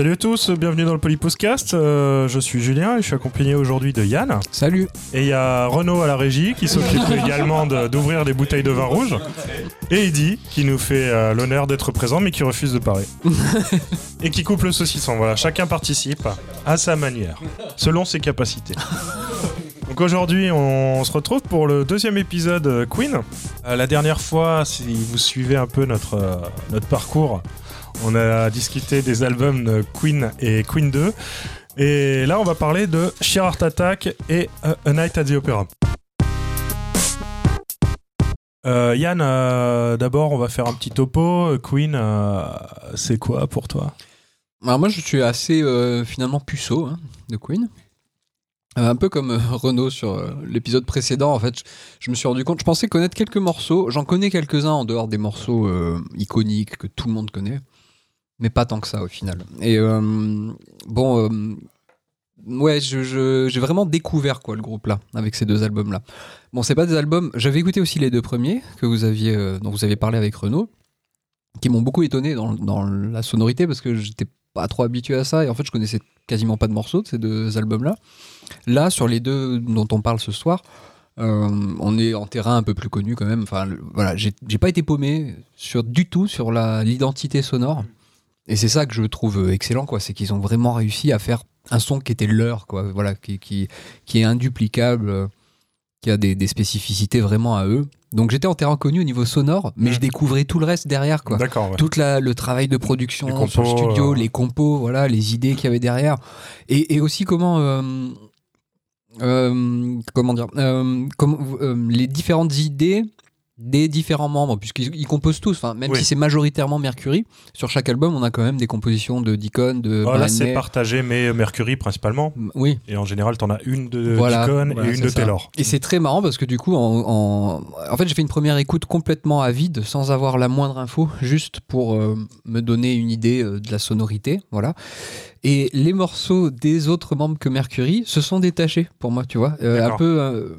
Salut à tous, bienvenue dans le Polypostcast. Euh, je suis Julien et je suis accompagné aujourd'hui de Yann. Salut. Et il y a Renaud à la régie qui s'occupe également de- d'ouvrir des bouteilles de vin rouge. Et Eddy qui nous fait euh, l'honneur d'être présent mais qui refuse de parler. et qui coupe le saucisson. Voilà, chacun participe à sa manière, selon ses capacités. Donc aujourd'hui, on se retrouve pour le deuxième épisode euh, Queen. Euh, la dernière fois, si vous suivez un peu notre, euh, notre parcours, on a discuté des albums Queen et Queen 2. Et là, on va parler de Sheer Heart Attack et euh, A Night at the Opera. Euh, Yann, euh, d'abord, on va faire un petit topo. Queen, c'est quoi pour toi? Alors moi, je suis assez finalement puceau hein, de Queen. Un peu comme Renaud sur l'épisode précédent, en fait, je, me suis rendu compte, je pensais connaître quelques morceaux, j'en connais quelques-uns en dehors des morceaux iconiques que tout le monde connaît, mais pas tant que ça au final. Et euh, bon, euh, ouais, j'ai vraiment découvert quoi le groupe là, avec ces deux albums-là. Bon, c'est pas des albums, j'avais écouté aussi les deux premiers que vous aviez, euh, dont vous avez parlé avec Renaud, qui m'ont beaucoup étonné dans, dans la sonorité parce que j'étais pas trop habitué à ça et en fait je connaissais quasiment pas de morceaux de ces deux albums là là sur les deux dont on parle ce soir on est en terrain un peu plus connu quand même enfin voilà j'ai pas été paumé sur du tout sur l'identité sonore et c'est ça que je trouve euh, excellent quoi c'est qu'ils ont vraiment réussi à faire un son qui était leur quoi voilà qui qui, qui est induplicable euh, qui a des, des spécificités vraiment à eux donc j'étais en terrain connu au niveau sonore mais Mm. je découvrais tout le reste derrière quoi D'accord, ouais. tout la- le travail de production Les sur le compos, studio, euh. les compos, voilà, les idées qu'il y avait derrière, et, et aussi comment, euh, euh, comment dire, comment, les différentes idées des différents membres, puisqu'ils ils composent tous, enfin, même Oui. si c'est majoritairement Mercury, sur chaque album, on a quand même des compositions de Deacon, de là, Brian c'est partagé, mais Mercury principalement. Oui, Et en général, t'en as une de Voilà, Deacon voilà, et une de ça. Taylor. Et c'est très marrant parce que du coup, en, en, en fait, j'ai fait une première écoute complètement à vide, sans avoir la moindre info, juste pour euh, me donner une idée euh, de la sonorité, voilà. Et les morceaux des autres membres que Mercury se sont détachés pour moi, tu vois, Euh, un peu, euh,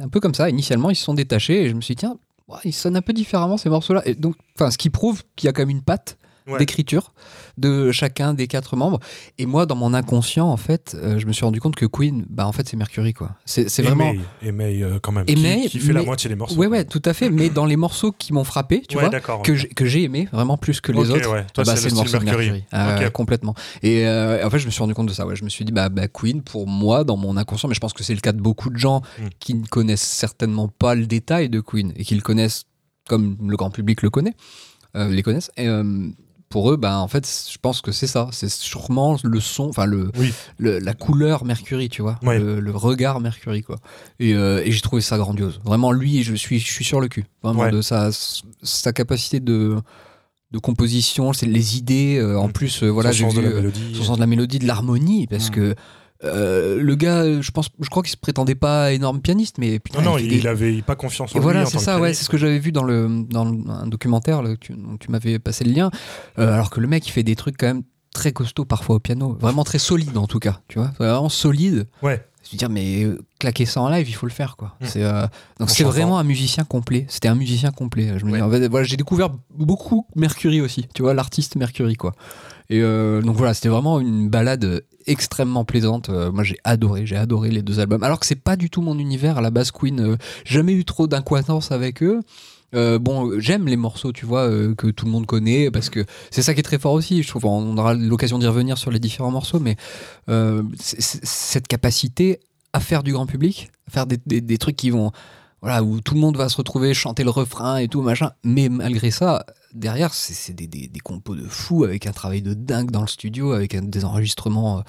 un peu comme ça. Initialement, ils se sont détachés et je me suis dit tiens, ouais, ils sonnent un peu différemment ces morceaux-là. Donc, enfin, ce qui prouve qu'il y a quand même une patte Ouais. d'écriture de chacun des quatre membres. Et moi, dans mon inconscient, en fait, euh, je me suis rendu compte que Queen, bah en fait, c'est Mercury, quoi. C'est vraiment. Et May, euh, quand même, Et qui, May, qui fait la moitié des morceaux. Ouais, ouais, tout à fait. Mais dans les morceaux qui m'ont frappé, tu Ouais, vois, que j'ai- aimé vraiment plus que les autres. ouais. Toi, bah, c'est le morceau style de Mercury. Ah, complètement. Et euh, en fait, je me suis rendu compte de ça. Ouais. Je me suis dit, bah, bah, Queen, pour moi, dans mon inconscient, mais je pense que c'est le cas de beaucoup de gens Mm. qui ne connaissent certainement pas le détail de Queen et qui le connaissent comme le grand public le connaît, les connaissent. Et, pour eux, bah, en fait, je pense que c'est ça. C'est sûrement le son, enfin, le, Oui. le- la couleur Mercury, tu vois, Ouais. le, le regard Mercury, quoi. Et, euh, et j'ai trouvé ça grandiose. Vraiment, lui, je suis, je suis sur le cul. Vraiment, Ouais. de sa, sa capacité de, de composition, c'est les idées. euh, en Mm. plus, euh, voilà, Son j'ai sens de vu la euh, mélodie. son sens de la mélodie, de l'harmonie, parce Mm. que euh, le gars, je pense, je crois qu'il se prétendait pas énorme pianiste, mais putain, Non, non, il, il avait pas confiance en et lui. voilà, c'est ça, ouais, c'est ce que j'avais vu dans, le, dans le- un documentaire là, tu, dont tu m'avais passé le lien. Euh, alors que le mec, il fait des trucs quand même très costauds parfois au piano, vraiment très solide en tout cas, tu vois, vraiment solide. Ouais. Je veux dire, mais euh, claquer ça en live, il faut le faire, quoi. Mm. C'est euh, donc c'est vraiment un musicien complet. C'était un musicien complet. Je me Ouais. dis, en fait, voilà, j'ai découvert beaucoup Mercury aussi, tu vois, l'artiste Mercury, quoi. Et euh, donc voilà, c'était vraiment une balade extrêmement plaisante. Euh, moi, j'ai adoré, j'ai adoré les deux albums. Alors que c'est pas du tout mon univers à la base Queen. euh, jamais eu trop d'incohérence avec eux. Bon, j'aime les morceaux, tu vois, que tout le monde connaît, parce que c'est ça qui est très fort aussi. Je trouve, on aura l'occasion d'y revenir sur les différents morceaux, mais cette capacité à faire du grand public, à faire des, des- des trucs qui vont, voilà, où tout le monde va se retrouver, chanter le refrain et tout, machin. Mais malgré ça, derrière, c'est des, des, des compos de fou, avec un travail de dingue dans le studio, avec un- des enregistrements euh,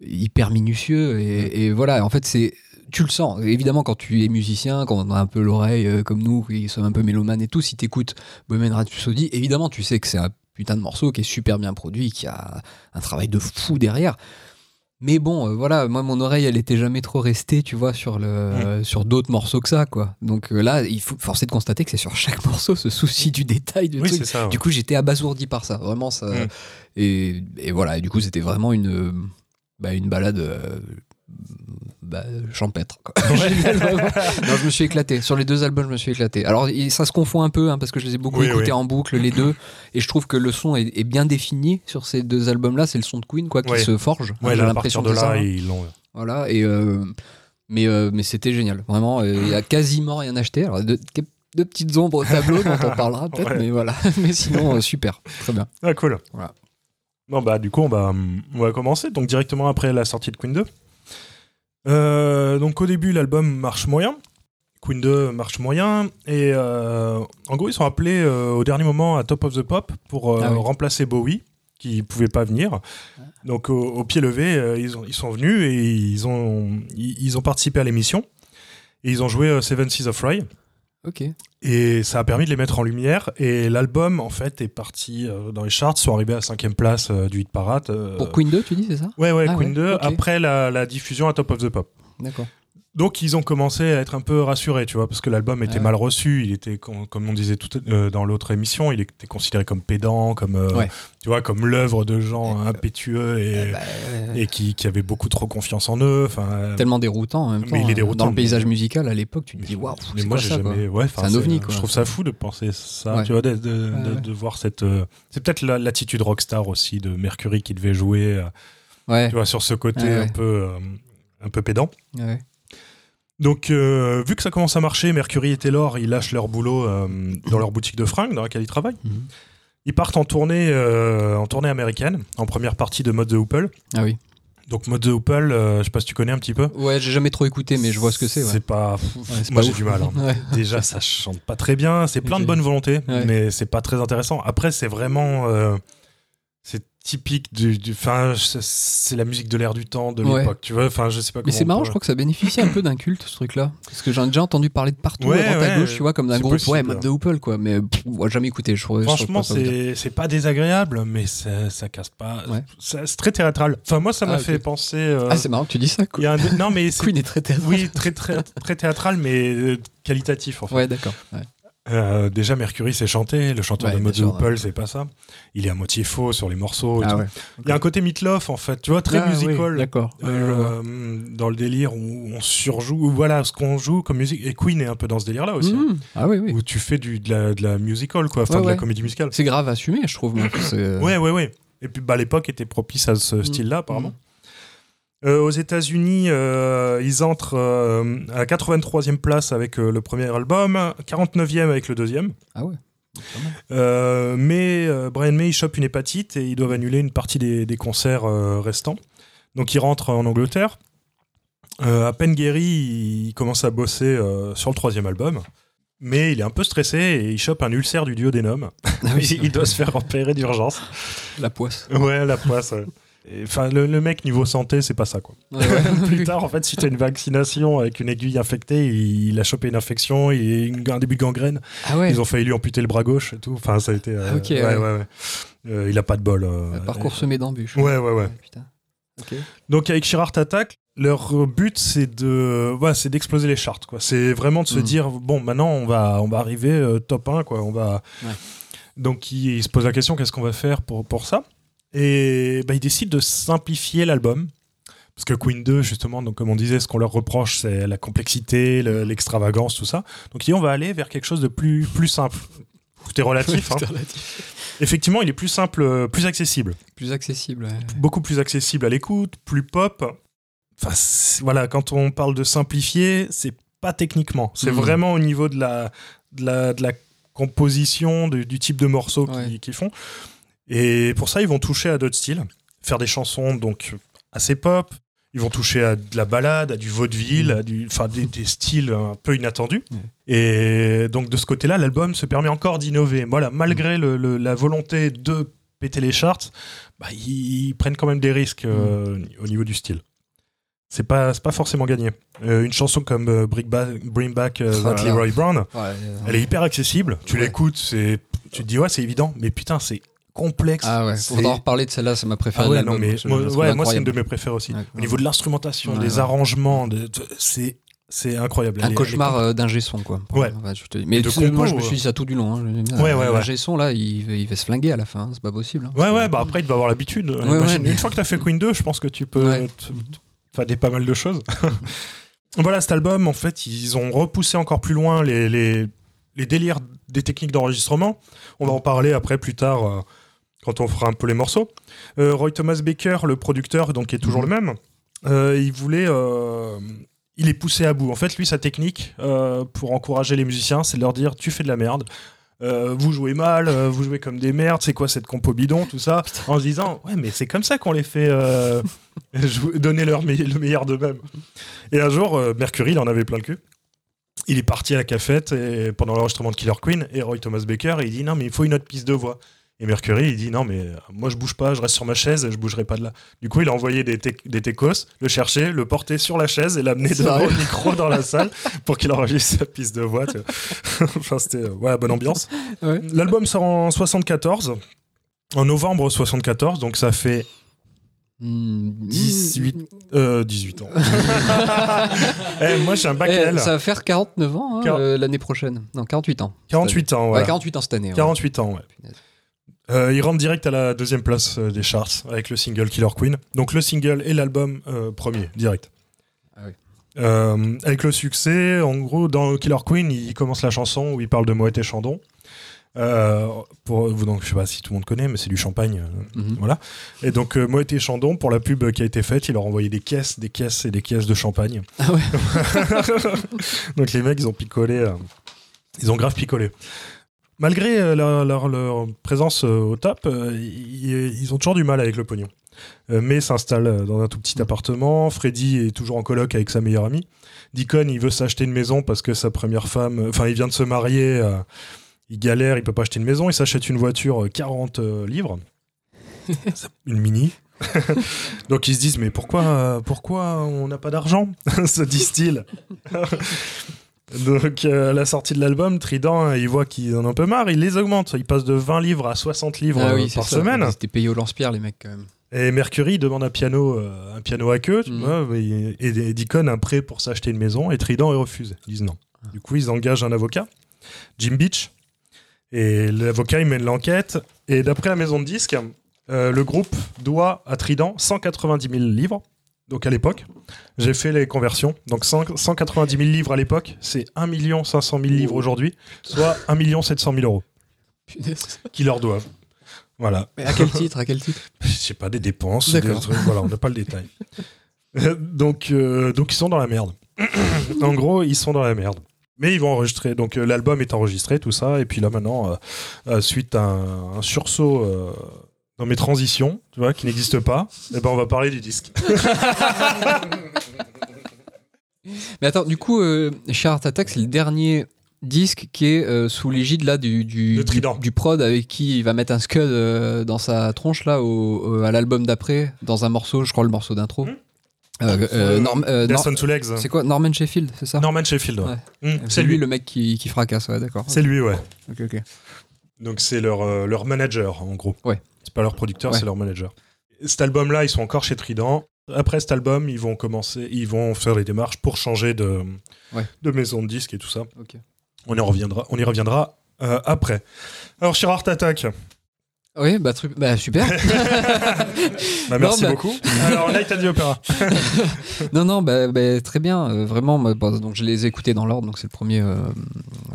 hyper minutieux. Et, et voilà, en fait, c'est tu le sens. Évidemment, quand tu es musicien, quand on a un peu l'oreille euh, comme nous, qui sommes un peu mélomanes et tout, si t'écoutes Bohemian Rhapsody, évidemment, tu sais que c'est un putain de morceau qui est super bien produit, qui a un travail de fou derrière. Mais bon, euh, voilà, moi mon oreille, elle était jamais trop restée, tu vois, sur le euh, sur d'autres morceaux que ça, quoi. Donc euh, là, il faut forcer de constater que c'est sur chaque morceau ce souci du détail du Oui, truc. c'est ça. ouais. Du coup, j'étais abasourdi par ça, vraiment ça. Mm. Et, et voilà, et du coup, c'était vraiment une bah, une balade euh, bah, champêtre. quoi. Génial, vraiment. non, je me suis éclaté. Sur les deux albums, je me suis éclaté. Alors, ça se confond un peu, hein, parce que je les ai beaucoup Oui, écoutés oui. en boucle, les deux. Et je trouve que le son est, est bien défini sur ces deux albums-là. C'est le son de Queen, quoi, qui Ouais. se forge. Ouais, J'ai l'impression de là, ça, hein. ils l'ont. Voilà, et euh, mais, euh, mais c'était génial. Vraiment, euh, il y a quasiment rien acheté. Alors, deux, deux petites ombres au tableau dont on parlera peut-être, Ouais. mais voilà. mais sinon, euh, super. Très bien. Ah, cool. Voilà. Bon, bah, du coup, on va, on va commencer. Donc, directement après la sortie de Queen 2. Euh, donc, au début, l'album marche moyen. Queen 2 marche moyen. Et euh, en gros, ils sont appelés euh, au dernier moment à Top of the Pop pour Ah oui. remplacer Bowie, qui pouvait pas venir. Donc, au, au pied levé, ils, ont- ils sont venus et ils ont, ils, ils ont participé à l'émission. Et ils ont joué Seven Seas of Rye. Ok. Et ça a permis de les mettre en lumière. Et l'album, en fait, est parti euh, dans les charts, sont arrivés à cinquième place euh, du hit parade. euh, Pour Queen 2, tu dis, c'est ça? Ouais, ouais, Ah Queen ouais, 2, ok. après la, la diffusion à Top of the Pop. D'accord. Donc ils ont commencé à être un peu rassurés, tu vois, parce que l'album était ouais. mal reçu, il était, com- comme on disait tout, euh, dans l'autre émission, il était considéré comme pédant, comme, euh, Ouais. tu vois, comme l'œuvre de gens impétueux et, Bah, euh, et qui, qui avaient beaucoup trop confiance en eux. Enfin, euh, tellement déroutant en même Mais il est déroutant, Dans le paysage musical à l'époque, tu te dis waouh, mais c'est moi j'ai jamais ouais C'est un ovni, quoi. je trouve ça fou de penser ça tu vois de, de- de- ouais. de voir cette euh, c'est peut-être la- l'attitude rockstar aussi de Mercury qui devait jouer euh, tu vois sur ce côté un peu euh, un peu pédant ouais. Donc, euh, vu que ça commence à marcher, Mercury et Taylor, ils lâchent leur boulot euh, dans leur boutique de fringues dans laquelle ils travaillent. Mhm. Ils partent en tournée, euh, en tournée américaine, en première partie de Mode the Hoople. Ah oui. Donc, Mode the Hoople, euh, je sais pas si tu connais un petit peu. Ouais, j'ai jamais trop écouté, mais je vois ce que c'est. Ouais. C'est pas. Ouais, Moi, pas j'ai du mal. hein. Ouais. Déjà, ça chante pas très bien. C'est plein de bonne volonté, Ouais. mais c'est pas très intéressant. Après, c'est vraiment. Typique du. du- Enfin, c'est- la musique de l'air du temps, de Ouais. l'époque. Tu vois, enfin, je sais pas Mais c'est on marrant, je crois que ça bénéficie un peu d'un culte, ce truc-là. Parce que j'en ai déjà entendu parler de partout, Ouais, à droite à gauche, tu vois, comme d'un groupe. Ouais, Mode de Hoople, quoi. Mais pff, moi, jamais écouté. Je, Franchement, c'est pas désagréable, mais ça, ça casse pas. C'est très théâtral. Enfin, moi, ça m'a Ah, fait penser. euh, Ah, c'est marrant que tu dis ça, quoi. un- Non, mais c'est. Queen est très théâtral. Oui, très, très, très théâtral, mais euh, qualitatif, en fait. Ouais, d'accord. Euh, déjà, Mercury, c'est chanté. Le chanteur Ouais, de Mode c'est pas ça. Il est à moitié faux sur les morceaux. et Ah tout. ouais. Il y a un côté Meatloaf, en fait, tu vois, très Ah, oui, musical. D'accord. Euh, dans le délire où on surjoue, où voilà ce qu'on joue comme musique. Et Queen est un peu dans ce délire-là aussi. hein, Mmh. Ah oui, oui. Où tu fais du, de, la, de la musical, quoi, enfin Ouais, de la comédie musicale. C'est grave assumé, je trouve. moi, c'est- Ouais, ouais, ouais. Et puis bah, l'époque était propice à ce Mm. style-là, apparemment. Euh, aux États-Unis, euh, ils entrent euh, à la 83e place avec le premier album, 49e avec le deuxième. Ah ouais. Mais Brian May il chope une hépatite et ils doivent annuler une partie des, des concerts restants. Donc il rentre en Angleterre. À peine guéri, il commence à bosser sur le troisième album. Mais il est un peu stressé et il chope un ulcère du duodénum. Ah oui, il doit se faire opérer d'urgence. La poisse. Ouais, la poisse. ouais. Enfin, le, le mec niveau santé, c'est pas ça quoi. Ouais, ouais. Plus tard, en fait, si t'as une vaccination avec une aiguille infectée, il, il a chopé une infection, il a un début de gangrène. Ah ouais. Ils ont failli lui amputer le bras gauche et tout. Enfin, ça a été. euh, ouais, ouais. ouais, ouais. Euh, il a pas de bol. euh, Un Parcours semé d'embûches. Ouais, ouais, ouais. putain. Donc avec Chirard Attack, leur but c'est de, voilà, c'est d'exploser les charts. Quoi. C'est vraiment de se Mhm. dire bon, maintenant on va, on va arriver euh, top 1 quoi. On va. Ouais. Donc ils, ils se posent la question qu'est-ce qu'on va faire pour pour ça? Et bah, ils décident de simplifier l'album. Parce que Queen 2, justement, donc comme on disait, ce qu'on leur reproche, c'est la complexité, le- l'extravagance, tout ça. Donc, ils disent, on va aller vers quelque chose de plus, plus simple. Tout est relatif. hein. Relatif. Effectivement, il est plus simple, euh, plus accessible. Plus accessible. ouais. Beaucoup plus accessible à l'écoute, plus pop. Enfin, voilà, quand on parle de simplifier, c'est pas techniquement. C'est Mhm. vraiment au niveau de la, de la, de la composition, du, du type de morceaux Ouais. qu'ils font. Et pour ça, ils vont toucher à d'autres styles. Faire des chansons donc assez pop. Ils vont toucher à de la balade, à du vaudeville, à du, enfin, des, des styles un peu inattendus. Et donc de ce côté-là, l'album se permet encore d'innover. Voilà, malgré le- le- la volonté de péter les charts, bah, ils, ils prennent quand même des risques euh, au niveau du style. C'est pas, pas forcément gagné. Euh, une chanson comme euh, Bring Back, Bring Back That. Leroy Brown, Ouais, elle est hyper accessible. Tu Ouais. l'écoutes, c'est, tu te dis ouais, c'est évident, mais putain, c'est complexe. Ah ouais, faudra en reparler de celle-là, c'est ma préférée Ah ouais, non, mais moi, ouais, moi, c'est une de mes préférées aussi. Ouais, Au niveau de l'instrumentation, Ouais, des ouais. arrangements, de, de- c'est, c'est incroyable. Un cauchemar est euh, d'ingé son, quoi. Ouais. je te dis. Mais De sais, moi, compo, je me ouais. suis dit ça tout du long. Hein. Ouais, ouais, ouais. L'ingé son, là, il, va- il va se flinguer à la fin, hein, c'est pas possible. hein. Ouais, ouais, bah après, il va avoir l'habitude. ouais, mais- Une fois que tu as fait Queen 2, je pense que tu peux Ouais. des pas mal de choses. voilà, cet album, en fait, ils ont repoussé encore plus loin les, les, les délires des techniques d'enregistrement. On va en parler après, plus tard, euh, quand on fera un peu les morceaux. Euh, Roy Thomas Baker, le producteur, donc, qui est toujours le même, euh, il voulait. euh, il est poussé à bout. En fait, lui, sa technique pour encourager les musiciens, c'est de leur dire Tu fais de la merde. Vous jouez mal, vous jouez comme des merdes, c'est quoi cette compo bidon, tout ça, en se disant ouais mais c'est comme ça qu'on les fait donner leur me- le meilleur d'eux-mêmes. Et un jour, Mercury, il en avait plein le cul. Il est parti à la cafette et, pendant l'enregistrement de Killer Queen et Roy Thomas Baker, il dit non mais il faut une autre piste de voix. Et Mercury, il dit non mais euh, moi je bouge pas, je reste sur ma chaise, je bougerai pas de là. Du coup, il a envoyé des, techos, le chercher, le porter sur la chaise et l'amener devant le micro dans la salle pour qu'il enregistre sa piste de voix. tu vois. enfin, c'était euh, ouais, bonne ambiance. Ouais. L'album sort en 74, en novembre 74, donc ça fait Hmm, 18, euh, 18 ans. Eh, moi, j'ai un bac Eh, L. ça va faire 49 ans hein, euh, l'année prochaine. Non, 48 ans. 48 ans, Ouais, voilà. 48 ans cette année. ouais. 48 ans, ouais. Punaise. Euh, il rentre direct à la deuxième place euh, des charts avec le single Killer Queen. Donc le single et l'album euh, premier, direct. Ah oui. Euh, avec le succès, en gros, dans Killer Queen, il commence la chanson où il parle de Moët et Chandon. Pour donc, je sais pas si tout le monde connaît, mais c'est du champagne. Mhm. Voilà. Et donc, Moët et Chandon, pour la pub qui a été faite, il leur a envoyé des caisses, des caisses et des caisses de champagne. Ah ouais. donc, les mecs, ils ont picolé. ils ont grave picolé. Malgré euh, leur, leur- leur présence euh, au top, euh, ils, ils ont toujours du mal avec le pognon. May s'installe dans un tout petit appartement. Freddy est toujours en coloc avec sa meilleure amie. Deacon, il veut s'acheter une maison parce que sa première femme. Enfin, il vient de se marier. euh, il galère, il peut pas acheter une maison. Il s'achète une voiture euh, 40 euh, livres. une mini. Donc ils se disent mais pourquoi pourquoi on n'a pas d'argent? Se disent-ils. Donc euh, à la sortie de l'album, Trident, il voit qu'ils en ont un peu marre, il les augmente, il passe de 20 livres à 60 livres Ah euh, oui, par ça. semaine. Ils étaient payés au lance-pierre, les mecs, quand même. Et Mercury demande un piano, euh, un piano à queue, tu vois, et, et Deacon un prêt pour s'acheter une maison, et Trident il refuse. Ils disent non. Ah. Du coup, ils engagent un avocat, Jim Beach, et l'avocat il mène l'enquête. Et d'après la maison de disques, euh, le groupe doit à Trident 190 000 livres. Donc à l'époque, j'ai fait les conversions. Donc 100 190 000 livres à l'époque, c'est 1 500 000 livres aujourd'hui, soit 1 700 000 euros qu'ils leur doivent. Voilà. Mais à quel titre À quel titre? Je sais pas, des dépenses, des trucs, voilà, on n'a pas le détail. Euh, donc, euh, donc ils sont dans la merde. en gros, ils sont dans la merde. Mais ils vont enregistrer. Donc euh, l'album est enregistré, tout ça. Et puis là maintenant, euh, suite à un, un sursaut dans mes transitions, tu vois, qui n'existe pas, eh ben on va parler du disque. Mais attends, du coup, euh, Chart Attack, c'est le dernier disque qui est euh, sous l'égide là du, du, prod avec qui il va mettre un scud euh, dans sa tronche là au, au- à l'album d'après dans un morceau, je crois le morceau d'intro. Hmm. Euh, euh, Norm- euh, Nor- c'est quoi Norman Sheffield, c'est ça? Norman Sheffield. ouais. Ouais. Mm, C'est lui lui. le mec qui, qui fracasse, ouais, d'accord. C'est lui, ouais. Ok, ok. Donc c'est leur, euh, leur manager, en gros. Ouais. C'est pas leur producteur, Ouais. c'est leur manager. Cet album-là, ils sont encore chez Trident. Après cet album, ils vont commencer, ils vont faire les démarches pour changer de, Ouais. de maison de disque et tout ça. On y reviendra, on y reviendra euh, après. Alors, Chirard Attack, Oui, bah, truc- bah, super. bah, merci bah- beaucoup. Alors, at the Opera. non, non, bah, bah, très bien. euh, vraiment, donc je les ai écoutés dans l'ordre, donc c'est le premier, euh,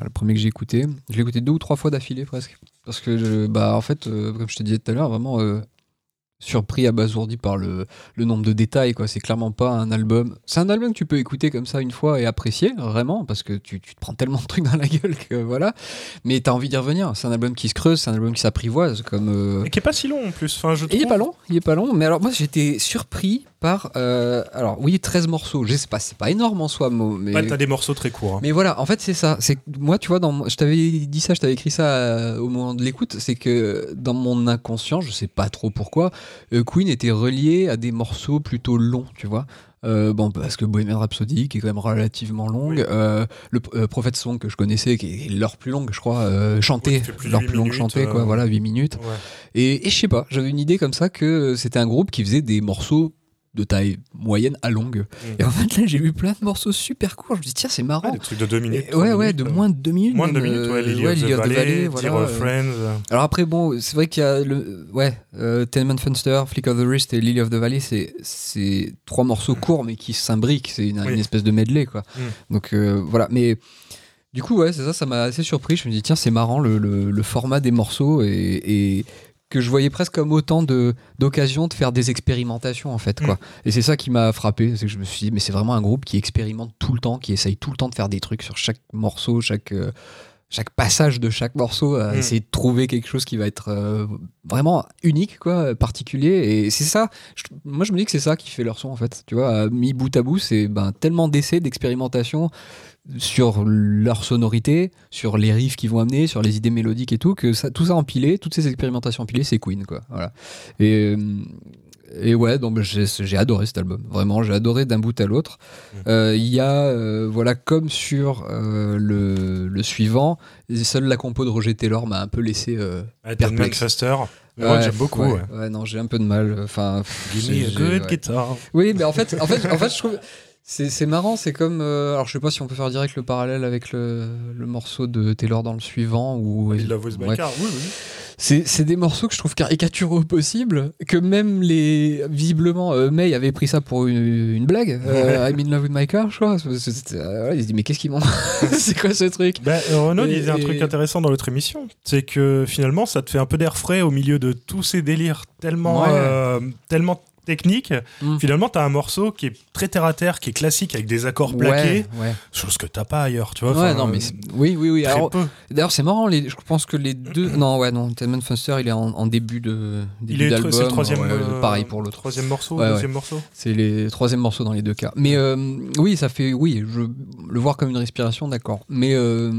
le premier que j'ai écouté. Je l'ai écouté deux ou trois fois d'affilée presque. Parce que, je- bah, en fait, euh, comme je te disais tout à l'heure, vraiment surpris, abasourdi par le, le nombre de détails. quoi. C'est clairement pas un album. C'est un album que tu peux écouter comme ça une fois et apprécier, vraiment, parce que tu, tu te prends tellement de trucs dans la gueule que voilà. Mais t'as envie d'y revenir. C'est un album qui se creuse, c'est un album qui s'apprivoise. Comme, euh, Et qui est pas si long en plus. Enfin, je et il est trouve. pas long, il est pas long. Mais alors moi j'étais surpris par, euh, alors oui 13 morceaux. Je sais pas, c'est pas énorme en soi, mais. Ouais, t'as des morceaux très courts. hein. Mais voilà, en fait, c'est ça. C'est moi, tu vois, dans, je t'avais dit ça, je t'avais écrit ça euh, au moment de l'écoute. C'est que dans mon inconscient, je sais pas trop pourquoi, euh, Queen était relié à des morceaux plutôt longs, tu vois. Euh, bon, parce que Bohemian Rhapsody, qui est quand même relativement longue, Oui. euh, le euh, Prophet Song que je connaissais, qui est l'heure plus longue, je crois, Oui, chantée, l'heure plus longue chantée, quoi, voilà, 8 minutes. Ouais. Et, et je sais pas, j'avais une idée comme ça que c'était un groupe qui faisait des morceaux de taille moyenne à longue. Et en fait, là, j'ai vu plein de morceaux super courts. Je me dis, tiens, c'est marrant. Ouais, des trucs de deux minutes. Et trois ouais, ouais, minutes, de euh, moins de deux minutes. Moins de deux même, minutes, ouais. euh, Lily ouais, of the Lily of the Valley, Valley, voilà, euh. Friends. Alors après, bon, c'est vrai qu'il y a le. Ouais, euh, Tenement Funster, Flick of the Wrist et Lily of the Valley, c'est, c'est trois morceaux courts mais qui s'imbriquent. C'est une, Oui. une espèce de medley, quoi. Mm. Donc euh, voilà, mais. Du coup, ouais, c'est ça, ça m'a assez surpris. Je me dis, tiens, c'est marrant le, le- le format des morceaux et, et que je voyais presque comme autant d'occasions de faire des expérimentations, en fait, quoi. Mm. Et c'est ça qui m'a frappé. C'est que je me suis dit, mais c'est vraiment un groupe qui expérimente tout le temps, qui essaye tout le temps de faire des trucs sur chaque morceau, chaque, euh, chaque passage de chaque morceau, à Mm. essayer de trouver quelque chose qui va être euh, vraiment unique, quoi, particulier. Et c'est ça, je- moi je me dis que c'est ça qui fait leur son, en fait. Tu vois, mis bout à bout, c'est ben, tellement d'essais, d'expérimentation sur leur sonorité, sur les riffs qu'ils vont amener, sur les idées mélodiques et tout, que ça, tout ça empilé, toutes ces expérimentations empilées, c'est Queen, quoi. Voilà. Et, euh, et ouais, donc j'ai adoré cet album. Vraiment, j'ai adoré d'un bout à l'autre. Mm. Euh, Il y a, euh, voilà, comme sur euh, le, le suivant, seule la compo de Roger Taylor m'a un peu laissé. Perplexe. Manchester. Moi, ouais, j'aime beaucoup. Ouais, ouais. ouais, non, j'ai un peu de mal. Enfin, Give me a good guitar. Oui, mais en fait, en fait, en fait je trouve. C'est marrant, c'est comme. euh, alors, je sais pas si on peut faire direct le parallèle avec le, le morceau de Taylor dans le suivant. Ou, with my Ouais. car. Oui, oui. C'est des morceaux que je trouve caricaturaux au possible, que même les. Visiblement, euh, May avait pris ça pour une, une blague. Euh, I'm in love with my car, je crois. Voilà, il se dit, mais qu'est-ce qu'ils m'ont. c'est quoi ce truc Ben, euh, Renaud Et- disait un truc intéressant dans l'autre émission, c'est que finalement ça te fait un peu d'air frais au milieu de tous ces délires tellement, Ouais. tellement techniques. Mm. Finalement, t'as un morceau qui est très terre à terre, qui est classique avec des accords plaqués, Ouais, ouais. chose que t'as pas ailleurs, tu vois. Ouais, enfin, non, mais c'est- oui, oui, oui. D'ailleurs, c'est marrant. Les, je pense que les deux. Non, ouais, non. Tedman Funster, il est en, en début de. Début Il est c'est le troisième. euh, pareil pour l'autre. Troisième morceau, deuxième morceau. C'est les troisième morceaux dans les deux cas. Mais euh, oui, ça fait. Oui, je le voir comme une respiration, d'accord. Mais euh,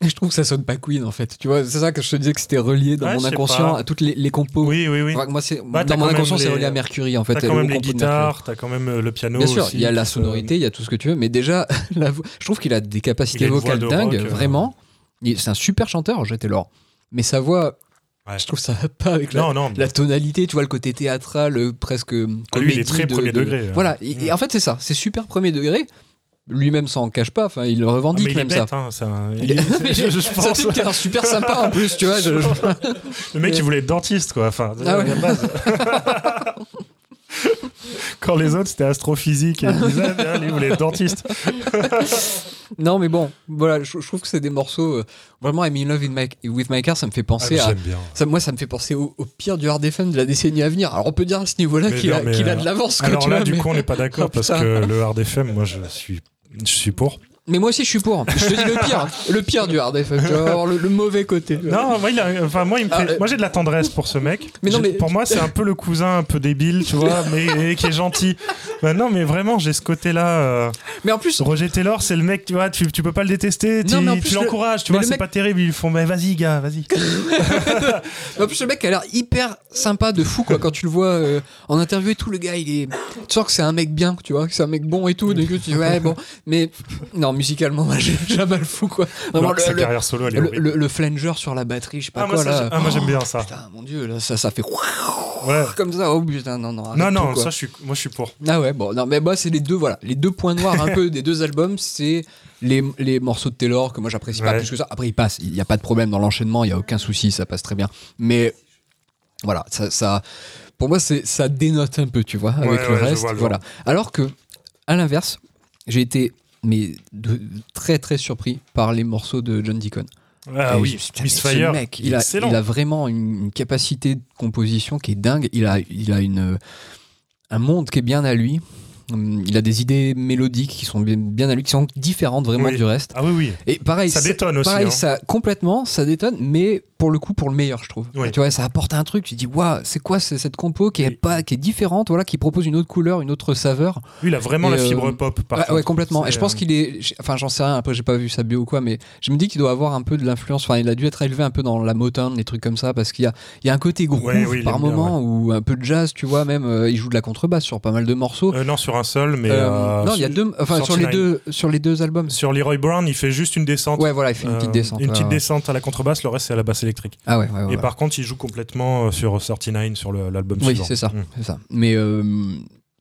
je trouve que ça sonne pas Queen en fait. Tu vois, c'est ça que je te disais que c'était relié dans Ouais, mon inconscient à toutes les, les compos. Oui, oui, oui. Enfin, moi, c'est Bah, dans mon inconscient, c'est relié à Mercury en fait. T'as quand même les guitares, t'as quand même euh, le piano. Bien sûr, il y a la sonorité, il y a tout ce que tu veux, mais déjà, la vo- je trouve qu'il a des capacités a vocales de dingues, rock, euh. vraiment. C'est un super chanteur, Jet Taylor. Mais sa voix, Ouais. je trouve ça va pas avec la, Non, non. la tonalité, tu vois, le côté théâtral, euh, presque. Ah, lui, il est très de- premier de- degré, euh. Voilà, et, et en fait, c'est ça, c'est super premier degré. Lui-même s'en cache pas, enfin, il le Ah, revendique mais est même ça. c'est un- super sympa en plus, tu vois. je- Le mec, il voulait être dentiste, quoi. Enfin, Ah ouais. à. Quand les autres, c'était astrophysique et design, hein, lui, il voulait être dentiste. Non, mais bon, voilà, je, je trouve que c'est des morceaux. euh, vraiment, I'm in love with my, with my car, ça me fait Ah, penser à. Bien. Ça, moi, ça me fait penser au, au pire du hard FM de la décennie à venir. Alors, on peut dire à ce niveau-là Mais qu'il a, mais, qu'il a euh, de l'avance. quoi, Alors tu là, vois, du mais... coup, on n'est pas d'accord Oh, parce que le hard FM, moi, je suis, je suis pour. Mais moi aussi, je suis pour. Je te dis le pire. le pire du hard FM. Le, le mauvais côté. Non, moi, il a- enfin, moi, il me Ah, euh, moi, j'ai de la tendresse pour ce mec. Mais non, J'ai- mais- Pour moi, c'est un peu le cousin un peu débile, tu vois, mais qui est gentil. Bah, non, mais vraiment, j'ai ce côté-là. euh, Mais en plus, Roger Taylor, c'est le mec, tu vois, tu, tu peux pas le détester, tu, Non, mais en plus, tu le- l'encourages, tu mais vois, le c'est mec- pas terrible. Ils font, mais vas-y, gars, vas-y. en plus, le mec a l'air hyper sympa de fou, quoi. Quand tu le vois euh, en interview et tout, le gars, il est. Tu sens que c'est un mec bien, tu vois, que c'est un mec bon et tout. Tu dis, ouais, bon. Mais non, musicalement, moi, j'ai un mal fou, quoi. Vraiment, sa le, le- carrière solo, elle est le, horrible. le- le flanger sur la batterie, je sais pas Ah, moi, quoi, ça, là. ah, moi, j'aime bien ça. Putain, mon dieu, là, ça, ça fait Ouais. comme ça. Oh putain, non, non. Non, non, tout, ça, je suis, moi, je suis pour. Ah ouais, bon, non, mais moi, c'est les deux, voilà, les deux points noirs un peu des deux albums, c'est les, les morceaux de Taylor que moi j'apprécie pas plus que ça. Après, ils passent, il n'y a pas de problème dans l'enchaînement, il y a aucun souci, ça passe très bien. Mais voilà, ça, ça pour moi, c'est ça dénote un peu, tu vois, avec Ouais, le reste. le voilà. Alors que, à l'inverse, j'ai été mais de- très très surpris par les morceaux de John Deacon. Ah Et je oui, putain, Miss ce Fire, mec, il a, excellent. il a vraiment une, capacité de composition qui est dingue. Il a, il a une, un monde qui est bien à lui. Hum, Il a des idées mélodiques qui sont bien, bien à lui, qui sont différentes vraiment Oui. du reste. Ah oui, oui. Et pareil, Ça détonne aussi. pareil hein. ça complètement, ça détonne, mais pour le coup, pour le meilleur, je trouve. Tu vois, ça apporte un truc. Tu dis, waouh, c'est quoi c'est- cette compo qui est Oui. pas, qui est différente, voilà, qui propose une autre couleur, une autre saveur. Lui, il a vraiment Et, la fibre euh, pop. Par Ouais, contre. ouais, complètement. Et je pense euh, qu'il est. Enfin, j'en sais rien. Après, j'ai pas vu sa bio ou quoi, mais je me dis qu'il doit avoir un peu de l'influence. Enfin, il a dû être élevé un peu dans la Motown, des trucs comme ça, parce qu'il y a, il y a un côté groove Ouais, oui, il par moment ou un peu de jazz, tu vois. Même, euh, il joue de la contrebasse sur pas mal de morceaux. euh, non, sur un seul, mais. Non, il y a deux. Enfin, sur les 49. deux, sur les deux albums. Sur Leroy Brown, il fait juste une descente. Ouais, voilà, il fait une petite descente. Une petite descente à la contrebasse, le reste c'est à la basse électrique. Ah ouais, ouais, ouais. Et par contre, il joue complètement euh, sur 39 sur l'album Oui, suivant. c'est ça, Mm. c'est ça. Mais euh,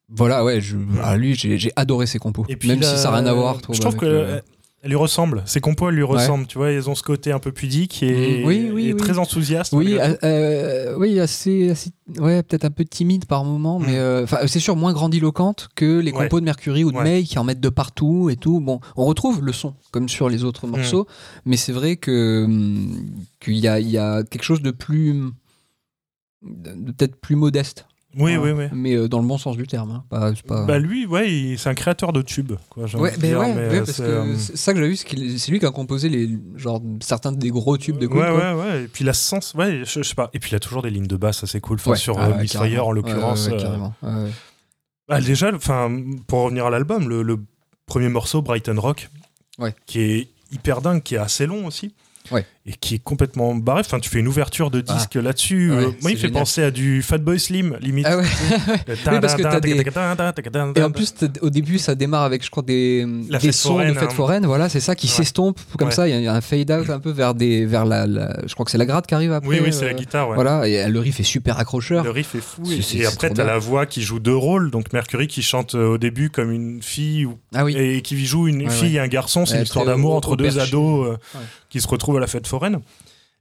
Voilà, ouais, je, ah, lui, j'ai adoré ses compos. Et puis Même là, si ça n'a rien à voir. Je trouve que euh, elle lui ressemble. Ses compos, lui ressemblent. Tu vois, ils ont ce côté un peu pudique et, Mm. Oui, oui, et oui. très enthousiaste. Oui, euh, euh, oui, assez, assez- ouais, peut-être un peu timide par moment, mais euh, enfin, c'est sûr moins grandiloquente que les Mm. Ouais. compos de Mercury ou de Ouais. May qui en mettent de partout et tout. Bon, on retrouve le son comme sur les Mm. autres morceaux, mais c'est vrai que hum, qu'il y a, y a quelque chose de plus, peut-être plus modeste. Oui, Voilà. oui, oui. Mais euh, dans le bon sens du terme. hein. Pas, Bah lui, ouais, il- c'est un créateur de tubes. Quoi, Ouais, ben dire, ouais, mais, ouais, euh, parce c'est, que euh, ça que j'ai vu, c'est c'est lui qui a composé les, genre, certains des gros tubes de Queen. ouais, quoi. ouais, ouais. Et puis la sens, ouais, je, je sais pas. Et puis il a toujours des lignes de basse assez cool. Enfin, Ouais. sur Ah, euh, Miss en l'occurrence. Ouais, ouais, ouais, euh, bah, déjà, enfin, pour revenir à l'album, le, le premier morceau, Brighton Rock, Ouais. qui est hyper dingue, qui est assez long aussi. Ouais. Et qui est complètement barré. Enfin, tu fais une ouverture de disque là-dessus. Ouais, Euh, moi, il fait penser à du Fatboy Slim, limite. Ah ouais. Oui, parce que t'as des- Et en plus, au début, ça démarre avec, je crois, des, La des sons foraine, de fête hein. foraine, voilà, c'est ça qui s'estompe comme ça. Il y a- un fade out un peu vers des, vers la, la- je crois que c'est la gratte qui arrive après. Oui, oui, c'est euh, la guitare. Ouais. Voilà, et le riff est super accrocheur. Le riff est fou. Et, après, t'as bien. la voix qui joue deux rôles. Donc Mercury qui chante euh, au début comme une fille ou- Ah et qui joue une fille et un garçon. C'est une histoire d'amour entre deux ados euh. Qui se retrouvent à la fête foraine.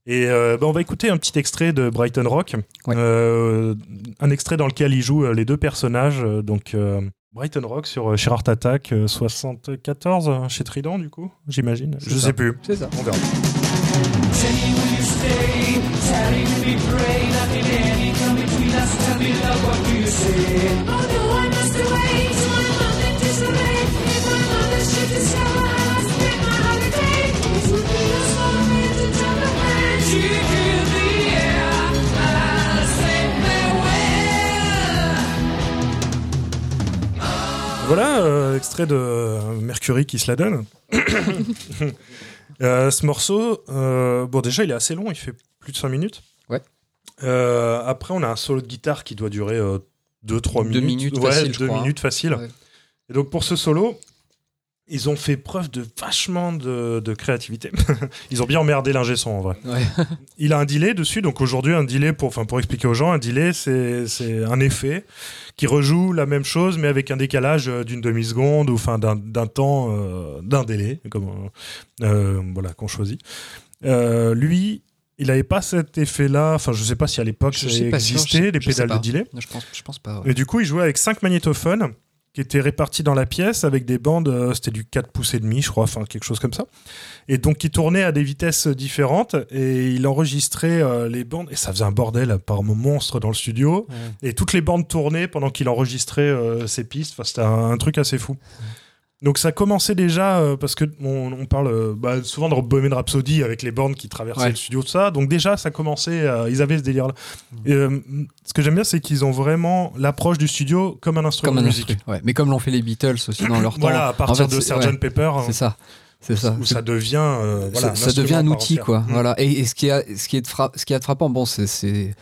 Et euh, bah, on va écouter un petit extrait de Brighton Rock. Ouais. Euh, un extrait dans lequel il joue euh, les deux personnages. euh, donc euh, Brighton Rock sur euh, chez Art Attack euh, 74 euh, chez Trident du coup, j'imagine. Je ça. sais plus. C'est ça. On verra. Oh Voilà, euh, extrait de euh, Mercury qui se la donne. Euh, ce morceau, euh, bon déjà il est assez long, il fait plus de 5 minutes. Ouais. Euh, après on a un solo de guitare qui doit durer 2-3 minutes. Deux minutes ouais, facile, je deux crois, hein. minutes facile. Ouais. Et donc pour ce solo, ils ont fait preuve de vachement de, de créativité. ils ont bien emmerdé l'ingé son en vrai. Ouais. Il a un delay dessus, donc aujourd'hui un delay pour, enfin pour expliquer aux gens, un delay c'est un effet qui rejoue la même chose mais avec un décalage euh, d'une demi seconde ou enfin d'un temps, euh, d'un délai, comme euh, voilà qu'on choisit. Euh, lui, il n'avait pas cet effet-là. Enfin, je sais pas si à l'époque ça existait les pédales de delay. Je pense, je pense pas. ouais. Et du coup, il jouait avec cinq magnétophones qui étaient répartis dans la pièce avec des bandes, euh, c'était du 4 pouces et demi, je crois, enfin quelque chose comme ça. Et donc, qui tournaient à des vitesses différentes et il enregistrait euh, les bandes et ça faisait un bordel par monstre dans le studio. Et toutes les bandes tournaient pendant qu'il enregistrait euh, ses pistes. Enfin, c'était un, un truc assez fou. Donc ça commençait déjà euh, parce que on, on parle euh, bah, souvent de Bohemian Rhapsody avec les bandes qui traversaient Ouais. le studio tout ça. Donc déjà ça commençait, euh, ils avaient ce délire là. Mm. ce que j'aime bien c'est qu'ils ont vraiment l'approche du studio comme un instrument Comme un de musique. instru, ouais. Mais comme l'ont fait les Beatles aussi dans leur temps. Voilà, à partir En fait, de Sgt ouais, Pepper, hein, C'est ça. C'est ça. où ça devient, euh, voilà, ça, ça devient un outil, quoi. Mm. Voilà. Et, et ce qui a, ce qui est de ce qui est de frappant, bon, c'est,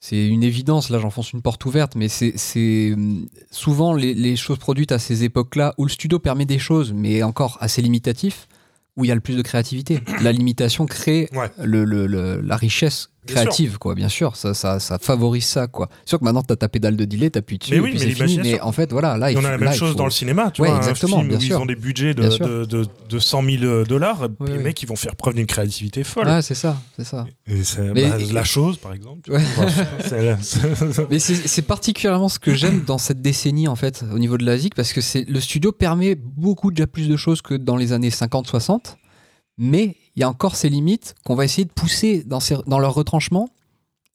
c'est, une évidence. Là, j'enfonce une porte ouverte, mais c'est, hum, souvent les, les choses produites à ces époques-là où le studio permet des choses, mais encore assez limitatif, où il y a le plus de créativité. La limitation crée Ouais. le, le- le- la richesse créative, quoi. Bien sûr, ça, ça, ça favorise ça, quoi. C'est sûr que maintenant, t'as ta pédale de delay, t'appuies dessus, Mais et oui, puis mais c'est fini. Mais en fait, voilà, là, Et il on a la même chose faut- dans le cinéma, tu Ouais, vois, exactement, un film bien où sûr. ils ont des budgets de, de, de, de 100 000 dollars, Ouais, les mecs ils vont faire preuve d'une créativité folle. Ouais, c'est ça, c'est ça. Et c'est Mais- bah, la chose, par exemple. Ouais. Mais c'est c'est particulièrement ce que j'aime dans cette décennie, en fait, au niveau de la ZIC, parce que c'est le studio permet beaucoup déjà plus de choses que dans les années 50-60, mais il y a encore ces limites qu'on va essayer de pousser dans, ces- dans leur retranchement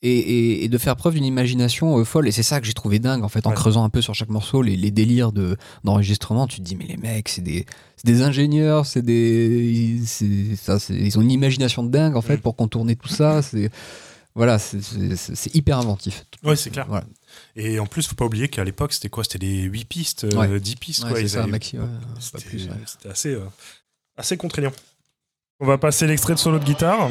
et, et- et de faire preuve d'une imagination euh, folle. Et c'est ça que j'ai trouvé dingue, en fait, en Ouais. creusant un peu sur chaque morceau, les, les délires de- d'enregistrement. tu te dis, mais les mecs, c'est des, c'est des ingénieurs, c'est des, c'est- ça, c'est- ils ont une imagination de dingue, en fait, Mm. pour contourner tout ça. C'est. Voilà, c'est- hyper inventif. Ouais, c'est clair. Voilà. Et en plus, faut pas oublier qu'à l'époque, c'était quoi? C'était des 8 pistes, euh, Ouais. 10 pistes. Ouais, quoi. c'est Ils ça, avaient- maxi, ouais, pas C'était plus, c'était assez, euh, assez contraignant. On va passer l'extrait de solo de guitare.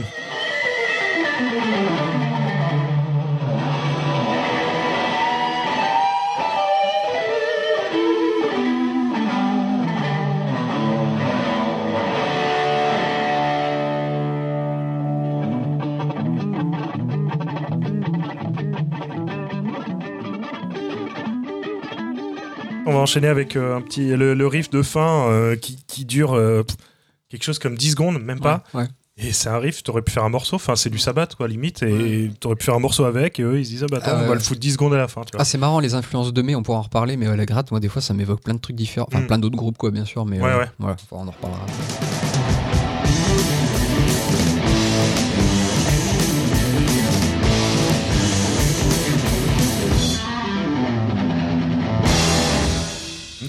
On va enchaîner avec euh, un petit le, riff de fin euh, qui, dure euh, quelque chose comme 10 secondes, même pas. Ouais, ouais. Et c'est un riff, t'aurais pu faire un morceau, enfin c'est du sabbat quoi, limite, et t'aurais pu faire un morceau avec, et eux ils se disent ah bah attends, Ah on va le foutre 10 secondes à la fin, tu vois. Ah, c'est marrant, les influences de mai, on pourra en reparler, mais euh, la gratte, moi, des fois, ça m'évoque plein de trucs différents. Enfin, Mm. plein d'autres groupes, quoi, bien sûr, mais Ouais, euh, ouais. voilà, on en reparlera.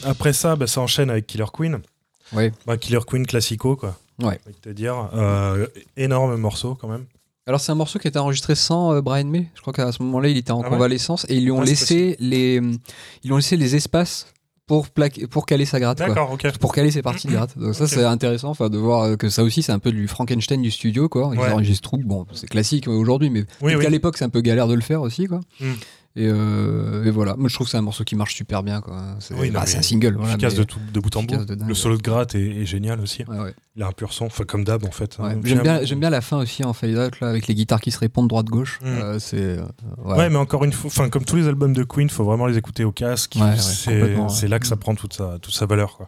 Après ça, bah, ça enchaîne avec Killer Queen. Ouais. Bah, Killer Queen classico quoi. Ouais. De te dire, Euh, énorme morceau quand même. Alors, c'est un morceau qui a été enregistré sans euh, Brian May. Je crois qu'à ce moment-là, il était en Ah ouais convalescence et ils lui ont Ah, laissé les, ils lui ont laissé les espaces pour plaquer, pour caler sa gratte. quoi. D'accord, ok. Pour caler ses parties de gratte. Donc ça, c'est intéressant, enfin, de voir euh, que ça aussi, c'est un peu du Frankenstein du studio, quoi. Ils Ouais. enregistrent tout. Bon, c'est classique aujourd'hui, mais Oui, peut-être oui. qu'à l'époque, c'est un peu galère de le faire aussi, quoi. Mm. Et, euh, et voilà. Moi, je trouve que c'est un morceau qui marche super bien. C'est Oui, bah, c'est un single, voilà. efficace de, tout- de bout en bout. dingue. Le solo de gratte est, est génial aussi. Ouais, ouais. Il a un pur son, enfin comme d'hab en fait. Ouais. hein. J'aime bien, la fin aussi en fade out là avec les guitares qui se répondent droite gauche. Mm. Euh, c'est euh, ouais. Mais encore une fois, comme tous les albums de Queen, faut vraiment les écouter au casque. C'est là que ça prend toute sa, toute sa valeur. Quoi.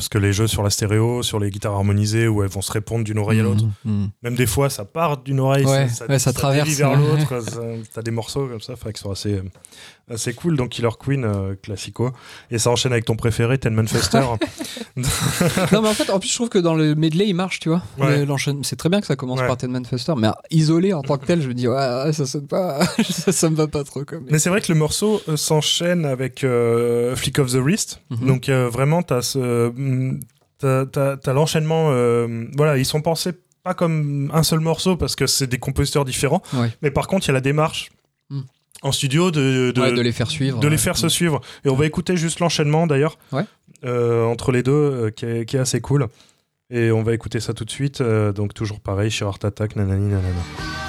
Parce que les jeux sur la stéréo, sur les guitares harmonisées, où elles vont se répondre d'une oreille à l'autre, Mm, mm. même des fois ça part d'une oreille, Ouais, ça, ouais, ça traverse, vers l'autre. ça- T'as des morceaux comme ça, qui sont assez, assez cool. Donc Killer Queen, euh, classico. Et ça enchaîne avec ton préféré, Ten Manchester. non mais en fait, en plus je trouve que dans le medley il marche, tu vois. Ouais. C'est très bien que ça commence par Ten Manchester, mais isolé en tant que tel, je me dis ouais, ça sonne pas, ça, ça me va pas trop comme. Mais c'est vrai que le morceau euh, s'enchaîne avec euh, Flick of the Wrist. Mhm. Donc euh, vraiment, t'as ce, t'as, l'enchaînement. euh, voilà, ils sont pensés pas comme un seul morceau parce que c'est des compositeurs différents. Ouais. Mais par contre, il y a la démarche Mm. en studio de, de, Ouais, de les faire suivre. de les faire se suivre. Et on va écouter juste l'enchaînement d'ailleurs euh, entre les deux euh, qui, est, qui est assez cool. Et on va écouter ça tout de suite. donc toujours pareil, chez Art Attack, nanani nanana.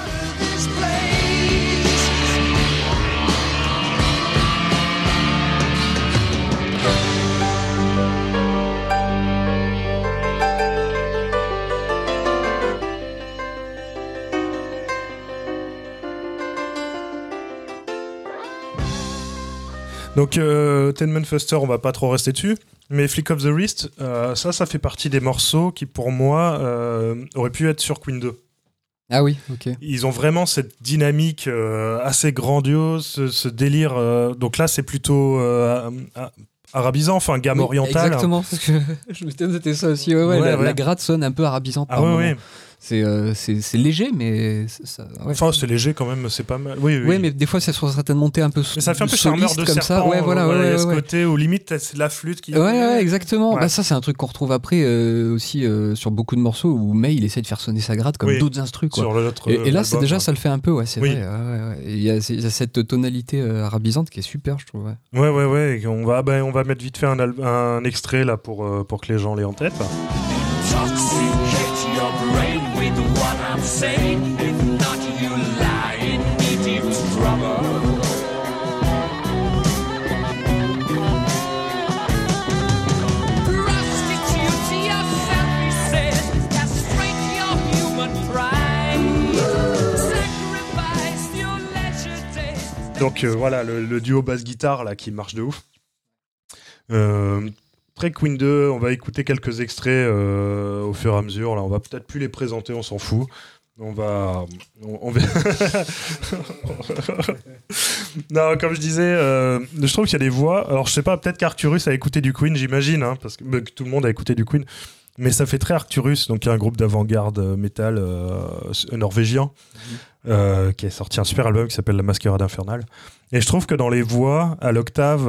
Donc, euh, Ten Manchester, on va pas trop rester dessus. Mais Flick of the Wrist, euh, ça, ça fait partie des morceaux qui, pour moi, euh, auraient pu être sur Queen 2. Ah oui, ok. Ils ont vraiment cette dynamique euh, assez grandiose, ce, ce délire. donc là, c'est plutôt arabisant, enfin gamme Oui, orientale. Exactement, parce que je me disais que c'était ça aussi. Ouais, ouais, Ouais, la, ouais. la gratte sonne un peu arabisante. Ah par ouais, moment. ouais. C'est euh, c'est c'est léger, mais c'est- ça, ouais. Enfin, c'est léger quand même, c'est pas mal. Oui, oui. Ouais, mais des fois, ça sur certaines montées un peu Mais ça fait un peu soliste charmeur de comme serpent. ça. Ouais, voilà, ouais, ouais, ce côté où limite, c'est de la flûte qui. Ouais, exactement. Bah, ça, c'est un truc qu'on retrouve après euh, aussi euh, sur beaucoup de morceaux où May il essaie de faire sonner sa gratte comme Oui. d'autres instrus. Quoi. Sur l'autre. Et, et là, c'est déjà, ouais. ça le fait un peu, ouais, c'est Oui. vrai. Il y, a il y a cette tonalité arabisante qui est super, je trouve. Ouais. Ouais, ouais, On va, ben, on va mettre vite fait un, extrait là pour, pour que les gens l'aient en tête. Donc euh, voilà, le, duo basse-guitare là qui marche de ouf. Euh, Queen 2, on va écouter quelques extraits euh, au fur et à mesure. Là, on va peut-être plus les présenter, on s'en fout. On va. On, on va- non, comme je disais, euh, je trouve qu'il y a des voix. Alors, je sais pas, peut-être qu'Arcturus a écouté du Queen, j'imagine, hein, parce que, bah, que tout le monde a écouté du Queen. Mais ça fait très Arcturus, donc il y a un groupe d'avant-garde euh, métal euh, norvégien euh, qui a sorti un super album qui s'appelle La Masquerade Infernale. Et je trouve que dans les voix à l'octave,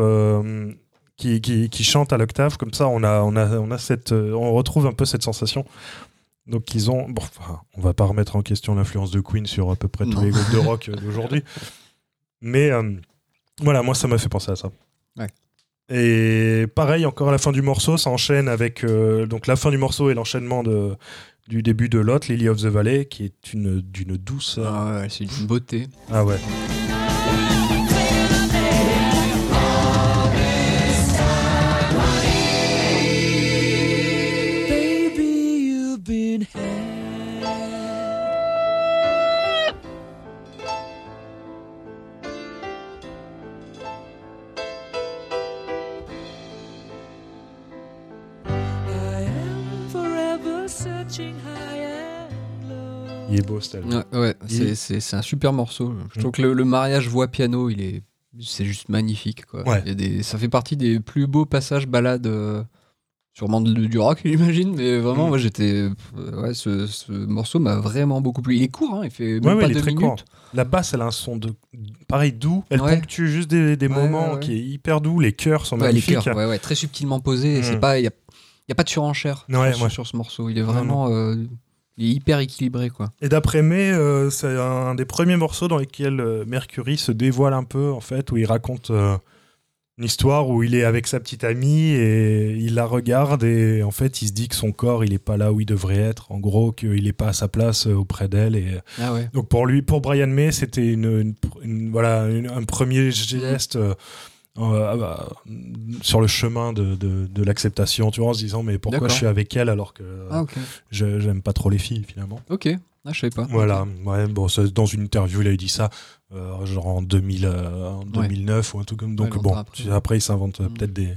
qui, qui, qui chantent à l'octave, comme ça, on a, on a, on a cette, on retrouve un peu cette sensation. Donc ils ont, bon, enfin, on va pas remettre en question l'influence de Queen sur à peu près tous les groupes de rock d'aujourd'hui, mais euh, voilà, moi ça m'a fait penser à ça. Ouais. Et pareil, encore à la fin du morceau, ça enchaîne avec euh, donc la fin du morceau et l'enchaînement de du début de Lot, Lily of the Valley, qui est une d'une douce. Ah ouais, c'est une beauté. Ah ouais. Il est beau, cet album. Ouais, ouais, Il- c'est- un super morceau. Je Mm. trouve que le, le mariage voix-piano, il est, c'est juste magnifique. Quoi. Ouais. Il y a des, ça fait partie des plus beaux passages balades, euh, sûrement de- du rock, j'imagine, mais vraiment, Mm. moi j'étais. Ouais, ce, ce morceau m'a vraiment beaucoup plu. Il est court, hein, il fait même Ouais, pas il est deux très minutes. court. La basse, elle a un son de pareil doux. Elle Ouais. ponctue juste des, des moments qui est hyper doux. Les chœurs sont les magnifiques. chœurs, ouais, très subtilement posés. Mm. C'est pas, il y y a pas de surenchère sur, sur ce morceau. Il est vraiment, euh, il est hyper équilibré, quoi. Et d'après May, euh, c'est un des premiers morceaux dans lesquels euh, Mercury se dévoile un peu, en fait, où il raconte euh, une histoire où il est avec sa petite amie et il la regarde et en fait il se dit que son corps il est pas là où il devrait être, en gros qu'il est pas à sa place auprès d'elle et Ah ouais. donc pour lui, pour Brian May, c'était une, une- une- voilà un premier geste. Euh, bah, sur le chemin de, de, de l'acceptation, tu vois, en se disant mais pourquoi je suis avec elle alors que Ah je j'aime pas trop les filles finalement. Ok. Ah, je savais pas. Voilà, ouais, bon, dans une interview, il a dit ça, euh, genre en, 2000, euh, en 2009 ou un truc comme Donc, Ouais, bon, après. après, il s'invente Mm. peut-être des,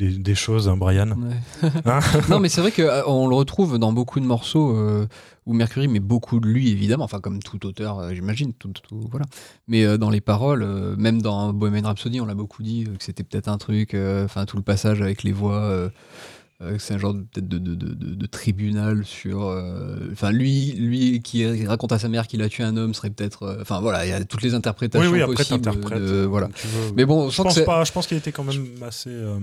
des, des choses, hein, Brian. Ouais. Hein non, mais c'est vrai qu'on le retrouve dans beaucoup de morceaux euh, où Mercury met beaucoup de lui, évidemment, enfin comme tout auteur, euh, j'imagine, tout, tout- voilà. Mais euh, dans les paroles, euh, même dans Bohemian Rhapsody, on l'a beaucoup dit euh, que c'était peut-être un truc, euh, enfin tout le passage avec les voix. euh, euh, c'est un genre de- peut-être de, de, de, tribunal sur. euh, Enfin, lui, lui qui raconte à sa mère qu'il a tué un homme serait peut-être. euh, Enfin, voilà, il y a toutes les oui, interprétations oui, après, possibles. voilà. veux. Mais bon, je pense pas, je pense qu'il était quand même assez euh,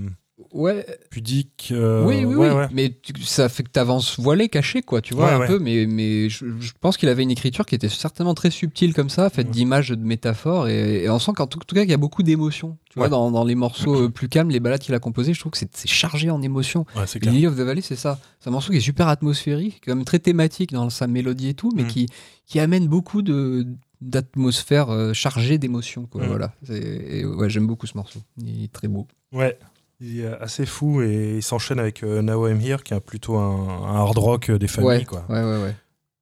Ouais, pudique. euh, oui, oui, ouais, oui. ouais. Mais tu- ça fait que tu avances voilé, caché, quoi, tu vois, Ouais, un peu. Mais, mais je, je pense qu'il avait une écriture qui était certainement très subtile comme ça, faite d'images, de métaphores. Et, et on sent qu'en tout, tout cas, qu'il y a beaucoup d'émotions. Tu vois, dans, dans les morceaux euh, plus calmes, les balades qu'il a composées, je trouve que c'est chargé en émotions. Lily of the Valley, c'est ça. C'est un morceau qui est super atmosphérique, quand même très thématique dans sa mélodie et tout, mais Mm. qui, qui amène beaucoup de d'atmosphère euh, chargée d'émotions quoi Mm. voilà et ouais j'aime beaucoup ce morceau il est très beau Ouais. Il est assez fou et il s'enchaîne avec euh, Now I'm Here, qui est plutôt un, un hard rock euh, des familles, ouais, quoi. ouais ouais ouais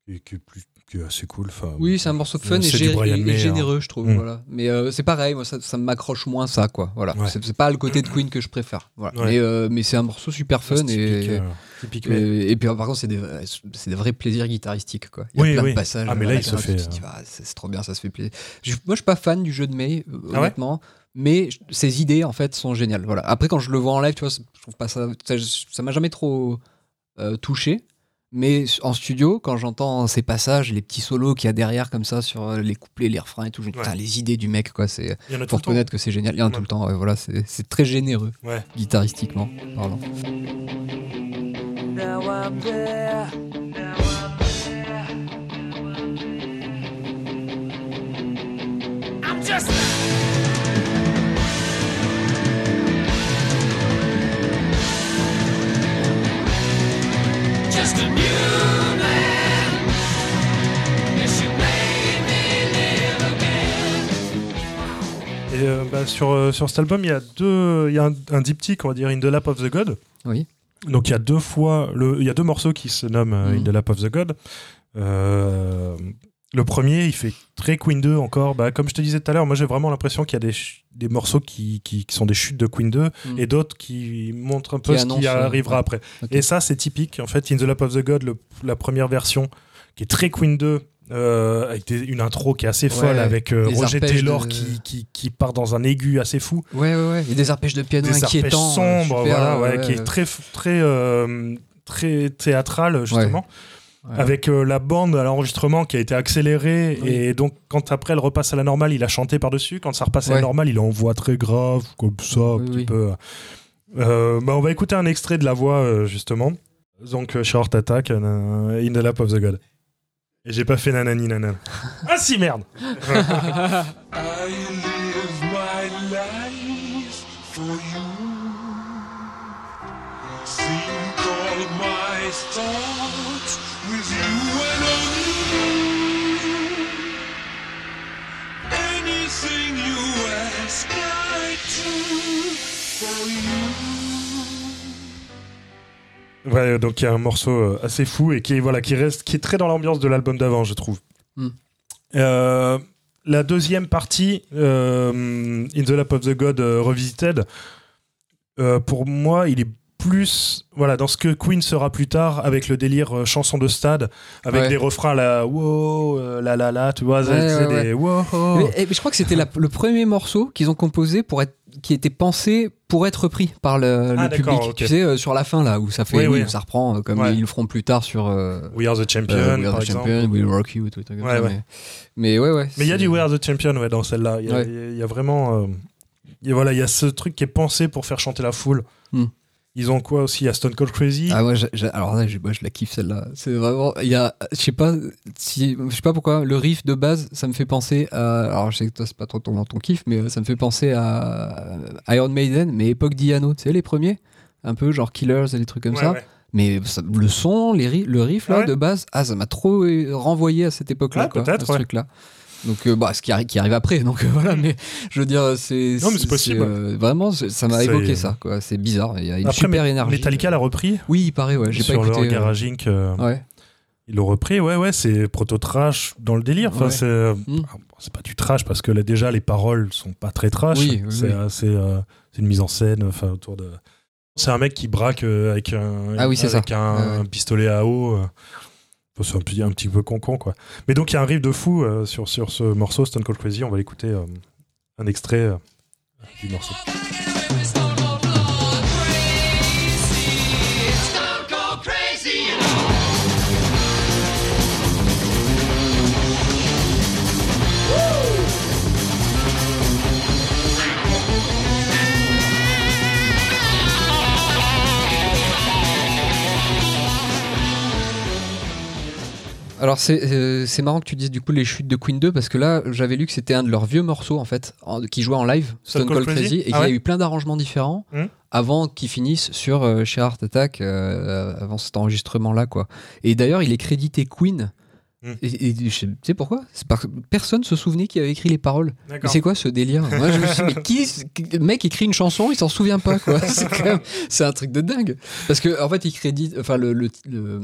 Et qui est, plus, qui est assez cool. Enfin, Oui, c'est un morceau fun et, hein. généreux, je trouve. Mm. Voilà. Mais euh, c'est pareil, moi, ça, ça m'accroche moins ça, quoi. Voilà. Ouais. C'est pas le côté de Queen que je préfère. Voilà. Ouais. Mais, euh, mais c'est un morceau super fun et, typique, euh, et, et puis par contre, c'est des, des vrais plaisirs guitaristiques, quoi. Il y a Oui, plein oui. de passages. Ah, mais là, il se fait, ah, c'est trop bien, ça se fait plaisir. Je- moi, je suis pas fan du jeu de May, Ah ouais honnêtement. Mais ses idées, en fait, sont géniales. Voilà. Après, quand je le vois en live, tu vois, je trouve pas ça. Ça ça m'a jamais trop euh, touché. Mais en studio, quand j'entends ces passages, les petits solos qu'il y a derrière, comme ça, sur euh, les couplets, les refrains et tout, je me dis, Ouais. putain, les idées du mec, quoi. C'est faut reconnaître que c'est génial. Il y en a tout le temps. ouais, voilà, c'est très généreux, Ouais. guitaristiquement parlant. Now I'm there. Now I'm there. I'm just. Just Et euh, bah, sur, euh, sur cet album, il y a deux, il y a un, un diptyque, on va dire, In the Lap of the God. Oui. Donc il y a deux fois, le, il y a deux morceaux qui se nomment euh. In the Lap of the God. Le premier, il fait très Queen 2 encore. Bah, comme je te disais tout à l'heure, moi j'ai vraiment l'impression qu'il y a des, morceaux qui, qui, qui sont des chutes de Queen 2 Mhm. et d'autres qui montrent un Qui peu ce qui arrivera ouais. après. Et ça, c'est typique. En fait, In the Lap of the God, le- la première version, qui est très Queen 2, euh, avec des- une intro qui est assez folle, Ouais, avec euh, Roger Taylor de- qui, qui, qui part dans un aigu assez fou. Ouais, ouais, ouais. A des arpèges de piano des inquiétants. sombres, super, voilà, ouais, qui est très, très, euh, très théâtral, justement. Ouais. Avec euh, la bande à l'enregistrement qui a été accélérée. Oui. Et donc, quand après elle repasse à la normale, il a chanté par-dessus. Quand ça repasse à la normale, il est en voix très grave, comme ça, un Oui, petit oui. peu. Euh, bah, on va écouter un extrait de la voix, euh, justement. Donc, euh, Short Attack, euh, In the Lap of the God. Et j'ai pas fait nanani nanana. ah si, merde Ouais, donc il y a un morceau euh, assez fou et qui voilà, qui reste, qui est très dans l'ambiance de l'album d'avant, je trouve. Mm. Euh, la deuxième partie, euh, In the Lap of the God euh, Revisited, euh, pour moi, il est plus voilà dans ce que Queen sera plus tard avec le délire euh, chanson de stade avec Ouais. des refrains là wow euh, la la la tu vois Ouais, c'est ouais, des wow. Mais, eh, mais je crois que c'était la- le premier morceau qu'ils ont composé pour être, qui était pensé pour être repris par le, le Ah, d'accord, public. ok. Tu sais, euh, sur la fin là où ça fait, Oui, oui, où ça reprend euh, comme Ouais. ils le feront plus tard sur euh, We Are the Champion euh, We Are par the exemple Champion, We Rock You, tout, tout comme Ouais, ça, ouais. Mais, mais ouais, ouais. mais il y a c'est- du We Are the Champion ouais dans celle-là il y, a- Ouais. il y a vraiment euh, il y a- voilà il y a ce truc qui est pensé pour faire chanter la foule Hmm. Ils ont quoi aussi? Il y a Stone Cold Crazy? Ah ouais, alors là, moi, je la kiffe celle-là. C'est vraiment, il y a, je sais pas si, je sais pas pourquoi, le riff de base, ça me fait penser à, alors je sais que toi c'est pas trop ton, ton kiff, mais ça me fait penser à Iron Maiden, mais époque Diano, tu sais les premiers, un peu genre Killers et des trucs comme Ouais, ça. ouais. Mais ça- le son, les le riff là Ouais? de base, ah ça m'a trop euh, renvoyé à cette époque-là, Ouais, quoi, à ce truc-là. Donc euh, bah ce qui, arri- qui arrive après, donc euh, voilà. Mais je veux dire, c'est Non, mais c'est possible. euh, vraiment, ça m'a évoqué ça, quoi. C'est bizarre. Il y a une Après, super énergie. Metallica l'a repris Oui, il paraît, ouais. J'ai pas sur écouté. leur euh, Garage Inc. euh, Ouais. Ils l'ont repris, ouais, ouais, c'est proto-trash dans le délire. Enfin, Ouais. c'est Mm. c'est pas du trash parce que là, déjà les paroles sont pas très trash. Oui, oui, c'est oui. assez, euh, c'est une mise en scène, enfin autour de. C'est un mec qui braque avec un, Ah oui, avec ça. un, Ouais, ouais. un pistolet à eau. C'est un, petit- un petit peu con-con, quoi. Mais donc, il y a un riff de fou euh, sur, sur ce morceau, Stone Cold Crazy. On va l'écouter euh, un extrait euh, du morceau. Alors c'est euh, marrant que tu dises du coup les chutes de Queen 2 parce que là j'avais lu que c'était un de leurs vieux morceaux en fait en- qui jouait en live Stone Cold Crazy, et qu'il Ah y a eu plein d'arrangements différents Hmm. avant qu'ils finissent sur euh, chez Heart Attack euh, avant cet enregistrement là quoi. Et d'ailleurs il est crédité Queen. Hmm. Et, et je sais- tu sais pourquoi? Que personne se souvenait qui avait écrit les paroles. Mais c'est quoi ce délire? Moi, je me suis dit, mais qui Le mec écrit une chanson, il s'en souvient pas, quoi. C'est même, un truc de dingue. Parce que en fait, il crédite, enfin le le, le,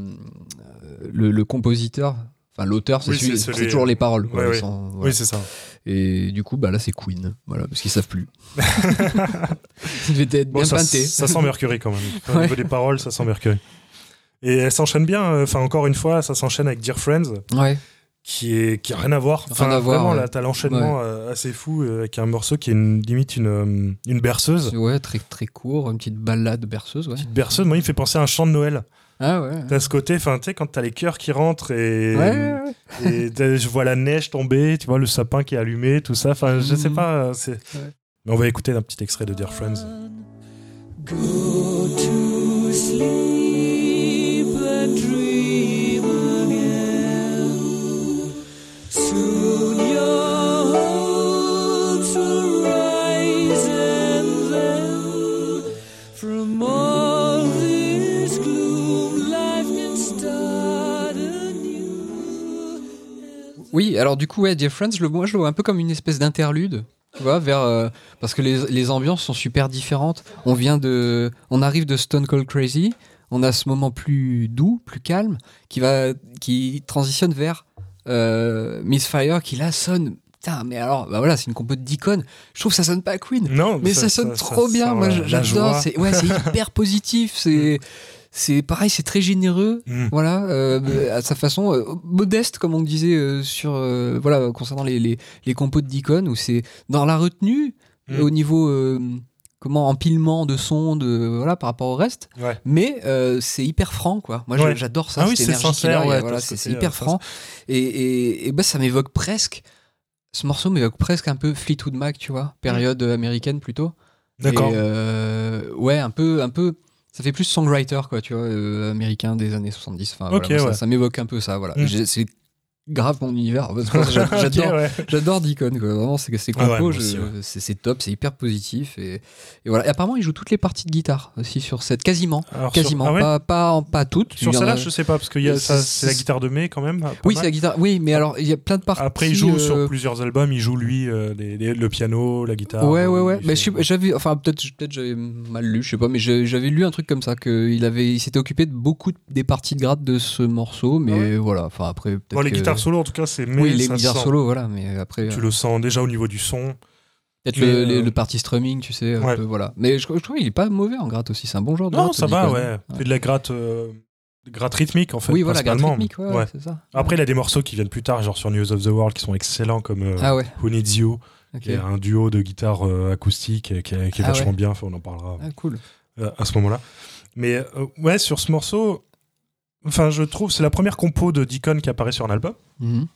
le- le compositeur, enfin l'auteur, c'est Oui, celui- c'est c'est celui- toujours les paroles. Quoi, voilà. Oui, c'est ça. Et du coup, bah là, c'est Queen, voilà, parce qu'ils savent plus. être Bon, bien ça, ça sent Mercury quand même. Au Ouais. niveau des paroles, ça sent Mercury. Et elle s'enchaîne bien. euh, Enfin, encore une fois, ça s'enchaîne avec Dear Friends. Ouais. qui est qui a rien à voir. Rien Enfin, à voir, Vraiment, ouais. là, t'as l'enchaînement euh, assez fou euh, avec un morceau qui est une, limite une, une berceuse. Ouais, très très court, une petite balade berceuse, ouais. Petite berceuse, moi, il me fait penser à un chant de Noël. Ah ouais. T'as ce côté, enfin, tu sais, quand t'as les cœurs qui rentrent et, Ouais, ouais, ouais. et t'as- je vois la neige tomber, tu vois le sapin qui est allumé, tout ça. Enfin, je sais Mhm. pas. euh, c'est- Ouais. Mais on va écouter un petit extrait de Dear Friends. Go to sleep Oui, alors du coup, ouais, Dear Friends, le, moi je le vois un peu comme une espèce d'interlude. Tu vois, vers, euh, parce que les, les ambiances sont super différentes. On vient de, on arrive de Stone Cold Crazy, on a ce moment plus doux, plus calme, qui va, qui transitionne vers euh, Miss Fire, qui là sonne. Putain, mais alors, bah voilà, c'est une compo d'icônes. Je trouve que ça sonne pas Queen. Non, Mais ça, sonne trop bien, moi j'adore. C'est ouais, c'est hyper positif. C'est c'est pareil, c'est très généreux. Mm. Voilà, euh, à sa façon euh, modeste, comme on disait euh, sur voilà concernant les, les, les compos de Deacon, où c'est dans la retenue Mm. au niveau comment empilement de sons de voilà par rapport au reste. Ouais. Mais euh, c'est hyper franc, quoi. Moi, Ouais. j'adore ça. Ah oui, c'est sincère, ouais, voilà, ce c'est hyper franc. Et, et, et bah, ça m'évoque presque. Ce morceau m'évoque presque un peu Fleetwood Mac, tu vois, période américaine plutôt. D'accord. Euh, ouais, un peu, un peu. Ça fait plus songwriter, quoi, tu vois, euh, américain des années 70. Enfin, voilà, ouais. ça, ça m'évoque un peu ça, voilà. Mm. C'est grave mon univers. J'adore, j'adore Deacon, quoi. Vraiment, c'est c'est Ah ouais, ouais. c'est top, c'est hyper positif et, et voilà. Et apparemment, il joue toutes les parties de guitare aussi sur cette, quasiment, Alors, sur- quasiment, ah ouais pas, pas, toutes. Sur celle-là, je sais pas, parce que y a- ça, C'est- la guitare de mai quand même. Oui, c'est la guitare. Oui, mais alors il y a plein de parties. Après, il joue euh, sur plusieurs albums, il joue lui euh, les- les- le piano, la guitare. Ouais, ouais, ouais. Mais j'avais, enfin, peut-être, peut-être j'avais mal lu, je sais pas, mais j'avais lu un truc comme ça, qu'il avait, il s'était occupé de beaucoup de- des parties de grade de ce morceau, mais Ah ouais voilà, enfin, après, peut-être. Bon, les que- guitares solo, en tout cas, c'est mais Oui, les guitares solo, voilà, mais après. Tu euh, le sens déjà au niveau du son. Peut-être Mais, le, euh, le, le party strumming, tu sais. ouais. peu, voilà. Mais je, je trouve qu'il est pas mauvais en gratte aussi. C'est un bon genre de Non, gratte, ça va, ouais. C'est de la gratte, euh, gratte rythmique en fait. Oui, voilà, gratte rythmique, ouais, Ouais. c'est ça. Après, il a des morceaux qui viennent plus tard, genre sur News of the World, qui sont excellents, comme euh, Ah ouais, Who Needs You, qui est un duo de guitare acoustique qui est, qui est Ah vachement bien. On en parlera Ah, cool. à ce moment-là. Mais ouais, sur ce morceau, enfin, je trouve c'est la première compo de Deacon qui apparaît sur un album. Mhm.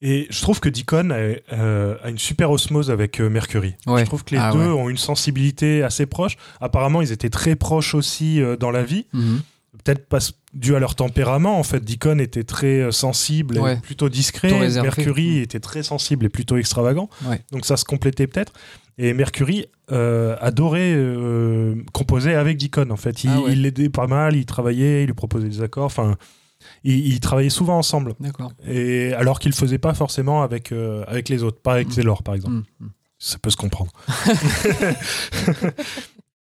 Et je trouve que Deacon a, euh, a une super osmose avec euh, Mercury. Ouais. Je trouve que les Ah deux ouais. ont une sensibilité assez proche. Apparemment, ils étaient très proches aussi euh, dans la vie. Mhm. Peut-être pas dû à leur tempérament. En fait, Deacon était très sensible et Ouais. plutôt discret. Mercury Mm. était très sensible et plutôt extravagant. Donc ça se complétait peut-être. Et Mercury euh, adorait euh, composer avec Deacon. En fait, il Ah ouais. il l'aidait pas mal. Il travaillait, il lui proposait des accords. Enfin, ils, travaillaient souvent ensemble. D'accord. Et alors qu'il le faisait pas forcément avec euh, avec les autres, pas avec Mm. Taylor par exemple. Mhm. Mhm. Ça peut se comprendre.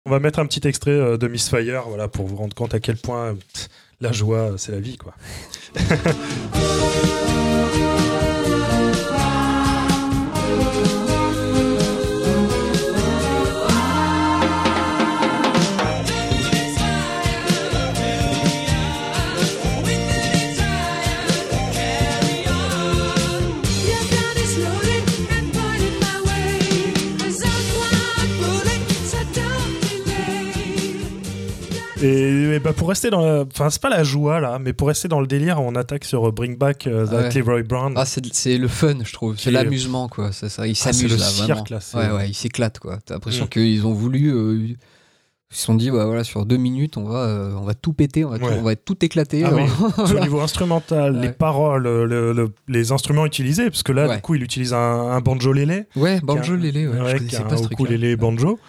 On va mettre un petit extrait de Miss Fire, voilà, pour vous rendre compte à quel point pff, la joie, c'est la vie, quoi. Et, et bah, pour rester dans la... Enfin, c'est pas la joie, là, mais pour rester dans le délire, on attaque sur euh, Bring Back euh, Ah ouais. That Leroy Brown. Ah, c'est le fun, je trouve. C'est est- l'amusement, quoi. C'est ça. Ils Ah, s'amusent là, cirque, vraiment. là, Ouais, ouais, ils s'éclatent, quoi. T'as l'impression Mm. qu'ils ont voulu. euh, ils se sont dit, bah, voilà, sur deux minutes, on va, euh, on va tout péter, on va, tout, on va tout éclater. Ah oui. Alors, au niveau instrumental, les paroles, le- le- les instruments utilisés, parce que là, du coup, il utilise un, un banjo lélé. ouais, banjo lélé, ouais. ouais, je qui connaissais a pas un ce truc. ukulélé banjo.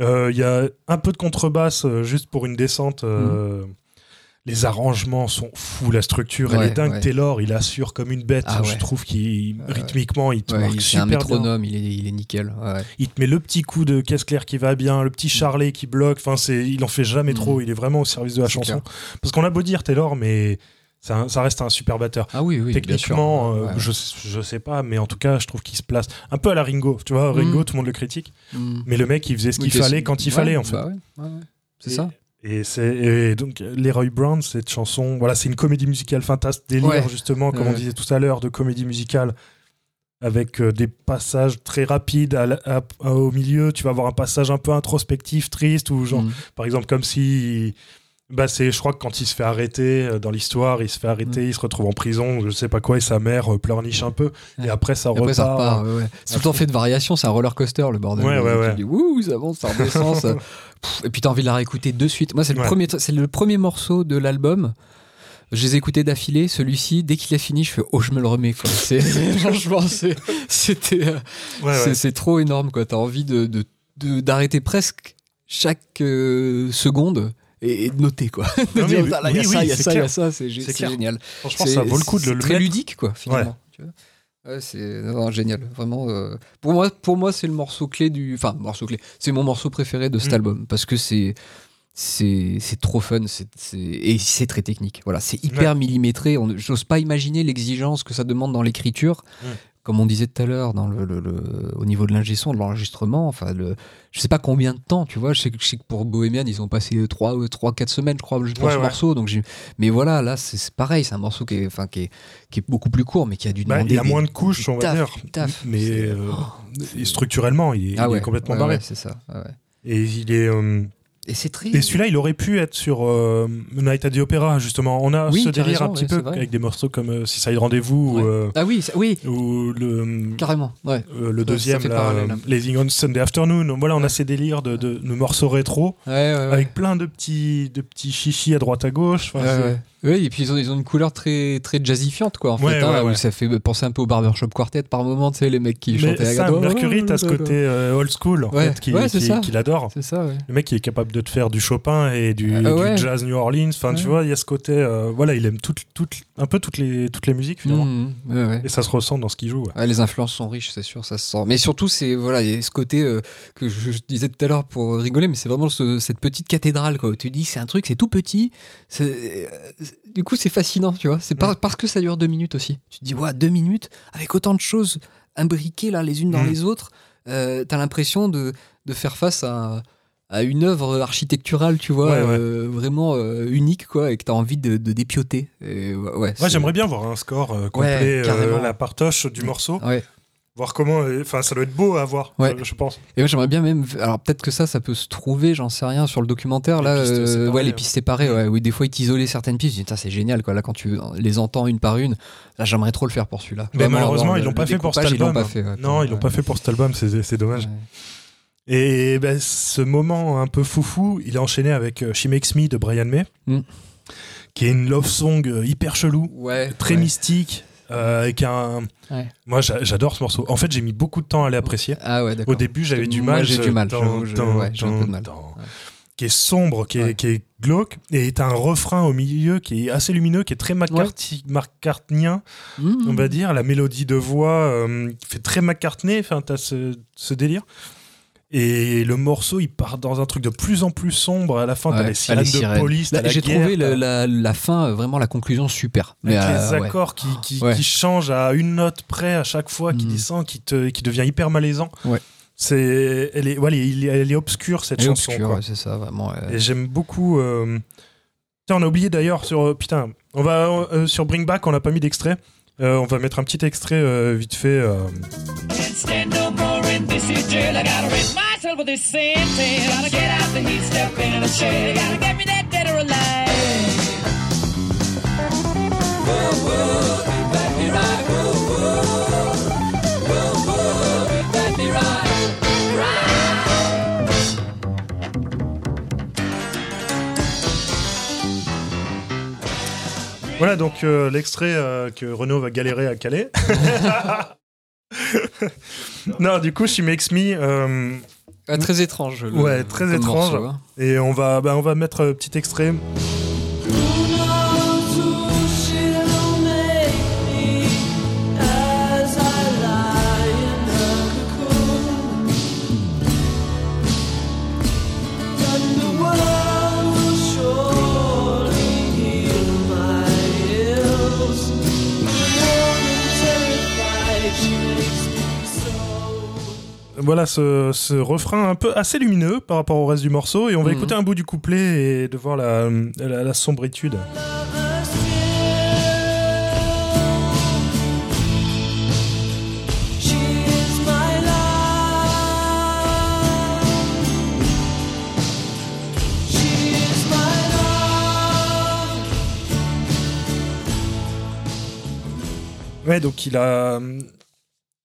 Euh, Il y a un peu de contrebasse euh, juste pour une descente. euh, Les arrangements sont fous, la structure elle Ouais, est dingue. ouais. Taylor, il assure comme une bête. Ah Je ouais. trouve qu'il Euh, rythmiquement, il te marque super un bien. il est, il est nickel. Il te met le petit coup de caisse claire qui va bien, le petit charlet qui bloque. Enfin, c'est, il en fait jamais Mm. trop. Il est vraiment au service de la chanson. clair. Parce qu'on a beau dire Taylor, mais un- ça reste un super batteur. Ah oui, oui. bien sûr. Techniquement, euh, Ouais, je, je sais pas, mais en tout cas, je trouve qu'il se place un peu à la Ringo. Tu vois, Ringo, Mm. tout le monde le critique. Mm. Mais le mec, il faisait ce qu'il fallait quand il ouais, fallait, en fait. bah ouais. C'est ça. Et, c'est, et donc, Leroy Brown, cette chanson, voilà, c'est une comédie musicale fantastique, délire, Ouais. justement, comme on disait tout à l'heure, de comédie musicale, avec euh, des passages très rapides à la- à- à- au milieu. Tu vas avoir un passage un peu introspectif, triste, ou genre, Mm. par exemple, comme si. Bah c'est, je crois que quand il se fait arrêter euh, dans l'histoire, il se fait arrêter, Mm. il se retrouve en prison, je sais pas quoi, et sa mère euh, pleurniche un peu, et après ça Et après, repart. ça repart. ouais, ouais. C'est tout le temps fait de variations, c'est un roller coaster le bordel. Ouais, ouais, Tu ouais. dis, Ouh, ça avance, ça redescend. ça- Et puis t'as envie de la réécouter de suite. Moi, c'est le, Ouais. premier, c'est le premier morceau de l'album. Je les ai écoutés d'affilée. Celui-ci, dès qu'il a fini, je fais Oh, je me le remets. Quoi. C'est, franchement, c'était, euh, Ouais, c'est, trop énorme. Quoi. T'as envie de, d'arrêter presque chaque euh, seconde et, et de noter. Quoi. de Non, dire, mais là, il y a oui, ça, il y a c'est ça, il y a clair. ça. C'est, génial. Franchement, ça vaut le coup de le très mettre. ludique, quoi, finalement. Ouais, c'est génial, vraiment. euh, Pour moi, pour moi, c'est le morceau clé du, enfin, morceau clé. C'est mon morceau préféré de cet Mm. album parce que c'est, c'est, trop fun, c'est, c'est- et c'est très technique. Voilà, c'est hyper millimétré. J'ose pas imaginer l'exigence que ça demande dans l'écriture. Mm. Comme on disait tout à l'heure, dans le, le- le- au niveau de l'ingé son, de l'enregistrement, enfin, le, je sais pas combien de temps, tu vois. Je sais, que- je sais que pour Bohemian, ils ont passé 3 trois, 4 semaines, je crois, juste pour Ouais, ce ouais. morceau. Donc mais voilà, là, c'est pareil, c'est un morceau qui est, enfin, qui est, qui est beaucoup plus court, mais qui a dû Bah, demander. il a des- moins de couches, on va taf, dire. taf. Mais euh, et structurellement, il est, Ah il est ouais, complètement barré. c'est ça. Et il est. euh, Et c'est très. Et celui-là, il aurait pu être sur euh, Night at the Opera, justement. On a Oui, ce délire raison, un petit ouais, peu avec des morceaux comme euh, Seaside Rendez-vous Ouais. ou, euh, Ah oui, oui, ou le, carrément. Ouais. euh, le deuxième, là, parallèle. euh, Lazy on Sunday Afternoon. Voilà, on a ces délires de, de- de morceaux rétro avec plein de petits, de petits chichis à droite à gauche. Enfin. Oui, et puis ils ont, ils ont une couleur très, très jazzifiante, quoi, en Ouais, fait. hein, ouais, où ouais. Ça fait penser un peu au Barbershop Quartet par moment, tu sais, les mecs qui Mais chantaient à ça, Gado. Mercury, t'as ce côté euh, old school, en fait, qui- c'est qui- ça. qu'il adore. Ça. Le mec, il est capable de te faire du Chopin et du, Ah du jazz New Orleans. Enfin, tu vois, il y a ce côté. euh, voilà, il aime toutes, toutes, un peu toutes les, toutes les musiques, finalement. Mmh, ouais, ouais. Et ça se ressent dans ce qu'il joue. ouais. Ouais, les influences sont riches, c'est sûr, ça se sent. Mais surtout, c'est voilà, il y a ce côté euh, que je, je disais tout à l'heure pour rigoler, mais c'est vraiment ce- cette petite cathédrale quoi. Tu dis, c'est un truc, c'est tout petit. c'est- euh, Du coup, c'est fascinant, tu vois. C'est par- parce que ça dure deux minutes aussi. Tu te dis, ouais, deux minutes avec autant de choses imbriquées là, les unes dans les autres. euh, t'as l'impression de, de faire face à, à une œuvre architecturale, tu vois, Ouais, ouais. euh, vraiment euh, unique, quoi, et que t'as envie de, de dépioter. Et, ouais, j'aimerais bien voir un score euh, complet, euh, carrément. la partoche du morceau, Ouais. voir comment. Enfin, ça doit être beau à voir, je, pense. Et moi j'aimerais bien même. Alors peut-être que ça, ça peut se trouver, j'en sais rien, sur le documentaire. Les là, pistes séparées, ouais, les pistes séparées. Ouais, oui, des fois ils t'isolaient certaines pistes. Je dis, c'est génial, quoi. Là, quand tu les entends une par une, là, j'aimerais trop le faire pour celui-là. En- malheureusement, en- ils l'ont le pas fait pour cet album. pas ouais, non, ils l'ont pas fait pour cet album, c'est c'est dommage. Et ben, ce moment un peu foufou, il est enchaîné avec euh, She Makes Me de Brian May, Mm. qui est une love song euh, hyper chelou, Ouais. très ouais. mystique, euh, avec un. Ouais. Moi, j'a- j'adore ce morceau. En fait, j'ai mis beaucoup de temps à l'apprécier. Ah. Au début, j'avais du mal. j'ai du mal. Qui est sombre, qui est, qui est glauque, et t'as un refrain au milieu qui est assez lumineux, qui est très McCarthy, McCartneyen, Mmh. on va dire. La mélodie de voix euh, qui fait très McCartney, enfin, t'as ce, ce délire. Et le morceau, il part dans un truc de plus en plus sombre. À la fin, t'as Ouais, les sirènes, ah, les sirènes. de police, t'as J'ai trouvé le- t'as- la, la fin, euh, vraiment la conclusion super. Mais avec euh, les ouais. accords qui, qui, Ouais. qui changent à une note près à chaque fois, qui Mhm. descend, qui, te, qui devient hyper malaisant. Ouais. C'est, elle, est, ouais, elle, est, elle est obscure, cette Elle est chanson. c'est ça, vraiment. euh, Et j'aime beaucoup. euh, Putain, on a oublié d'ailleurs sur. euh, Putain, on va euh, sur Bring Back, on n'a pas mis d'extrait. Euh, on va mettre un petit extrait euh, vite fait. In this heat jail. I gotta rid myself with this sin tail. Gotta get out the heat, step into the shade. Gotta get me that dead or alive. Whoa, whoa. Voilà donc euh, l'extrait euh, que Renault va galérer à caler. non, du coup, She Makes Me. euh, ah, très étrange. le- Ouais, très étrange. morceau, hein. et on va, bah, on va mettre un petit extrait. Voilà ce, ce refrain un peu assez lumineux par rapport au reste du morceau. Et on va Mhm. écouter un bout du couplet et de voir la, la, la sombritude. Ouais, donc il a,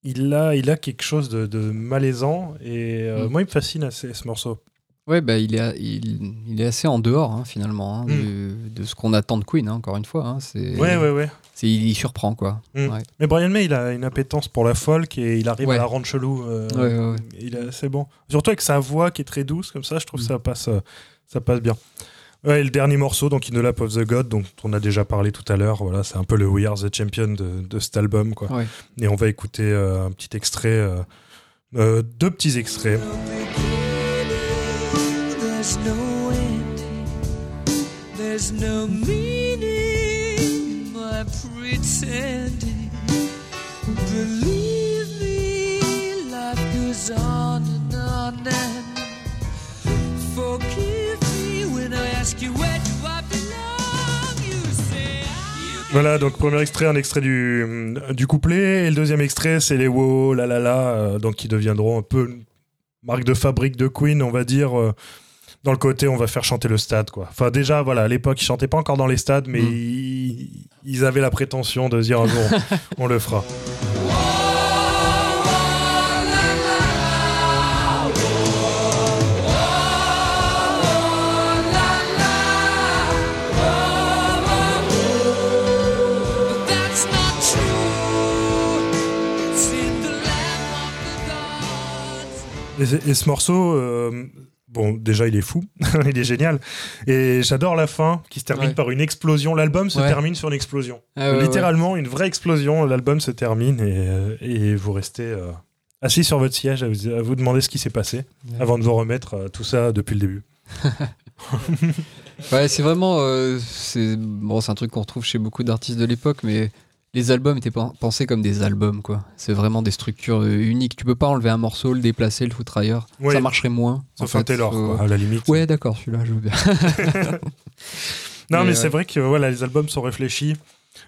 il a, il a quelque chose de, de malaisant et euh, Mm. moi il me fascine assez ce morceau. Ouais, bah, il, est, il, il est assez en dehors, hein, finalement, hein, Mm. de ce qu'on attend de Queen, hein, encore une fois. c'est, Ouais, ouais, ouais. c'est- il, il surprend, quoi. Mm. Ouais. Mais Brian May, il a une appétence pour la folk et il arrive Ouais. à la rendre chelou. euh, Ouais, ouais, ouais. Il est assez bon. Surtout avec sa voix qui est très douce, comme ça, je trouve que ça passe, euh, ça passe bien. Ouais, et le dernier morceau, donc In the Lap of the God, dont on a déjà parlé tout à l'heure, voilà, c'est un peu le We Are the Champion de, de cet album, quoi. Ouais. Et on va écouter euh, un petit extrait, euh, euh, deux petits extraits. There's no ending. There's no meaning in my pretending. Believe me, life goes on and on and Voilà, donc premier extrait, un extrait du, du couplet, et le deuxième extrait, c'est les wow, la la la, euh, donc qui deviendront un peu une marque de fabrique de Queen, on va dire. euh, dans le côté, on va faire chanter le stade, quoi. Enfin, déjà, voilà, à l'époque, ils chantaient pas encore dans les stades, mais Mm. ils, ils avaient la prétention de dire un jour, on le fera. Et, et ce morceau, euh, bon, déjà, il est fou, il est génial. Et j'adore la fin, qui se termine Ouais. par une explosion. L'album se Ouais. termine sur une explosion. Ah. Littéralement, une vraie explosion. L'album se termine et, euh, et vous restez euh, assis sur votre siège à vous, à vous demander ce qui s'est passé avant de vous remettre tout ça depuis le début. Ouais, c'est vraiment. euh, c'est bon, c'est un truc qu'on retrouve chez beaucoup d'artistes de l'époque, mais les albums étaient pen- pensés comme des albums, quoi. C'est vraiment des structures euh, uniques. Tu peux pas enlever un morceau, le déplacer, le foutre ailleurs. Ouais. Ça marcherait moins. Sauf en un fait, Taylor, faut- quoi, à la limite. Ouais, d'accord, celui-là, je veux bien. Non, mais, Mais, c'est euh, vrai que voilà, les albums sont réfléchis.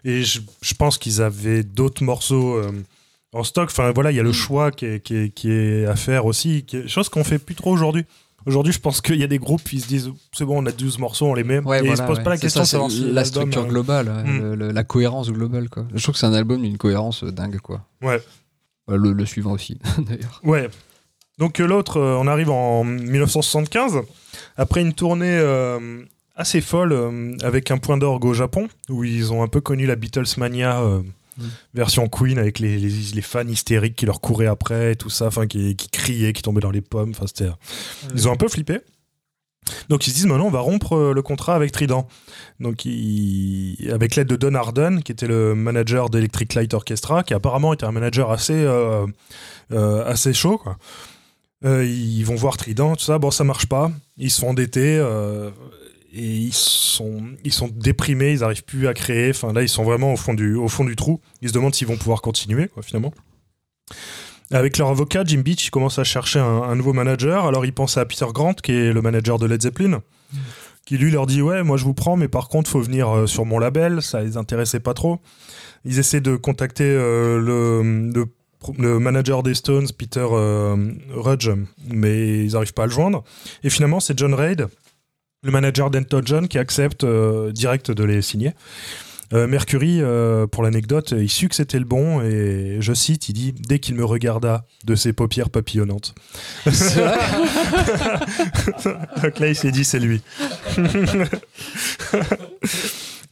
Et je, je pense qu'ils avaient d'autres morceaux euh, en stock. Enfin, voilà, il y a le Mm. choix qui est, qui, est, qui est à faire aussi. Qui est- chose qu'on fait plus trop aujourd'hui. Aujourd'hui, je pense qu'il y a des groupes qui se disent c'est bon, on a 12 morceaux, on les met. Ouais, et ils voilà, se posent ouais. pas la question de ça, savoir c'est si la structure euh, globale, Hmm. le- le- la cohérence globale, quoi. Je trouve que c'est un album d'une cohérence dingue, quoi. Ouais. Euh, Le, le suivant aussi, d'ailleurs. Ouais. Donc euh, l'autre, on arrive en 1975, après une tournée euh, assez folle euh, avec un point d'orgue au Japon, où ils ont un peu connu la Beatlesmania euh, Mm. version Queen, avec les, les, les fans hystériques qui leur couraient après, et tout ça, enfin qui, qui criaient, qui tombaient dans les pommes. Enfin, c'était, ils ont un peu flippé. Donc ils se disent maintenant on va rompre euh, le contrat avec Trident. Donc ils- avec l'aide de Don Arden, qui était le manager d'Electric Light Orchestra, qui apparemment était un manager assez euh, euh, assez chaud. Quoi. Euh, ils vont voir Trident, tout ça. Bon, ça marche pas. Ils se sont endettés et ils sont, ils sont déprimés. Ils n'arrivent plus à créer. Enfin, là, ils sont vraiment au fond du, au fond du trou. Ils se demandent s'ils vont pouvoir continuer, finalement. Avec leur avocat, Jim Beach, ils commencent à chercher un, nouveau manager. Alors, ils pensent à Peter Grant, qui est le manager de Led Zeppelin, qui lui leur dit Ouais, moi je vous prends, mais par contre, faut venir euh, sur mon label. Ça les intéressait pas trop. Ils essaient de contacter euh, le manager des Stones, Peter euh, Rudge, mais ils n'arrivent pas à le joindre. Et finalement, c'est John Reid, le manager d'Elton John, qui accepte euh, direct de les signer. Euh, Mercury, euh, pour l'anecdote, il sut que c'était le bon et je cite, il dit dès qu'il me regarda de ses paupières papillonnantes. Donc là, il s'est dit c'est lui.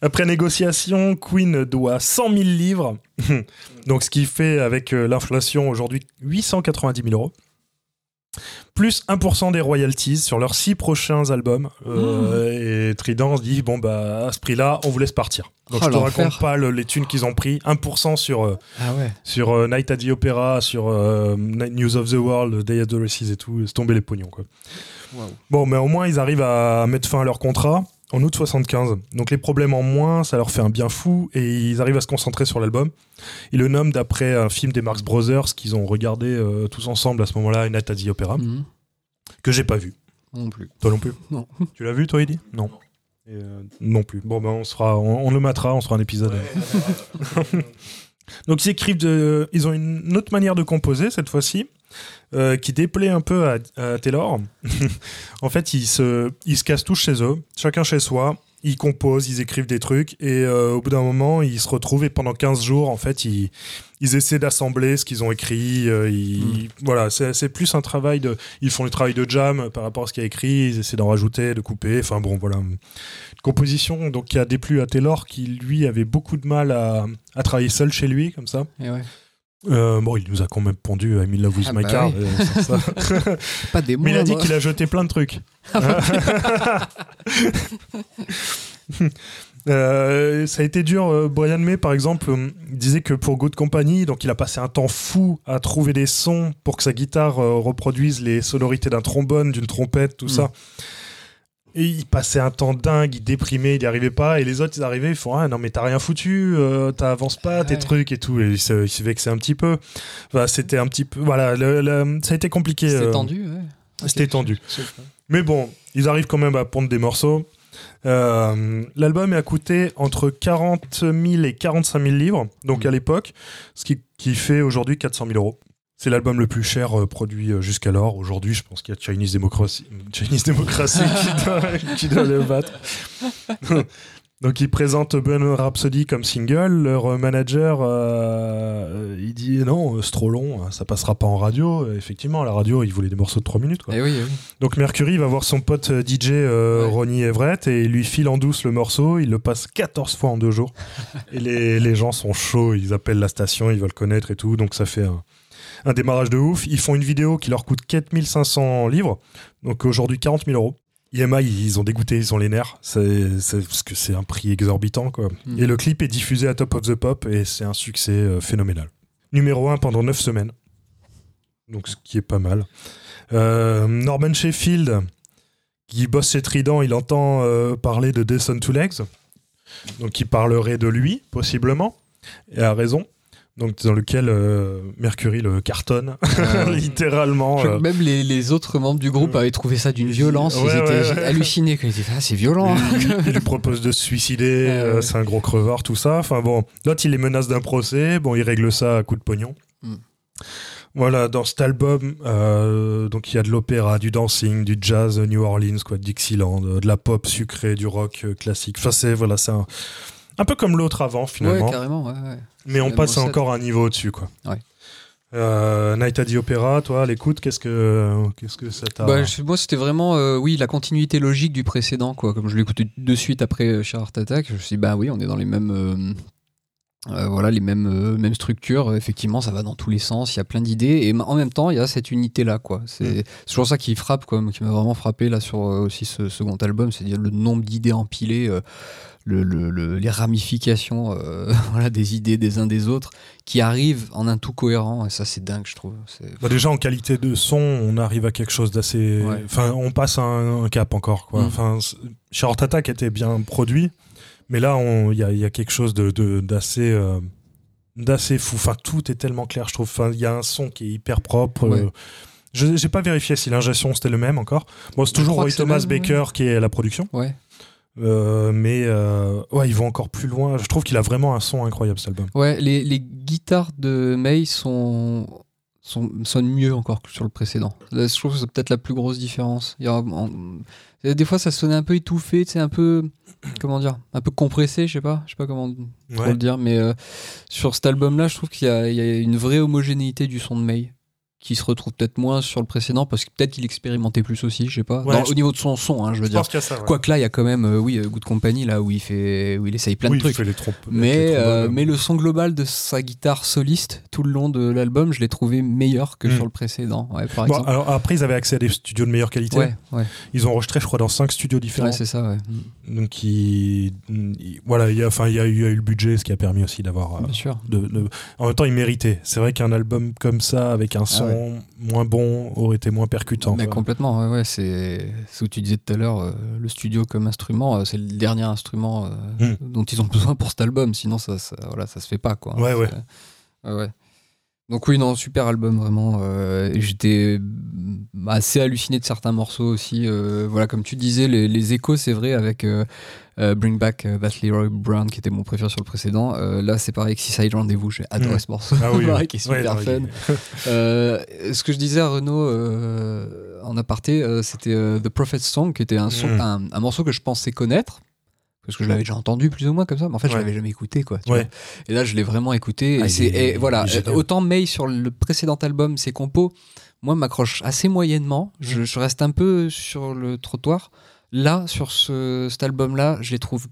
Après négociation, Queen doit 100 000 livres, donc ce qui fait avec l'inflation aujourd'hui 890 000 euros, plus 1% des royalties sur leurs six prochains albums. Euh, Et Trident se dit bon bah à ce prix-là, on vous laisse partir. Donc Oh, je te raconte pas le- les thunes qu'ils ont pris, 1% sur euh, Ah ouais. sur euh, Night at the Opera, sur Night News of the World, Day of the Races et tout, c'est tomber les pognons quoi. Bon, mais au moins ils arrivent à mettre fin à leur contrat en août 75. Donc les problèmes en moins, ça leur fait un bien fou et ils arrivent à se concentrer sur l'album. Ils le nomment d'après un film des Marx Brothers qu'ils ont regardé euh, tous ensemble à ce moment-là, Night at the Opera, Mhm. que j'ai pas vu. Non plus. Toi non plus Non. Tu l'as vu toi, Eddy? Non. Et, euh, non plus. Bon, ben on, sera, on, on le matera, on sera un épisode. Donc ils écrivent de, ils ont une autre manière de composer cette fois-ci, euh, qui déplaît un peu à, à Taylor. en fait, ils se, ils se cassent tous chez eux, chacun chez soi. Ils composent, ils écrivent des trucs, et euh, au bout d'un moment, ils se retrouvent et pendant 15 jours, en fait, ils, ils essaient d'assembler ce qu'ils ont écrit. euh, ils- Voilà, c'est c'est plus un travail de. Ils font le travail de jam par rapport à ce qu'il y a écrit, ils essaient d'en rajouter, de couper. Enfin bon, voilà. Une composition donc, qui a déplu à Taylor, qui lui avait beaucoup de mal à, à travailler seul chez lui, comme ça. Et ouais. Euh, bon, il nous a quand même pondu à In Love with Ah My bah Car. oui. euh, sans ça. Pas des Mais il a dit moindres. qu'il a jeté plein de trucs. Euh, ça a été dur. euh, Brian May, par exemple, disait que pour Good Company, donc il a passé un temps fou à trouver des sons pour que sa guitare reproduise les sonorités d'un trombone, d'une trompette, tout Mm. ça. Et il passait un temps dingue, il déprimait, il n'y arrivait pas. Et les autres, ils arrivaient, ils font Ah non, mais t'as rien foutu, euh, t'avances pas, tes Ouais. trucs et tout. Et il se, il se vexait un petit peu. Enfin, c'était un petit peu. Voilà, le- le- ça a été compliqué. C'était euh, tendu, ouais. C'était tendu. Mais bon, ils arrivent quand même à pondre des morceaux. Euh, L'album a coûté entre 40 000 et 45 000 livres, donc Mm. à l'époque, ce qui, qui fait aujourd'hui 400 000 euros. C'est l'album le plus cher euh, produit euh, jusqu'alors. Aujourd'hui, je pense qu'il y a Chinese Democracy, Chinese Democracy qui, doit, qui doit le battre. Donc ils présentent Bohemian Rhapsody comme single. Leur manager, euh, il dit non, c'est trop long, ça passera pas en radio. Effectivement, à la radio, il voulait des morceaux de 3 minutes. Quoi. Eh oui, eh oui. Donc Mercury va voir son pote DJ Ouais. Ronnie Everett et il lui file en douce le morceau. Il le passe 14 fois en deux jours. et les, les gens sont chauds, ils appellent la station, ils veulent connaître et tout. Donc ça fait un, un démarrage de ouf. Ils font une vidéo qui leur coûte 4500 livres. Donc aujourd'hui 40 000 euros. EMI, ils ont dégoûté, ils ont les nerfs. C'est, c'est- parce que c'est un prix exorbitant. Quoi. Mhm. Et le clip est diffusé à Top of the Pop et c'est un succès euh, phénoménal. Numéro 1 pendant 9 semaines. Donc ce qui est pas mal. Euh, Norman Sheffield, qui bosse chez Trident, il entend euh, parler de Descent to Legs. Donc il parlerait de lui, possiblement. et a raison. Donc dans lequel euh, Mercury le cartonne Euh, littéralement. euh, même les, les autres membres du groupe avaient trouvé ça d'une violence. Ils Ouais, étaient ouais, hallucinés. Ils disaient, ah, c'est violent. il, il lui propose de se suicider, Ouais, euh, ouais. c'est un gros crevard, tout ça. Enfin bon, l'autre il les menace d'un procès, bon il règle ça à coup de pognon. Mm. Voilà, dans cet album, euh, donc il y a de l'opéra, du dancing, du jazz New Orleans, quoi, de Dixieland, euh, de la pop sucrée, du rock euh, classique. Enfin c'est voilà, c'est un, un peu comme l'autre avant finalement, Ouais, carrément. Ouais, ouais. mais on passe encore un niveau au-dessus quoi. Ouais. Euh, Night at the Opera, toi, à l'écoute, qu'est-ce que qu'est-ce que ça t'a Bah, moi, c'était vraiment, euh, oui, la continuité logique du précédent, quoi. Comme je l'ai écouté de suite après euh, chez Art Attack, je me suis dit, bah oui, on est dans les mêmes, euh, euh, voilà, les mêmes, mêmes structures. Effectivement, ça va dans tous les sens. Il y a plein d'idées, et en même temps, il y a cette unité-là, quoi. C'est Mm. c'est toujours ça qui frappe, quoi, qui m'a vraiment frappé là sur aussi ce second album, c'est-à-dire le nombre d'idées empilées. Le, le- le- les ramifications euh, voilà, des idées des uns des autres qui arrivent en un tout cohérent et ça c'est dingue je trouve Bah, déjà en qualité de son, on arrive à quelque chose d'assez. Ouais. Enfin, on passe un, un cap encore. Quoi. Mm. Enfin, chez Art Attack était bien produit, mais là, il y a, il y a quelque chose de de- d'assez. euh, d'assez fou. Enfin, tout est tellement clair, je trouve. Enfin, il y a un son qui est hyper propre. Ouais. euh, Je j'ai pas vérifié si l'ingestion c'était le même encore. Bon, c'est toujours Roy Thomas Baker qui est à la production. ouais Euh, mais euh, ouais, ils vont encore plus loin. Je trouve qu'il a vraiment un son incroyable cet album. Ouais, les, les guitares de May sont, sont, sonnent mieux encore que sur le précédent. Là, je trouve que c'est peut-être la plus grosse différence. Il y a- en- des fois, ça sonnait un peu étouffé, c'est un peu, comment dire, un peu compressé, je sais pas, je sais pas comment le dire, mais euh, sur cet album-là, je trouve qu'il y, y a une vraie homogénéité du son de May qui se retrouve peut-être moins sur le précédent parce que peut-être qu'il expérimentait plus aussi, je sais pas. Ouais, Dans- je- Au niveau de son son, hein, je veux Je dire. ça. ouais. Quoique là, il y a quand même, euh, oui, euh, Good Company, là où il fait, où il essaye plein oui, de trucs. il fait les trompes. Mais, les euh, mais le son global de sa guitare soliste tout le long de l'album, je l'ai trouvé meilleur que Mm. sur le précédent. Ouais, par Bon, exemple. alors après, ils avaient accès à des studios de meilleure qualité. Ils ont enregistré, je crois, dans cinq studios différents. c'est ça. Ouais. Donc, ils- ils- voilà, il y a, enfin, il y a, eu- il y a eu le budget, ce qui a permis aussi d'avoir. euh, Bien sûr. de, de- En même temps, ils méritaient. C'est vrai qu'un album comme ça, avec un son Ouais. moins bon, aurait été moins percutant. Mais complètement, ouais, ouais, c'est ce que tu disais tout à l'heure, euh, le studio comme instrument, euh, c'est le dernier instrument euh, Mm. dont ils ont besoin pour cet album, sinon ça, ça, voilà, ça se fait pas. Quoi. Ouais, ouais, ouais. Donc oui, non, super album vraiment. euh, J'étais assez halluciné de certains morceaux aussi. euh, voilà, comme tu disais, les, les échos, c'est vrai, avec euh, Bring Back That Leroy Brown, qui était mon préféré sur le précédent. Là, c'est pareil, Seaside Rendez-vous, j'ai adoré Mm. ce morceau. Ah oui, qui est super fun. ce que je disais à Renaud en aparté, c'était The Prophet's Song, qui était un, son, Mm. un, un morceau que je pensais connaître. Parce que je l'avais déjà entendu plus ou moins comme ça, mais en fait, je Ouais. l'avais jamais écouté. Quoi, tu Ouais. vois. Et là, je l'ai vraiment écouté. Ah, et c'est, et voilà, autant May sur le précédent album, ses compos, moi, m'accroche assez moyennement. Je, Mm. je reste un peu sur le trottoir. Là, sur ce, cet album-là, je les trouve.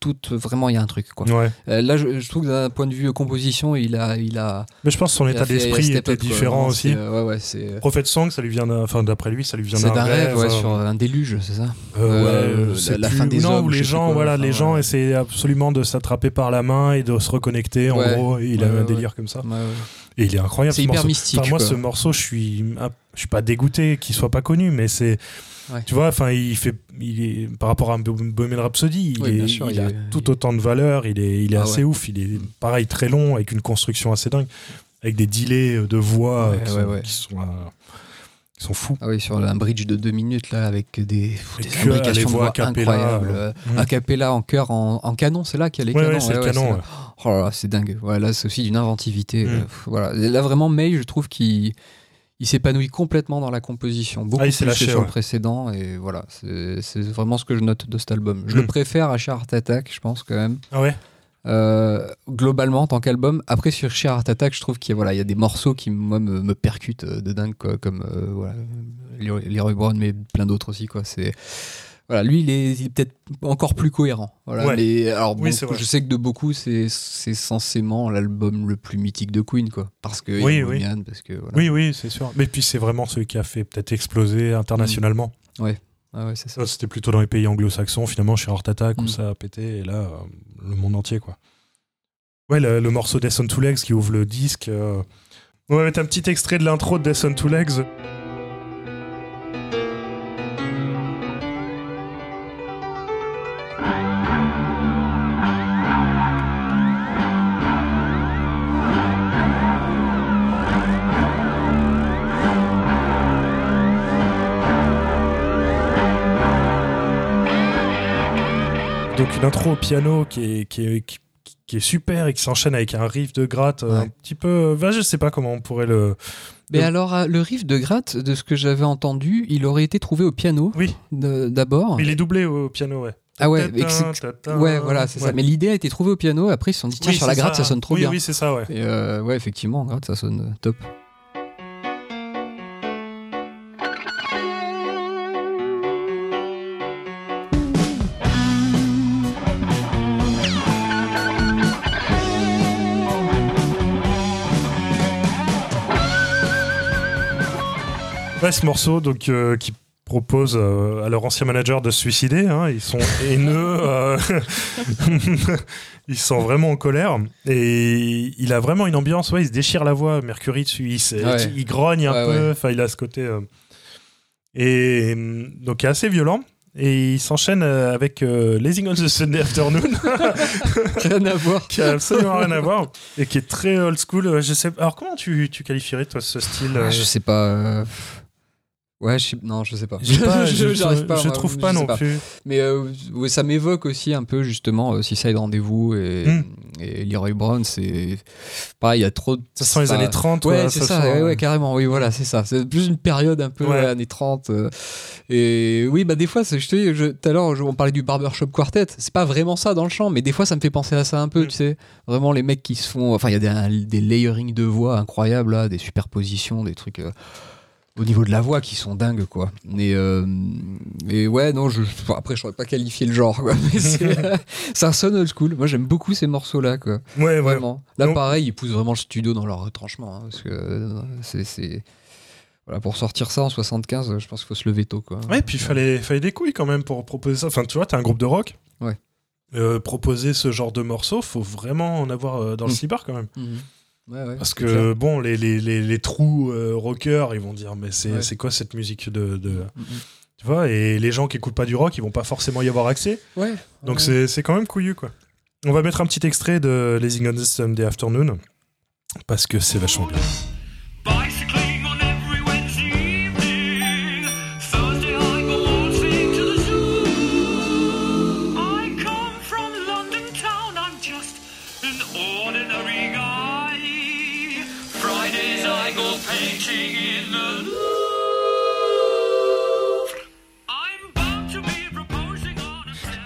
Toutes vraiment, il y a un truc. Quoi. Ouais. Euh, là, je, je trouve que d'un point de vue composition, il a, il a, Mais je pense que son état d'esprit était quoi. différent aussi. euh, ouais, ouais, c'est. Prophet Song, ça lui vient d'un- enfin d'après lui, ça lui vient d'un rêve, ouais, euh, sur un déluge, c'est ça? Euh, euh, la- c'est la fin des non, hommes, où les gens, quoi, voilà, enfin, les gens essaient absolument de s'attraper par la main et de se reconnecter, en gros. Il a un délire comme ça. Et il est incroyable. C'est ce hyper morceau. mystique, Enfin, moi, ce morceau, je suis, je suis pas dégoûté qu'il soit pas connu, mais c'est, Ouais. tu vois, enfin, il fait, il est par rapport à Bo- Bohemian Rhapsody, il, Oui, est- sûr, il il a est- tout autant de valeur. Il est, il est Ah assez ouais. ouf. Il est pareil très long avec une construction assez dingue, avec des delays de voix Ouais, qui, sont, ouais. qui sont, euh, qui sont fous. Ah oui, sur un bridge de deux minutes, là, avec des, des imbrications de voix incroyables. euh, A cappella en chœur, en, en canon, c'est là qu'il y a les canons. c'est canon. Oh là là, c'est dingue. Ouais, là, c'est aussi d'une inventivité. Mm. euh, voilà. Là, vraiment, May, je trouve qu'il il s'épanouit complètement dans la composition. Beaucoup Ah, plus que sur ouais. le précédent. Et voilà, c'est vraiment ce que je note de cet album. Je le préfère à Heart Attack, je pense, quand même. Ah ouais? Euh, globalement en tant qu'album. Après sur Sheer Heart Attack, je trouve qu'il y a, voilà, il y a des morceaux qui moi me, me percutent euh, de dingue quoi, comme euh, voilà, Leroy Leroy Brown mais plein d'autres aussi quoi. C'est voilà, lui il est, peut-être encore plus cohérent. Voilà, Ouais. mais alors Oui, bon, je sais que de beaucoup c'est censément l'album le plus mythique de Queen quoi, parce que Oui, oui. Parce que voilà. Oui, oui, c'est sûr. Mais puis c'est vraiment celui qui a fait peut-être exploser internationalement. Ah ouais, c'est ça. Ça, C'était plutôt dans les pays anglo-saxons, finalement, chez Heart Attack, où Mm. ça a pété, et là, euh, le monde entier, quoi. Ouais, le, le morceau Death on Two Legs qui ouvre le disque. euh, On va mettre un petit extrait de l'intro de Death on Two Legs. Donc une intro au piano qui est, qui est, qui, qui est super et qui s'enchaîne avec un riff de gratte un petit peu. bah, je sais pas comment on pourrait le. Mais Le- alors, euh, le riff de gratte, de ce que j'avais entendu, il aurait été trouvé au piano Oui, d'abord. il est doublé au piano, ouais. Ah ouais, c'est-. Ouais, voilà, c'est ça. Mais l'idée a été trouvée au piano. Après, ils se sont dit, tiens, Oui, sur la gratte, ça. sonne trop oui, bien. Oui, c'est ça, ouais. Et euh, ouais, effectivement, en gratte, ça sonne euh, top. Ouais, ce morceau donc euh, qui propose euh, à leur ancien manager de se suicider. hein. Ils sont haineux, euh, ils sont vraiment en colère et il a vraiment une ambiance. Ouais, il se déchire la voix. Mercury dessus, il, se- Ouais. il grogne un Ouais, peu. Enfin, il a ce côté euh, et donc il est assez violent. Et il s'enchaîne avec euh, Lazy on the Sunday Afternoon, Rien à voir. qui a absolument rien à voir et qui est très old school. Je sais. Alors comment tu, tu qualifierais toi ce style euh, Ah, je sais pas. Euh, Ouais, je sais... non, je sais pas. Je, j'arrive pas, je moi, trouve pas non plus. Mais euh, ouais, ça m'évoque aussi un peu justement euh, Seaside Rendez-vous et, Hmm. et Leroy Brown. C'est pareil, il y a trop de. Ça sent les années 30. Ouais, c'est ça, sent- ouais, ouais, carrément, oui, voilà, c'est ça. C'est plus une période un peu Ouais. années 30. euh, et oui, bah des fois, je te dis, tout à l'heure, on parlait du Barbershop Quartet. C'est pas vraiment ça dans le chant, mais des fois, ça me fait penser à ça un peu, Mm. tu sais. Vraiment, les mecs qui se font. Enfin, il y a des, des layering de voix incroyables, là, des superpositions, des trucs. Au niveau de la voix qui sont dingues quoi et, euh, et ouais non je, après je saurais pas qualifier le genre quoi mais ça sonne old school moi j'aime beaucoup ces morceaux là quoi Ouais, ouais. Vraiment. Là, pareil, ils poussent vraiment le studio dans leur retranchement. hein, parce que euh, c'est. Voilà, pour sortir ça en 75, je pense qu'il faut se lever tôt. Quoi. Ouais, puis il fallait, fallait des couilles quand même pour proposer ça. Enfin, tu vois, t'es un groupe de rock. Ouais. Euh, proposer ce genre de morceau, faut vraiment en avoir euh, dans le Mm. cyber quand même. Mhm. Ouais, ouais, Parce clair. que, bon, les, les, les, les trous euh, rockers, ils vont dire, mais c'est Ouais. c'est quoi cette musique de. de- Mhm. Tu vois, et les gens qui écoutent pas du rock, ils vont pas forcément y avoir accès. Ouais. Donc ouais. c'est c'est quand même couillu, quoi. On va mettre un petit extrait de Lazy on the Sunday Afternoon. Parce que c'est vachement bien.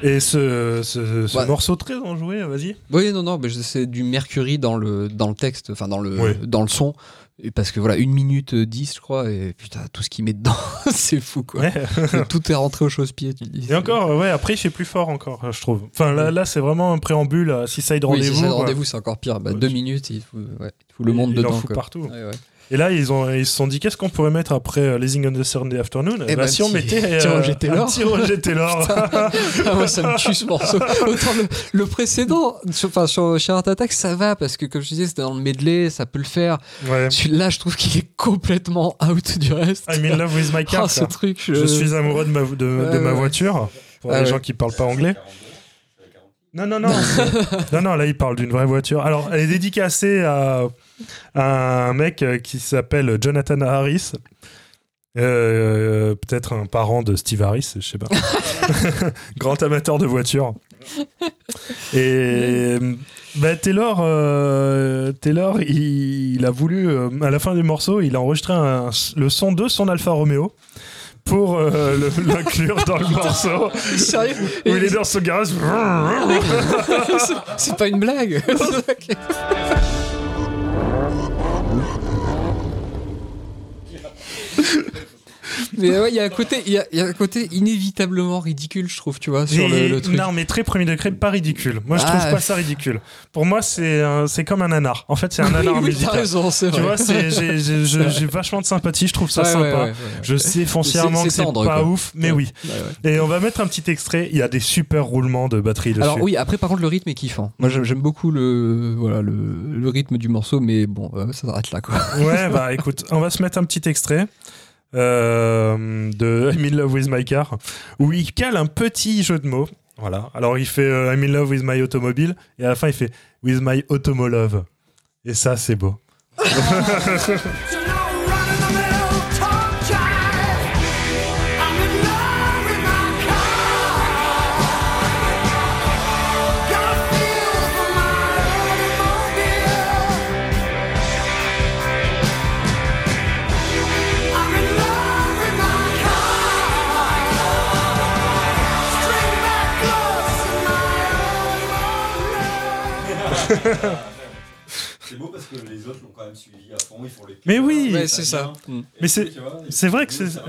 Et ce, ce, ce Ouais. morceau très enjoué, vas-y. Oui, non, non, mais c'est du Mercury dans le, dans le texte, enfin dans le, dans le son. Et parce que voilà, une minute 10, je crois, et putain, tout ce qu'il met dedans, c'est fou quoi. Ouais. tout est rentré au chausse-pied, tu dis. Et encore, ouais, après fait plus fort encore, je trouve. Enfin là, là c'est vraiment un préambule à Oui, c'est Rendez-vous. ça, le quoi. rendez-vous, c'est encore pire. Bah, deux minutes, il faut, ouais, il faut le monde Il- il en dedans. fout quoi. partout. Et là, ils, ont, ils se sont dit, qu'est-ce qu'on pourrait mettre après euh, Lazy on the Sunday Afternoon? Eh bah, ben, Si on mettait petit Roger Taylor. Ah, moi, ça me tue ce morceau. Autant le, le précédent, sur, enfin, sur Share Attack, ça va parce que, comme je disais, c'était dans le medley, ça peut le faire. ouais. Celui-là, je trouve qu'il est complètement out du reste. I'm in love with my car. Ah, ce truc, je, Je suis amoureux de ma, de, de Ouais, ma ouais. voiture. Pour Ah les ouais. gens qui parlent pas anglais. Non, non, non. non, non, là, il parle d'une vraie voiture. Alors, elle est dédicacée à, à un mec euh, qui s'appelle Jonathan Harris. Euh, Peut-être un parent de Steve Harris, je sais pas. Grand amateur de voitures. Et bah, Taylor, euh, Taylor il, il a voulu, euh, à la fin du morceau, il a enregistré un- le son de son Alfa Romeo pour euh, le- l'inclure dans le morceau. Sérieux Où il est dans son garage. C'est- C'est pas une blague. Mais ouais, il y a un côté, il y a, il y a un côté inévitablement ridicule, je trouve, tu vois, sur le, le truc. Non, mais très premier degré, pas ridicule. Moi, je Ah, trouve pas ça ridicule. Pour moi, c'est c'est comme un nanar. En fait, c'est un nanar oui, musical. raison, c'est Tu vrai. vois, c'est- j'ai vachement de sympathie, je trouve ça Ouais, sympa. ouais. Je sais foncièrement C'est- que c'est c'est tendre, pas quoi. ouf, mais oui. Et on va mettre un petit extrait. Il y a des super roulements de batterie dessus. Alors oui, après par contre le rythme est kiffant. Moi j'aime j'aime beaucoup le voilà le, le rythme du morceau, mais bon euh, ça s'arrête là quoi. Ouais, bah écoute, on va se mettre un petit extrait euh, de I'm in love with my car où il cale un petit jeu de mots. Voilà. Alors il fait euh, I'm in love with my automobile et à la fin il fait with my automolove. Et ça, c'est beau. C'est beau parce que les autres l'ont quand même suivi à fond, ils font les Mais oui, Ouais, c'est ça. Mais c'est- c'est vrai que c'est-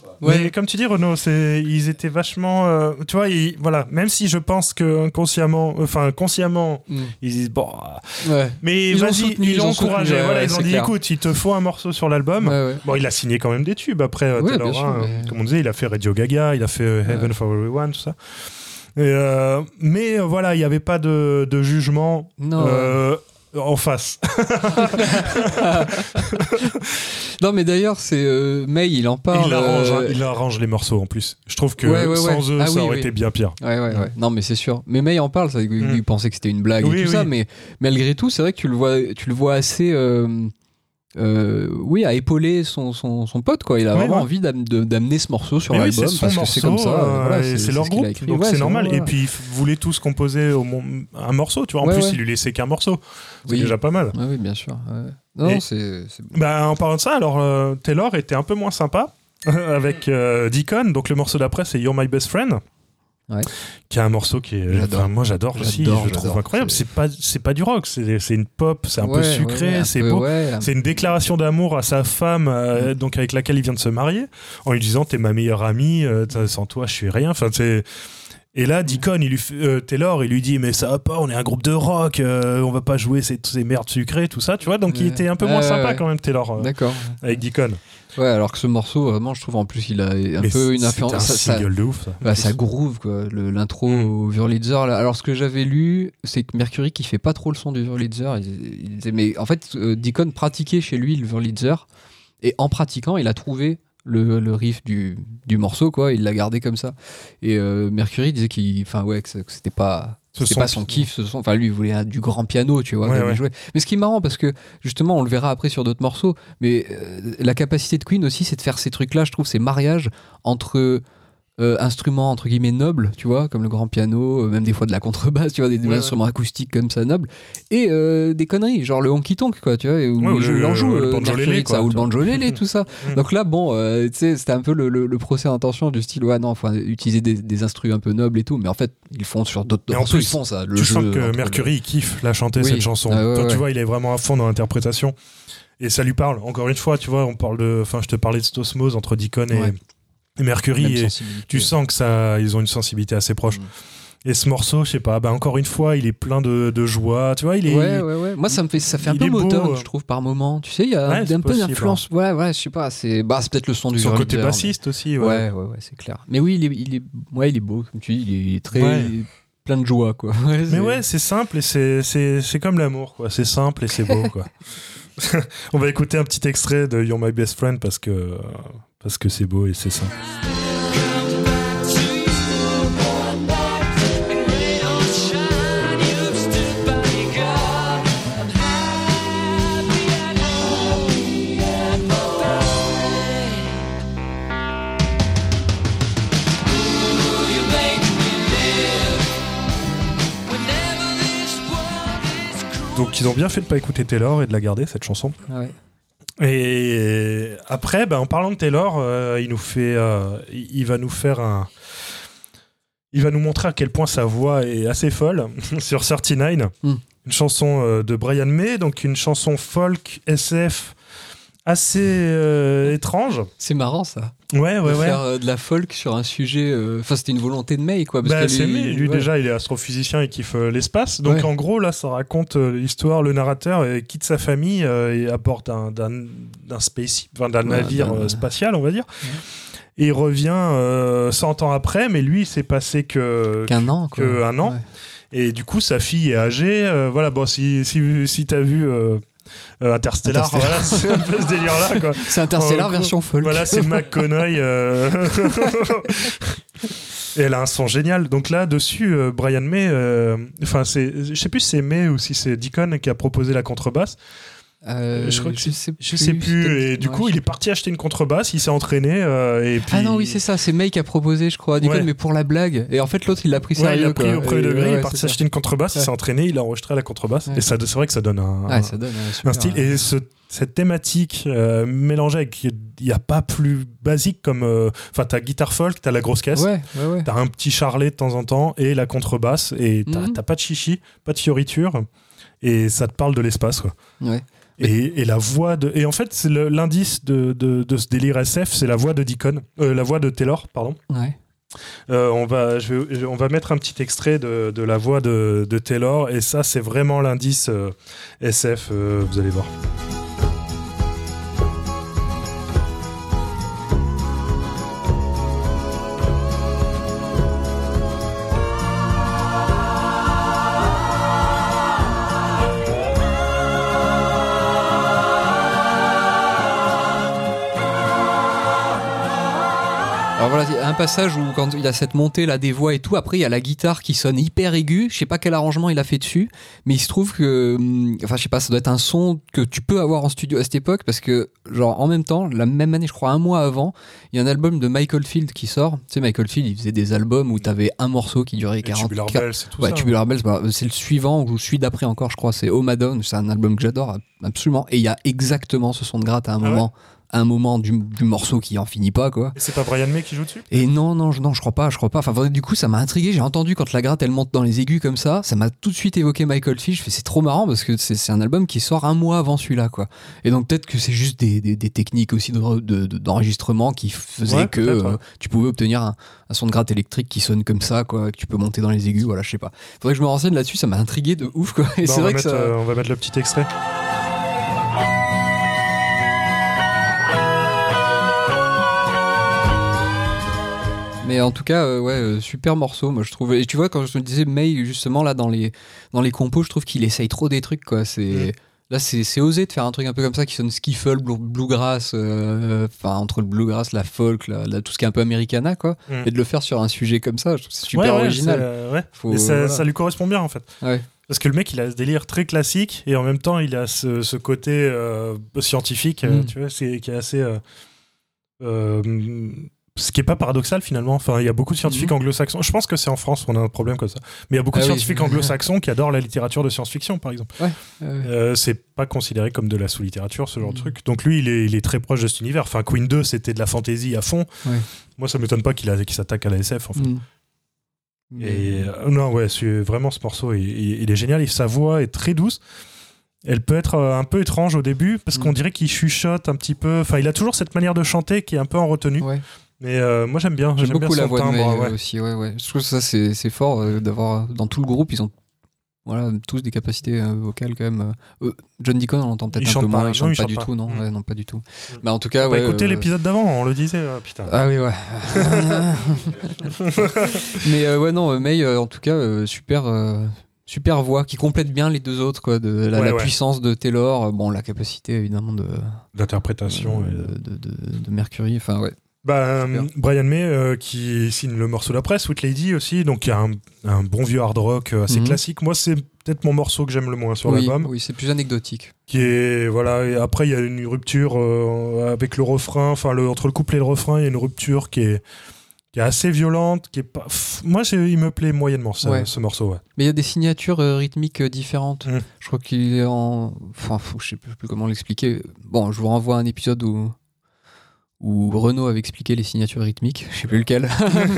quoi. Mais comme tu dis, Renaud, c'est ils étaient vachement, euh, tu vois, ils- voilà. Même si je pense que inconsciemment, enfin consciemment, Mm. ils disent bon, Ouais. mais Ils ont vas-y, soutenu, ils l'ont ont encouragé. soutenu, ouais, voilà, ouais, ils ont dit, clair. écoute, il te faut un morceau sur l'album. Ouais, ouais. Bon, il a signé quand même des tubes après euh, Ouais, Taylor, bien sûr, hein, mais- Comme on disait, il a fait Radio Gaga, il a fait euh, Heaven Ouais. for Everyone, tout ça. Euh, mais euh, voilà, il n'y avait pas de, de jugement euh, en face. Non, mais d'ailleurs, c'est euh, May, il en parle. il, arrange, hein, il arrange les morceaux en plus. Je trouve que Ouais, ouais, sans ouais. eux, Ah ça oui, aurait oui. été bien pire. Non, mais c'est sûr. Mais May en parle, ça, il, Mm. pensait que c'était une blague Oui, et tout ça, mais malgré tout, c'est vrai que tu le vois, tu le vois assez. Euh, oui, à épauler son, son, son pote, quoi. Il a vraiment ouais. envie d'amener ce morceau sur oui, l'album parce que c'est comme ça. euh, voilà, c'est leur ce groupe, écrit. donc Ouais, c'est normal. Et puis ils voulaient tous composer au un morceau, tu vois. En plus, il lui laissait qu'un morceau. C'est Oui. déjà pas mal. Ouais, oui, bien sûr. Non, Et- Bah, en parlant de ça, alors euh, Taylor était un peu moins sympa avec Deacon. Donc le morceau d'après, c'est You're My Best Friend. Ouais. Qui est un morceau qui est. J'adore. enfin, moi j'adore aussi, je trouve incroyable. C'est- pas, c'est pas du rock, c'est c'est une pop, c'est un peu sucré, ouais, ouais, un c'est peu, beau. ouais, un- C'est une déclaration d'amour à sa femme, Mm. euh, donc avec laquelle il vient de se marier, en lui disant T'es ma meilleure amie, euh, sans toi je suis rien. Enfin, c'est. Et là, Deacon, il lui fait- euh, Taylor, il lui dit Mais ça va pas, on est un groupe de rock, euh, on va pas jouer ces, ces merdes sucrées, tout ça, tu vois. Donc il était un peu moins sympa quand même, Taylor, euh, D'accord. avec Deacon. Ouais, alors que ce morceau, vraiment, je trouve en plus, il a un Mais peu une influence. un ça- ça- single de ouf, ça. Bah, ça groove, quoi. L'intro Mm. au Wurlitzer. là. Alors, ce que j'avais lu, c'est que Mercury, qui fait pas trop le son du Wurlitzer, il, il disait, mais en fait, Deacon pratiquait chez lui le Wurlitzer, et en pratiquant, il a trouvé le, le riff du, du morceau, quoi. Il l'a gardé comme ça. Et euh, Mercury disait qu'il, enfin, ouais, que c'était pas. Ce C'était pas son kiff, ce son. Enfin, lui, il voulait un- du grand piano, tu vois, Ouais, ouais. jouait. Mais ce qui est marrant, parce que justement, on le verra après sur d'autres morceaux, mais euh, la capacité de Queen aussi, c'est de faire ces trucs-là, je trouve, ces mariages entre euh, instruments entre guillemets nobles, tu vois, comme le grand piano, euh, même des fois de la contrebasse, tu vois, des, des Ouais, instruments acoustiques comme ça nobles, et euh, des conneries, genre le honky tonk, quoi, tu vois, où Ouais, ou il joue- le- en banjolélé, ça, ou le banjolélé, tout ça. Donc là, bon, tu sais, c'était un peu le, le- le procès d'intention du style, ouais, non, faut utiliser des, des instruments un peu nobles et tout, mais en fait, ils font sur d'autres en morceaux, plus, ils font ça. Le tu jeu sens que Mercury il kiffe la chanter Oui. cette chanson. Ah ouais. tu vois, il est vraiment à fond dans l'interprétation. Et ça lui parle. Encore une fois, tu vois, on parle de. Enfin, je te parlais de cette osmose entre Deacon et Mercury. Et tu sens que ça, ils ont une sensibilité assez proche. Mm. Et ce morceau, je sais pas, bah encore une fois, il est plein de, de joie. Tu vois, il est. Ouais, ouais, ouais. Moi, ça me fait, ça fait un peu Motown, euh. je trouve, par moment. Tu sais, il y a Ouais, un, peu d'influence. Ouais, ouais, je sais pas. C'est, bah, c'est peut-être le son du Son côté bassiste aussi. Ouais. Ouais, ouais, ouais, c'est clair. Mais oui, il est, il est, ouais, il est beau, comme tu dis. Il est très, Ouais. il est plein de joie, quoi. Mais ouais, c'est simple et c'est- c'est c'est comme l'amour, quoi. C'est simple et c'est beau, quoi. On va écouter un petit extrait de You're My Best Friend parce que parce que c'est beau et c'est simple. Donc ils ont bien fait de pas écouter Taylor et de la garder cette chanson. Ouais. Et après, ben, en parlant de Taylor, euh, il nous fait, euh, il va nous faire un, il va nous montrer à quel point sa voix est assez folle sur 39, Hmm. une chanson euh, de Brian May, donc une chanson folk SF assez euh, étrange. C'est marrant, ça. Ouais, ouais, de ouais. faire euh, de la folk sur un sujet. euh, Enfin, c'était une volonté de May, quoi. Parce Bah, c'est May. Lui ouais. déjà, il est astrophysicien et kiffe euh, l'espace. Donc Ouais. en gros, là, ça raconte l'histoire. Le narrateur quitte sa famille et apporte un d'un space, d'un navire spatial, on va dire. Et il revient euh, 100 ans après, mais lui, il s'est passé que Qu'un an, quoi. que un an. Ouais. Et du coup, sa fille est âgée. euh, voilà, bon, si, si, si t'as vu euh, euh, Interstellar, Interstellar. voilà, c'est un peu ce délire-là, quoi. C'est Interstellar Oh, version folk. Voilà, c'est McConaughey. euh. Et elle a un son génial. Donc là, dessus, euh, Brian May, euh, enfin, c'est, je sais plus si c'est May ou si c'est Deacon qui a proposé la contrebasse. Euh, je crois que je sais Je sais plus. Et du ouais, coup, il est parti acheter une contrebasse, il s'est entraîné. euh, et puis... Ah non, oui, c'est ça. C'est May qui a proposé, je crois, Deacon, Ouais. mais pour la blague. Et en fait, l'autre, il l'a pris Ouais, sérieux. il a pris au premier degré, il ouais, est parti acheter une contrebasse, il Ouais. s'est entraîné, il a enregistré la contrebasse. Ouais. Et ça, c'est vrai que ça donne un, Ouais, ça donne un, super, un style. ouais. Et ce- cette thématique euh, mélangée avec. Il n'y a pas plus basique comme. euh, Enfin, t'as guitare folk, t'as la grosse caisse. Ouais, ouais, ouais. T'as un petit charlet de temps en temps et la contrebasse et t'as Mhm. pas de chichi, pas de fioriture. et ça te parle de l'espace. quoi. Ouais. Et, et la voix de. Et en fait, c'est l'indice de, de, de ce délire SF, c'est la voix de Deacon, euh, la voix de Taylor, pardon. Ouais. Euh, on, va, je vais- on va mettre un petit extrait de, de la voix de, de Taylor, et ça, c'est vraiment l'indice euh, SF, vous allez voir. Un passage où quand il y a cette montée là des voix et tout, après il y a la guitare qui sonne hyper aiguë. Je sais pas quel arrangement il a fait dessus, mais il se trouve que, hum, enfin je sais pas, ça doit être un son que tu peux avoir en studio à cette époque parce que genre en même temps, la même année, je crois un mois avant, il y a un album de Michael Field qui sort. Tu sais, Michael Field, il faisait des albums où t'avais un morceau qui durait Et 40 Tubular Bells, c'est tout Ouais, ça. Tubular Bells, bah, c'est le suivant ou celui d'après encore, je crois. C'est Oh Madone, c'est un album que j'adore absolument. Et il y a exactement ce son de gratte à un Ah ouais moment, à un moment du, du morceau qui en finit pas, quoi. C'est pas Brian May qui joue dessus? Et non, non, je, non, je crois pas, je crois pas. Enfin, du coup, ça m'a intrigué. J'ai entendu quand la gratte elle monte dans les aigus comme ça, ça m'a tout de suite évoqué Michael Fish. C'est trop marrant parce que c'est un album qui sort un mois avant celui-là, quoi. Et donc peut-être que c'est juste des, des- des techniques aussi de- de- de- d'enregistrement qui faisaient Ouais, que ouais. euh, tu pouvais obtenir un, un son de gratte électrique qui sonne comme ça, quoi, que tu peux monter dans les aigus. Voilà, je sais pas. Faudrait que je me renseigne là-dessus. Ça m'a intrigué de ouf, quoi. Et Bah, c'est vrai que mettre, ça. euh, on va mettre le petit extrait. Mais en tout cas, euh, ouais, euh, super morceau, moi je trouve. Et tu vois, quand je te disais May, justement, là, dans les, dans les compos, je trouve qu'il essaye trop des trucs, quoi. C'est. Mm. Là, c'est osé de faire un truc un peu comme ça qui sonne skiffle, blue- bluegrass, euh, enfin, entre le bluegrass, la folk, la- la- tout ce qui est un peu americana, quoi. Mm. Et de le faire sur un sujet comme ça, je trouve que c'est super Ouais, ouais, original. c'est, ouais. Faut- Et ça, voilà. ça lui correspond bien en fait. Parce que le mec, il a ce délire très classique et en même temps, il a ce, ce côté scientifique, Mm. tu vois, qui est assez. euh, ce qui est pas paradoxal finalement. Enfin, il y a beaucoup de scientifiques Mhm. anglo-saxons. Je pense que c'est en France qu'on a un problème comme ça. Mais il y a beaucoup de Ah oui. scientifiques anglo-saxons qui adorent la littérature de science-fiction, par exemple. Euh, Euh, c'est pas considéré comme de la sous-littérature, ce genre de Mhm. truc. Donc lui, il est, il est très proche de cet univers. Enfin, Queen 2, c'était de la fantasy à fond. Ouais. Moi, ça m'étonne pas qu'il, s'attaque à la SF, en fait. Et euh, non, ouais, vraiment ce morceau, il, il- il est génial. Et sa voix est très douce. Elle peut être euh, un peu étrange au début parce qu'on dirait qu'il chuchote un petit peu. Enfin, il a toujours cette manière de chanter qui est un peu en retenue. Ouais. Mais euh, moi, j'aime bien. J'aime bien beaucoup la voix de timbre. May ouais. euh, aussi, ouais, ouais. Je trouve que ça, c'est c'est fort euh, d'avoir. Dans tout le groupe, ils ont voilà, tous des capacités euh, vocales quand même. euh. Euh, John Deacon, on l'entend peut-être Il un peu moins, pas. il chante Non, il pas chante du pas. tout, non, Mm. ouais, non, pas du tout. Mais en tout cas, Bah, ouais. écoutez euh, l'épisode d'avant, on le disait. euh, putain. Ah oui, ouais. Mais euh, ouais, non, euh, May, euh, en tout cas, euh, super. euh, Super voix qui complète bien les deux autres, quoi, de la, Ouais, la ouais. puissance de Taylor, euh, bon, la capacité évidemment de, D'interprétation. et de- euh, de, de, de Mercury, enfin ouais. Bah, euh, Brian May euh, qui signe le morceau d'après, Sweet Lady aussi, donc il y a un, un bon vieux hard rock euh, assez Mhm. classique. Moi, c'est peut-être mon morceau que j'aime le moins sur oui, l'album. oui, c'est plus anecdotique. Qui est voilà. Et après, il y a une rupture euh, avec le refrain. Enfin, le, entre le couplet et le refrain, il y a une rupture qui est qui est assez violente, qui est pas. Moi, il me plaît moyennement ça, Ouais. ce morceau. Ouais. Mais il y a des signatures euh, rythmiques différentes. Mm. Je crois qu'il est en. Enfin, faut- je sais plus plus comment l'expliquer. Bon, je vous renvoie à un épisode où. Où Renaud avait expliqué les signatures rythmiques, je sais plus lequel,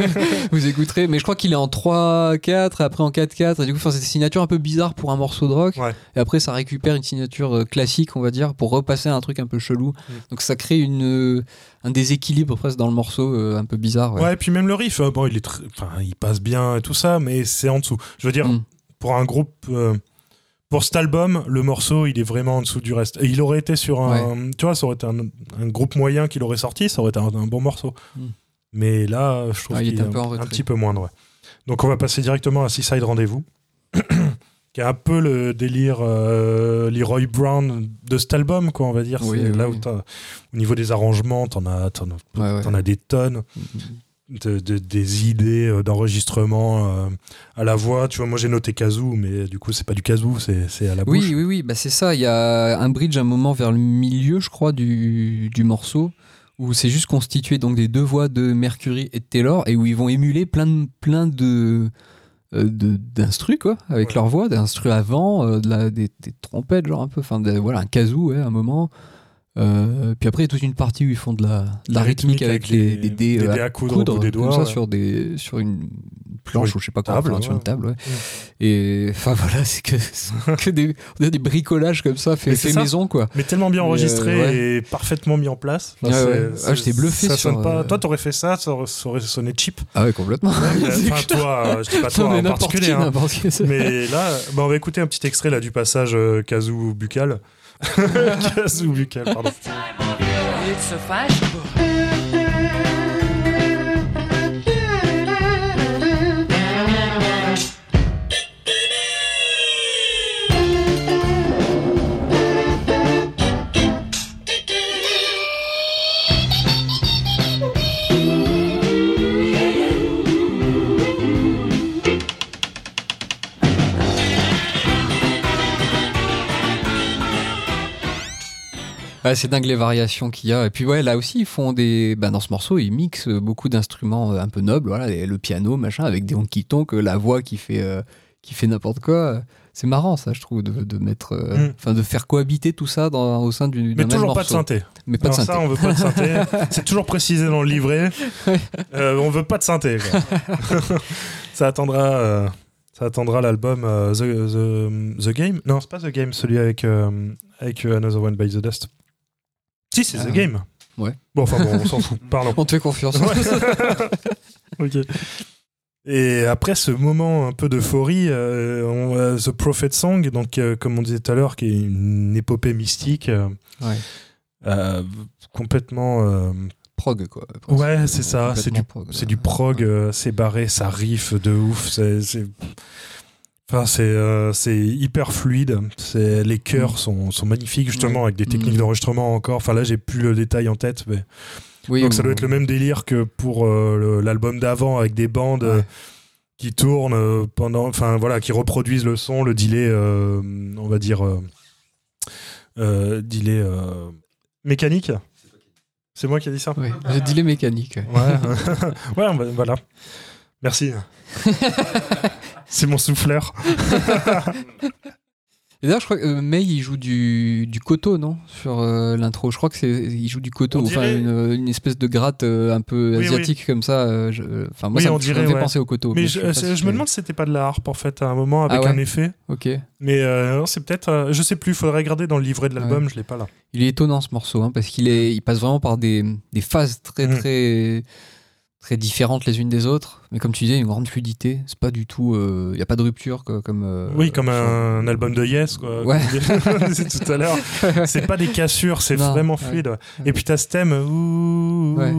vous écouterez, mais je crois qu'il est en 3-4, après en 4-4, et du coup, enfin, c'est des signatures un peu bizarres pour un morceau de rock, Ouais. et après ça récupère une signature euh, classique, on va dire, pour repasser à un truc un peu chelou. Mm. Donc ça crée une, euh, un déséquilibre presque dans le morceau, euh, un peu bizarre. Ouais. Ouais. et puis même le riff, bon, il est, enfin, il passe bien et tout ça, mais c'est en dessous. Je veux dire, Mm. pour un groupe, euh, pour cet album, le morceau, il est vraiment en dessous du reste. Et il aurait été sur un, tu vois, ça aurait été un, un groupe moyen qui l'aurait sorti, ça aurait été un, un bon morceau. Mm. Mais là, je trouve Ah, il qu'il est un peu en un, retrait. petit peu moindre. ouais. Donc on va passer directement à Seaside Rendez-vous, qui est un peu le délire euh, Leroy Brown de cet album, quoi, on va dire. Oui, C'est oui, là oui. où au niveau des arrangements, t'en as, t'en as, Ouais, des tonnes de, de- des idées euh, d'enregistrement euh, à la voix. Tu vois, moi j'ai noté kazoo, mais du coup c'est pas du kazoo, c'est c'est à la bouche. Oui, oui, oui, bah c'est ça. Il y a un bridge, un moment vers le milieu, je crois, du, du morceau, où c'est juste constitué donc des deux voix de Mercury et de Taylor, et où ils vont émuler plein de, plein de, euh, quoi, avec Ouais. leur voix, d'instrus avant, euh, de la, des, des trompettes, genre un peu, enfin, de- voilà, un kazoo, ouais, à un moment. Euh, puis après, il y a toute une partie où ils font de la, de la rythmique avec les, les dés, des euh, dés à coudre bout des comme doigts, ça, ouais. sur, des, sur une planche Sur ou je sais pas quoi, table, enfin, sur une table. ouais. Et enfin voilà, c'est que, des, on dirait des bricolages comme ça, fait, ça. maison quoi. Mais tellement bien Mais, enregistré euh, et parfaitement mis en place. C'est- Ah, j'étais bluffé ça sur, sonne pas- euh, Toi, t'aurais fait ça, ça aurait, ça sonné cheap. Ah ouais, complètement. Enfin, toi, euh, je dis pas toi en particulier. hein. Mais là, on va écouter un petit extrait là du passage euh, buccal. casou buccal, pardon. It's a fashionable. Ouais, c'est dingue les variations qu'il y a. Et puis ouais, là aussi, ils font des. Bah, dans ce morceau, ils mixent beaucoup d'instruments euh, un peu nobles, voilà, le piano, machin, avec des honky tonk, la voix qui fait, euh, qui fait n'importe quoi. C'est marrant, ça, je trouve, de, de mettre, euh, Mm. de faire cohabiter tout ça dans, au sein du. Mais même toujours pas de synthé. Mais pas de synthé. ça, on veut pas de synthé. C'est toujours précisé dans le livret. Euh, on veut pas de synthé. quoi. ça attendra. euh, ça attendra l'album euh, the, the, The Game. Non, c'est pas The Game, celui avec, euh, avec euh, Another One by the Dust. Si, c'est Ah. The Game. Ouais. Bon, enfin bon, on s'en fout. Pardon. On te fait confiance. Ok. Et après ce moment un peu d'euphorie, euh, on a The Prophet Song, donc euh, comme on disait tout à l'heure, qui est une épopée mystique, euh, Ouais. euh, complètement. Prog, quoi. Ouais, c'est ça, c'est du, prog, c'est du prog, c'est barré, ça riff de ouf, c'est. C'est- Enfin, c'est euh, hyper fluide. C'est les chœurs Mm. sont, sont magnifiques justement avec des techniques Mm. d'enregistrement encore. Enfin là, j'ai plus le détail en tête, mais Oui, donc ça doit être le même délire que pour euh, l'album d'avant avec des bandes euh, qui tournent euh, pendant, enfin voilà, qui reproduisent le son, le delay, on va dire, delay mécanique. C'est moi qui ai dit ça? Ouais, j'ai dit les mécaniques. ouais. Ouais, ouais, bah, voilà. Merci. C'est mon souffleur. Et d'ailleurs, je crois que euh, May, il joue du, du koto, non? Sur euh, l'intro. Je crois que c'est il joue du koto, enfin dirait- une, une espèce de gratte euh, un peu Oui, asiatique comme ça. euh, euh, Enfin, moi, Oui, ça, on me- ça dirait, me fait ouais. penser au koto. Mais mais je, si me demande si c'était pas de la harpe en fait à un moment avec Ah ouais un effet. Ok. Mais euh, non, c'est peut-être, euh, je sais plus. Il faudrait regarder dans le livret de l'album. Je l'ai pas là. Il est étonnant ce morceau, hein, parce qu'il est, il passe vraiment par des, des phases très Mm. très très différentes les unes des autres. Mais comme tu disais, une grande fluidité. C'est pas du tout, il y a pas de rupture quoi, comme. euh, oui, comme sur- un, album de Yes, quoi. Ouais. Disait tout à l'heure. C'est pas des cassures, c'est vraiment ouais. fluide. Et puis t'as ce thème, Ouais.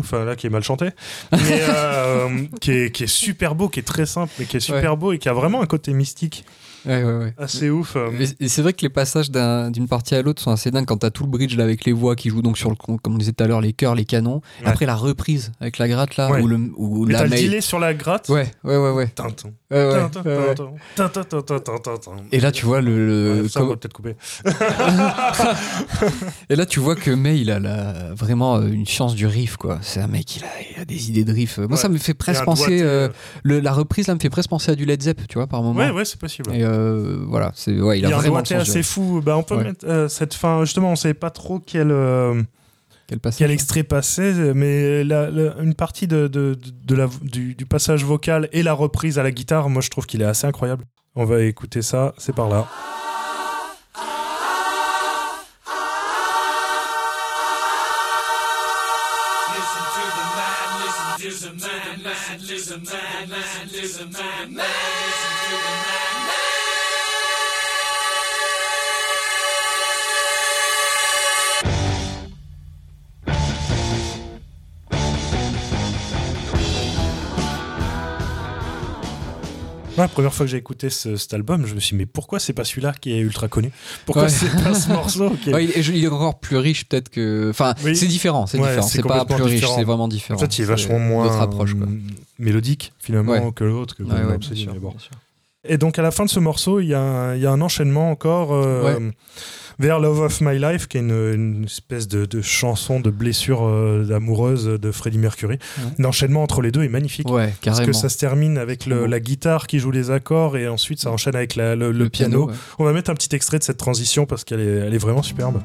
enfin là qui est mal chanté, mais euh, qui, est, qui est super beau, qui est très simple, mais qui est super beau et qui a vraiment un côté mystique Ouais, ouais, ouais. assez ouf. euh. Et et c'est vrai que les passages d'un- d'une partie à l'autre sont assez dingues quand t'as tout le bridge là avec les voix qui jouent donc sur le comme on disait tout à l'heure les chœurs les canons Ouais. après la reprise avec la gratte là Ouais. ou le ou Mais la t'as le delay sur la gratte. ouais ouais ouais ouais, Tintin, Ouais, ouais, tintin, ouais, ouais. tintin, tintin, tintin, tintin, tintin. et là tu vois le, le- ça, comme- va peut-être couper. et là tu vois que May il a la- vraiment euh, une chance du riff quoi c'est un mec il a, il a des idées de riff moi ça me fait presque un penser euh, euh, le- la reprise là me fait presque penser à du Led Zepp tu vois par moment Ouais, ouais, c'est possible. et euh, voilà c'est ouais il, Il a a un vraiment le sens assez fou. Bah, on peut Ouais. mettre euh, cette fin. Justement, on savait pas trop quel. euh, quel passage quel extrait passait, mais la- la- une partie de, de- de la, du, du passage vocal et la reprise à la guitare, moi je trouve qu'il est assez incroyable. On va écouter ça, c'est par là. La première fois que j'ai écouté ce- cet album, je me suis dit, mais pourquoi c'est pas celui-là qui est ultra connu? Pourquoi Ouais. c'est pas ce morceau qui est- Ouais, il, est, il est encore plus riche peut-être que. Enfin, Oui. c'est différent, c'est Ouais, différent. c'est pas plus riche, c'est vraiment différent. En fait, il est vachement moins Notre approche, quoi. mélodique finalement Ouais. que l'autre. que Ouais, Bohemian ouais, Rhapsody, bien sûr, mais bon. bien sûr. Et donc à la fin de ce morceau, il y, a un- il y a un enchaînement encore. euh, vers Love of My Life, qui est une, une espèce de, de chanson de blessure euh, amoureuse de Freddie Mercury. L'enchaînement entre les deux est magnifique. Ouais, Parce que ça se termine avec le- la guitare qui joue les accords et ensuite ça enchaîne avec la- le, le piano. ouais. On va mettre un petit extrait de cette transition parce qu'elle est, elle est vraiment superbe.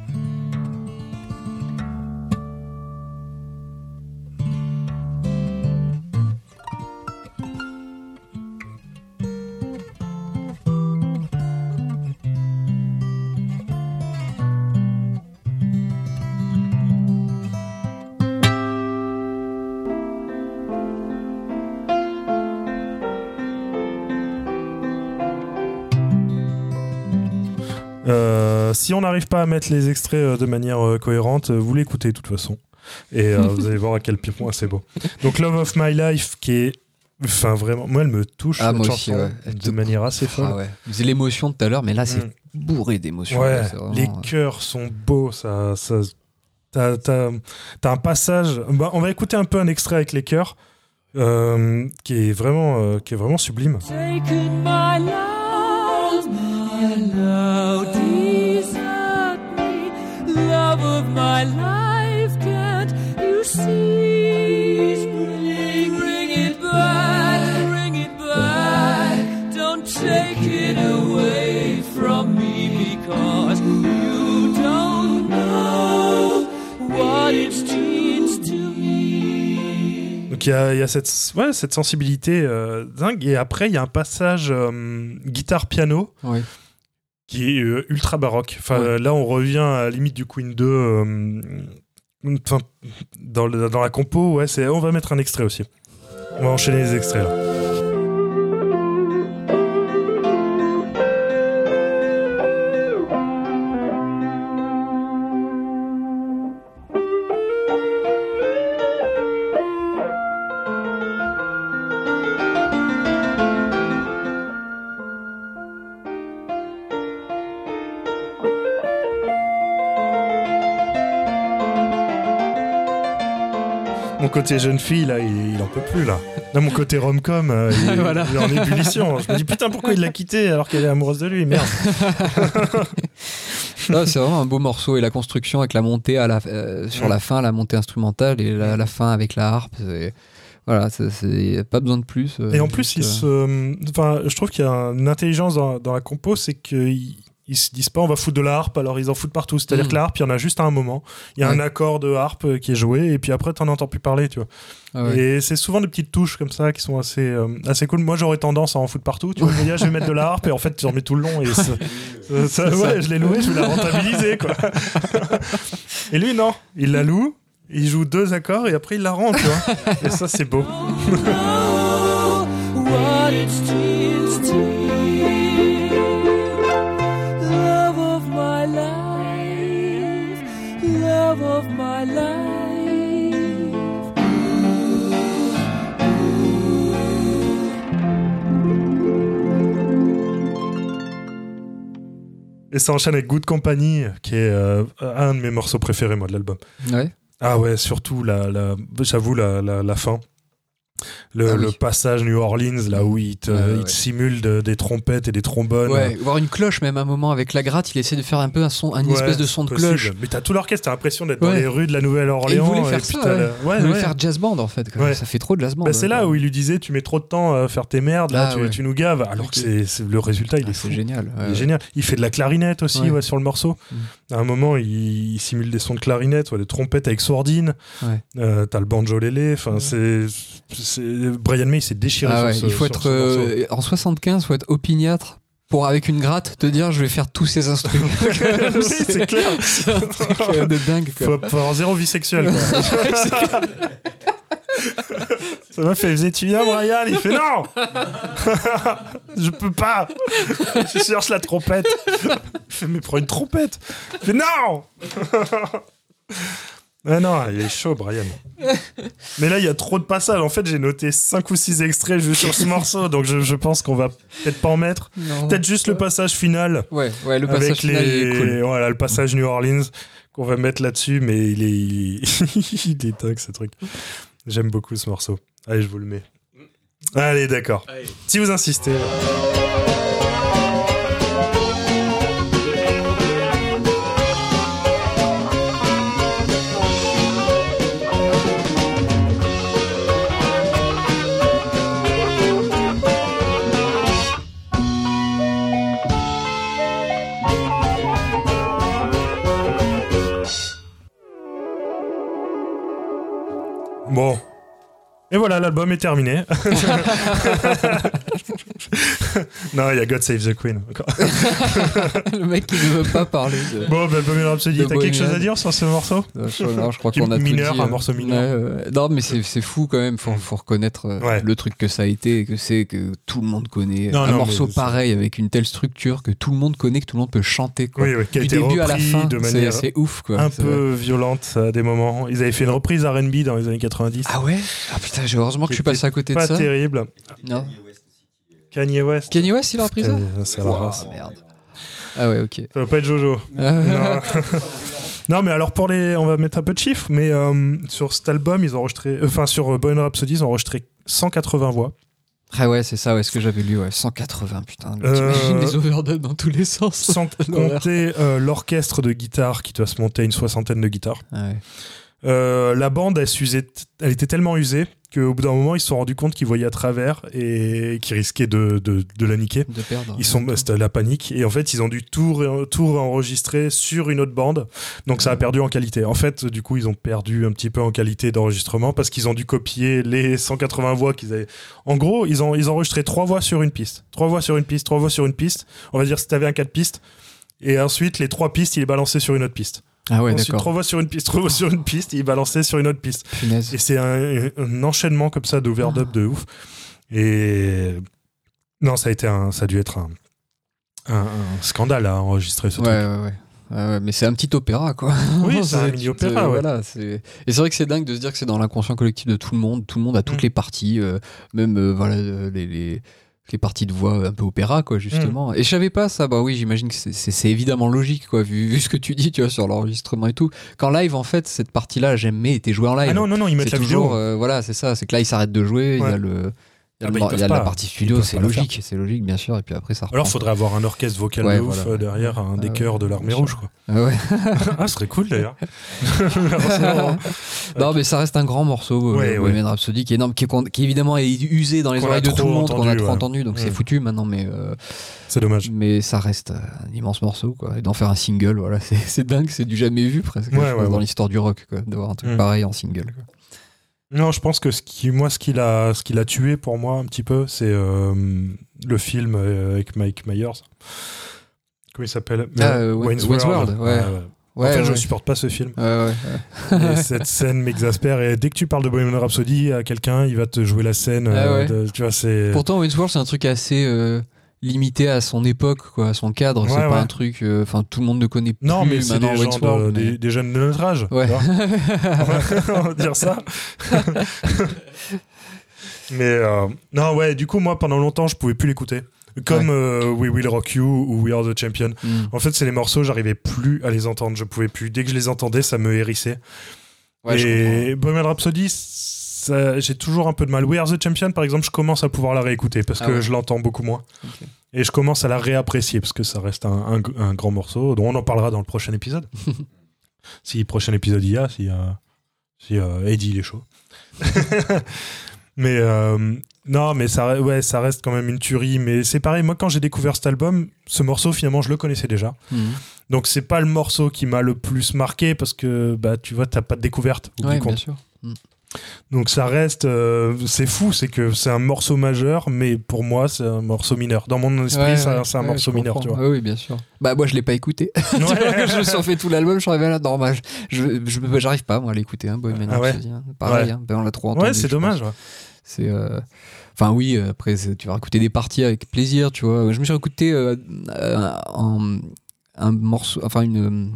Si on n'arrive pas à mettre les extraits euh, de manière euh, cohérente, euh, vous l'écoutez de toute façon. Et euh, vous allez voir à quel point c'est beau. Donc Love of My Life qui est... Enfin vraiment, moi elle me touche Ah, cette moi chanson aussi, ouais. Elle de manière assez folle. Ah ouais. C'est l'émotion de tout à l'heure, mais là, c'est Mm. bourré d'émotions. Ouais, vraiment- les chœurs sont beaux, ça, ça t'as, t'as- t'as un passage. bah, on va écouter un peu un extrait avec les chœurs, euh, qui est vraiment, euh, qui est vraiment sublime. Taken my love, my life, can't you see? Bring, bring it back, bring it back, don't take it away from me because you don't know what it means to me. Donc il y a, il y a cette, ouais, cette sensibilité euh, dingue. Et après, il y a un passage euh, guitare-piano Ouais. Qui est euh, ultra baroque. Enfin, Ouais. là, on revient à la limite du Queen 2. euh, enfin, dans, le- dans la compo, ouais, c'est, on va mettre un extrait aussi. On va enchaîner les extraits là. Côté jeune fille, là, il, il en peut plus, là. Là, mon côté rom-com, euh, il, Voilà. il est en ébullition. Je me dis, putain, pourquoi il l'a quitté alors qu'elle est amoureuse de lui Merde. Non, c'est vraiment un beau morceau et la construction avec la montée à la, euh, sur la fin, la montée instrumentale et la, la fin avec la harpe. c'est- Voilà, c'est- pas besoin de plus. euh, Et en plus, il euh, se, enfin, je trouve qu'il y a une intelligence dans, dans la compo, c'est qu'ils ils se disent pas on va foutre de la harpe, alors ils en foutent partout. C'est-à-dire Mm. que la harpe, il y en a juste à un moment. Il y a un accord de harpe euh, qui est joué, et puis après, t'en entends plus parler, tu vois. ah ouais. Et c'est souvent des petites touches comme ça qui sont assez, euh, assez cool. Moi, j'aurais tendance à en foutre partout. Tu vois, je me dis, ah, je vais mettre de la harpe, et en fait, tu en mets tout le long. Et ça- ça- ouais, je l'ai loué, je vais la rentabiliser, quoi. et lui, non. Il la loue, il joue deux accords, et après, il la rend, tu vois. Et ça, c'est beau. love of my life. Et ça enchaîne avec Good Company, qui est euh, un de mes morceaux préférés, moi, de l'album. Ouais. Ah ouais, surtout, la, la, j'avoue, la, la, la fin. Le, Ah oui. le passage New Orleans, là où il te, ouais. simule de- des trompettes et des trombones. Ouais, voir une cloche même à un moment avec la gratte, il essaie de faire un peu un son, Ouais, espèce de son de possible. cloche. Mais t'as tout l'orchestre, t'as l'impression d'être dans les rues de la Nouvelle-Orléans. Il voulait faire ça, le- Il voulait faire jazz band en fait. quoi. Ça fait trop de jazz band. Bah, c'est hein, là quoi. où il lui disait tu mets trop de temps à faire tes merdes, là Ah, tu, nous gaves. Alors que c'est, c'est- le résultat il Ah, est fou. c'est génial. Il est génial. Il fait de la clarinette aussi sur le morceau. Mm. À un moment, il, il simule des sons de clarinette, des trompettes avec sourdine. Euh, t'as le banjo lélé. Enfin, c'est, c'est- Brian May s'est déchiré Ah sur ouais, ce- il faut sur être euh, en 75, faut être opiniâtre pour avec une gratte te dire je vais faire tous ces instruments. C'est clair. c'est un truc euh, de dingue. Quoi. Faut, avoir zéro vie sexuelle. quoi. Ça m'a fait, faisais-tu bien, Brian? Il fait non Je peux pas Je cherche la trompette. Il fait, mais prends une trompette Il fait non Ah non, il est chaud, Brian. Mais là, il y a trop de passages. En fait, j'ai noté 5 ou 6 extraits juste sur ce morceau, donc je, je pense qu'on va peut-être pas en mettre. Peut-être juste le passage final. Ouais, ouais, le passage avec final les, il est cool. voilà, le passage New Orleans qu'on va mettre là-dessus, mais il est, il est, il est dingue ce truc. J'aime beaucoup ce morceau. Allez, je vous le mets. Allez, d'accord. Si vous insistez. Bon. Et voilà, l'album est terminé. non, il y a God Save the Queen. Le mec qui ne veut pas parler de. Bon, ben, Bohemian Rhapsody, t'as quelque chose à dire sur ce morceau? Non, je, non, je crois qu'on a tout mineur, dit, un euh. morceau mineur. Ouais. Non, mais c'est c'est fou quand même. Faut, faut reconnaître euh, Ouais. le truc que ça a été, et que c'est que tout le monde connaît. Non, un non, morceau pareil avec une telle structure que tout le monde connaît, que tout le monde peut chanter. Quoi. Oui, oui, qui a du été début à la fin, de c'est manière c'est ouf. Quoi. un peu violente à des moments. Ils avaient fait une reprise R&B dans les années 90. Ah ouais? Ah putain, j'ai- heureusement que je suis passé à côté de pas ça. terrible. Non. Kanye West. Kanye West, il a repris ça c'est la race. merde. Ah ouais, ok. Ça va pas être Jojo. Ah, non. Non, mais alors pour les, on va mettre un peu de chiffres, mais euh, sur cet album, ils ont enregistré, euh, enfin sur euh, Bohemian Rhapsody, ils ont enregistré 180 voix. Ah ouais, c'est ça, ouais, ce que j'avais lu, ouais. 180, putain. Euh, T'imagines les overdubs dans tous les sens. Sans compter euh, l'orchestre de guitare qui doit se monter à une soixantaine de guitares. Ah ouais. Euh, la bande, elle, s'usait elle était tellement usée qu'au bout d'un moment, ils se sont rendus compte qu'ils voyaient à travers et qu'ils risquaient de, de, de la niquer. De perdre. Ils sont, c'était la panique et en fait ils ont dû tout, tout enregistrer sur une autre bande, donc ça a perdu en qualité. En fait, du coup, ils ont perdu un petit peu en qualité d'enregistrement parce qu'ils ont dû copier les 180 voix qu'ils avaient. En gros, ils ont, ils ont enregistré trois voix sur une piste, trois voix sur une piste, trois voix sur une piste. On va dire si t'avais un quatre pistes et ensuite les trois pistes, il est balancé sur une autre piste. Ah ouais, ensuite sur une piste, sur une piste, et il balancé sur une autre piste. Punaise. Et c'est un, un enchaînement comme ça d'overdub de ouf. Et non, ça a été un, ça a dû être un, un, un scandale à enregistrer ce Ouais, truc. ouais, ouais. Ouais, mais c'est un petit opéra, quoi. Oui, c'est un te- ouais. Voilà, et c'est vrai que c'est dingue de se dire que c'est dans l'inconscient collectif de tout le monde. Tout le monde a toutes Mm. les parties, euh, même euh, voilà, euh, les, les, les parties de voix un peu opéra, quoi, Mm. justement. Et je savais pas ça, bah oui, j'imagine que c'est- évidemment logique, quoi, vu, vu ce que tu dis, tu vois, sur l'enregistrement et tout. Qu'en live, en fait, cette partie-là, j'aimais, était jouée en live. Ah non, non, non, ils mettent la toujours, vidéo. euh, voilà, c'est ça, c'est que là, ils s'arrêtent de jouer, il y a le. Il y a, Ah bah, il y a la partie studio, c'est logique, c'est logique, bien sûr, et puis après ça reprend. Alors, faudrait avoir un orchestre vocal Ouais, de ouf voilà. euh, derrière un des Ah ouais, chœurs de l'armée rouge. Quoi. Ah ouais. ah, ce serait cool d'ailleurs. Non, mais ça reste un grand morceau, euh, Ouais, Bohemian Rhapsody, qui est énorme, qui, est, con- qui évidemment est usé dans les oreilles de tout le monde, qu'on a trop ouais. entendu, donc c'est Mm. foutu maintenant, mais, euh, c'est dommage. mais ça reste un immense morceau, quoi. Et d'en faire un single, voilà, c'est dingue, c'est du jamais vu presque, dans l'histoire du rock, quoi, d'avoir un truc Mm. pareil en single. Non, je pense que ce qui, moi, ce qui l'a, ce qui l'a tué pour moi un petit peu, c'est euh, le film euh, avec Mike Myers. Comment il s'appelle? Ah, euh, Wayne's World, ouais. en fait, je ouais. supporte pas ce film. Et cette scène m'exaspère. Et dès que tu parles de Bohemian Rhapsody à quelqu'un, il va te jouer la scène. Ah de- tu vois, c'est. Pourtant, Wayne's World, c'est un truc assez limité à son époque, quoi, à son cadre. c'est Ouais, pas un truc. euh, Enfin, tout le monde ne connaît plus Non, mais c'est des de- mais- des, des jeunes de notre âge. Ouais. on va dire ça. mais euh, non, ouais, du coup, moi, pendant longtemps, je pouvais plus l'écouter. Comme euh, We Will Rock You ou We Are the Champion. Mm. En fait, c'est les morceaux, j'arrivais plus à les entendre. Je pouvais plus. Dès que je les entendais, ça me hérissait. Et Bohemian Rhapsody, j'ai toujours un peu de mal. We Are the Champion, par exemple, je commence à pouvoir la réécouter parce Ah que ouais. je l'entends beaucoup moins. Et je commence à la réapprécier parce que ça reste un, un- un grand morceau dont on en parlera dans le prochain épisode. si prochain épisode il y a, si, euh, si euh, Eddie il est chaud. mais euh, non, mais ça, ouais, ça reste quand même une tuerie. Mais c'est pareil, moi quand j'ai découvert cet album, ce morceau finalement je le connaissais déjà. Mhm. Donc c'est pas le morceau qui m'a le plus marqué parce que bah tu vois t'as pas de découverte au Ouais, bien sûr. Donc ça reste, euh, c'est fou, c'est que c'est un morceau majeur, mais pour moi c'est un morceau mineur. Dans mon esprit, Ouais, c'est un ouais, morceau mineur, tu vois. Ouais, oui, bien sûr. Bah, moi, je l'ai pas écouté. Tu vois, Ouais. je me suis refait tout l'album, je suis arrivé là, non, bah, je, bah, j'arrive pas, moi, à l'écouter, hein, Bohemian Ah ouais Rhapsody, hein. Pareil, hein, ben, on l'a trop entendu. Ouais, c'est dommage. ouais. C'est. euh, Enfin, oui, euh, après, tu vas écouter des parties avec plaisir, tu vois. Je me suis écouté un, un morceau, enfin, une.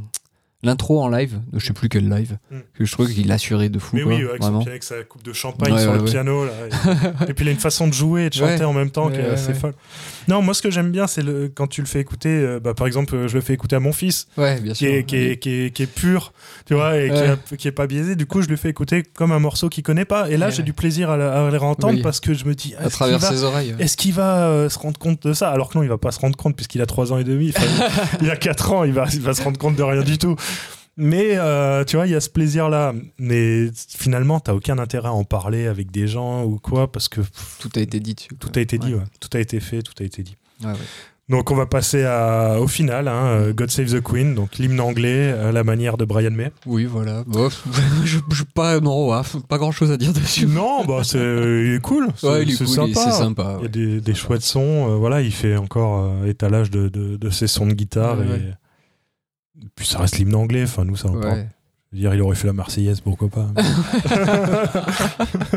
L'intro en live, je sais plus quel live, Mm. que je trouve qu'il assurait de fou. Mais quoi, oui, avec, son avec sa coupe de champagne Ouais, sur ouais, le ouais. piano. Là, et... et puis il a une façon de jouer et de chanter en même temps qui est assez folle. Non, moi ce que j'aime bien, c'est le... quand tu le fais écouter, euh, bah, par exemple, euh, je le fais écouter à mon fils, Ouais, bien qui sûr. est, qui, est, qui, est, qui est pur, tu vois, et qui, a- qui est pas biaisé. Du coup, je le fais écouter comme un morceau qu'il connaît pas. Et là, Ouais, j'ai du plaisir à, la- à les entendre Oui. parce que je me dis, à travers va- ses oreilles. Est-ce qu'il va euh, se rendre compte de ça? Alors que non, il va pas se rendre compte puisqu'il a 3 ans et demi. Il a 4 ans, il va, il va se rendre compte de rien du tout. Mais euh, tu vois, il y a ce plaisir-là. Mais finalement, t'as aucun intérêt à en parler avec des gens ou quoi parce que pff, Tout a été dit dessus. tout a été dit, Ouais. ouais. tout a été fait, tout a été dit. Ouais. Donc on va passer à, au final, hein, euh, God Save the Queen, donc l'hymne anglais à la manière de Brian May. Oui, voilà. Je, je- pas, non, ouais, pas grand chose à dire dessus. Non, bah c'est il est cool, c'est Ouais, il est c'est cool, sympa. c'est sympa. Il y a des, des chouettes sons, euh, voilà, il fait encore euh, étalage de, de, de ses sons de guitare Ouais, et ouais. Puis ça reste l'hymne anglais, enfin nous ça pas. Ouais. Je veux dire, il aurait fait la Marseillaise, pourquoi pas.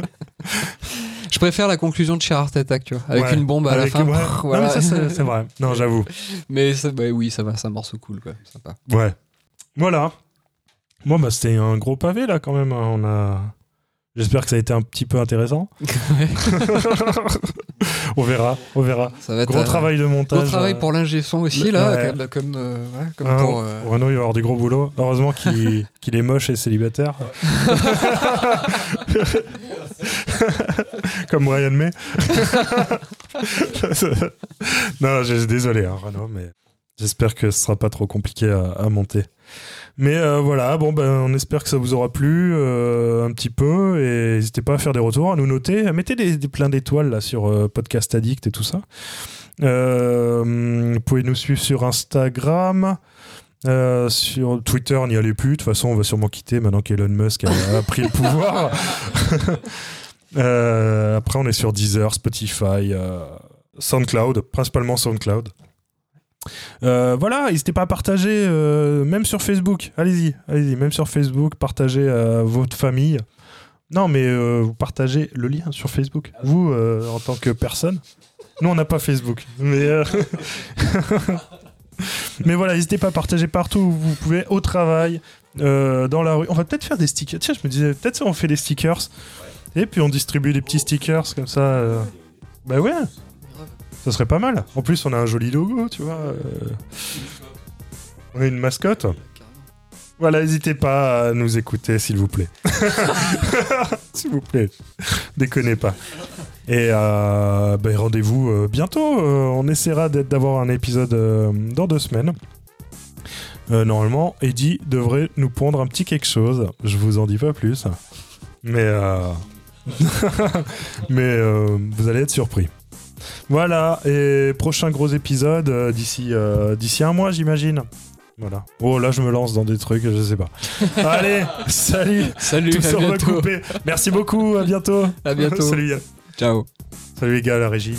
Je préfère la conclusion de Cher Art Attack, tu vois, avec Ouais, une bombe à la fin. ouais. Prrr, Non, voilà. mais ça, c'est c'est vrai. Non, j'avoue. Mais ça, bah oui, ça va, c'est un morceau cool, quoi. Sympa. Ouais. Voilà. Bon, bah, c'était un gros pavé, là, quand même. hein. On a... J'espère que ça a été un petit peu intéressant. on verra, on verra. Ça va être Gros un- travail de montage. Gros travail euh, pour l'ingé son aussi, le- là, ouais. comme, comme, euh, voilà, comme hein, pour. euh, Renaud, il va avoir du gros boulot. Heureusement qu'il est moche et célibataire. Comme Brian May. non, je suis désolé, hein, Renaud, mais j'espère que ce sera pas trop compliqué à, à monter. Mais euh, voilà, bon, ben, on espère que ça vous aura plu euh, un petit peu et n'hésitez pas à faire des retours, à nous noter, mettez des, des plein d'étoiles là sur euh, Podcast Addict et tout ça. Vous pouvez nous suivre sur Instagram. Sur Twitter, n'y allez plus. De toute façon, on va sûrement quitter maintenant qu'Elon Musk a, pris le pouvoir. Après, on est sur Deezer, Spotify, SoundCloud, principalement SoundCloud. Euh, voilà, n'hésitez pas à partager, euh, même sur Facebook. Allez-y, allez-y, même sur Facebook, partagez à votre famille. Non, mais euh, vous partagez le lien sur Facebook. Vous, euh, en tant que personne. Nous, on n'a pas Facebook. Mais, euh, mais voilà, n'hésitez pas à partager partout où vous pouvez, au travail, euh, dans la rue. On va peut-être faire des stickers. Tiens, je me disais, peut-être on fait des stickers. Et puis on distribue des petits stickers comme ça. euh. Bah ouais, ça serait pas mal. En plus, on a un joli logo, tu vois. euh. On a une mascotte. Voilà, n'hésitez pas à nous écouter, s'il vous plaît. s'il vous plaît, déconnez pas. Et euh, ben, rendez-vous euh, bientôt. Euh, on essaiera d'avoir un épisode euh, dans deux semaines. Euh, normalement, Eddie devrait nous pondre un petit quelque chose. Je vous en dis pas plus. Mais, euh, mais euh, vous allez être surpris. Voilà, et prochain gros épisode euh, d'ici euh, d'ici un mois, j'imagine. Voilà. Oh là, je me lance dans des trucs, je sais pas. Allez, salut, Salut, tout à sont bientôt. recoupés. Merci beaucoup, à bientôt. À bientôt. salut. Ciao. Salut les gars la régie.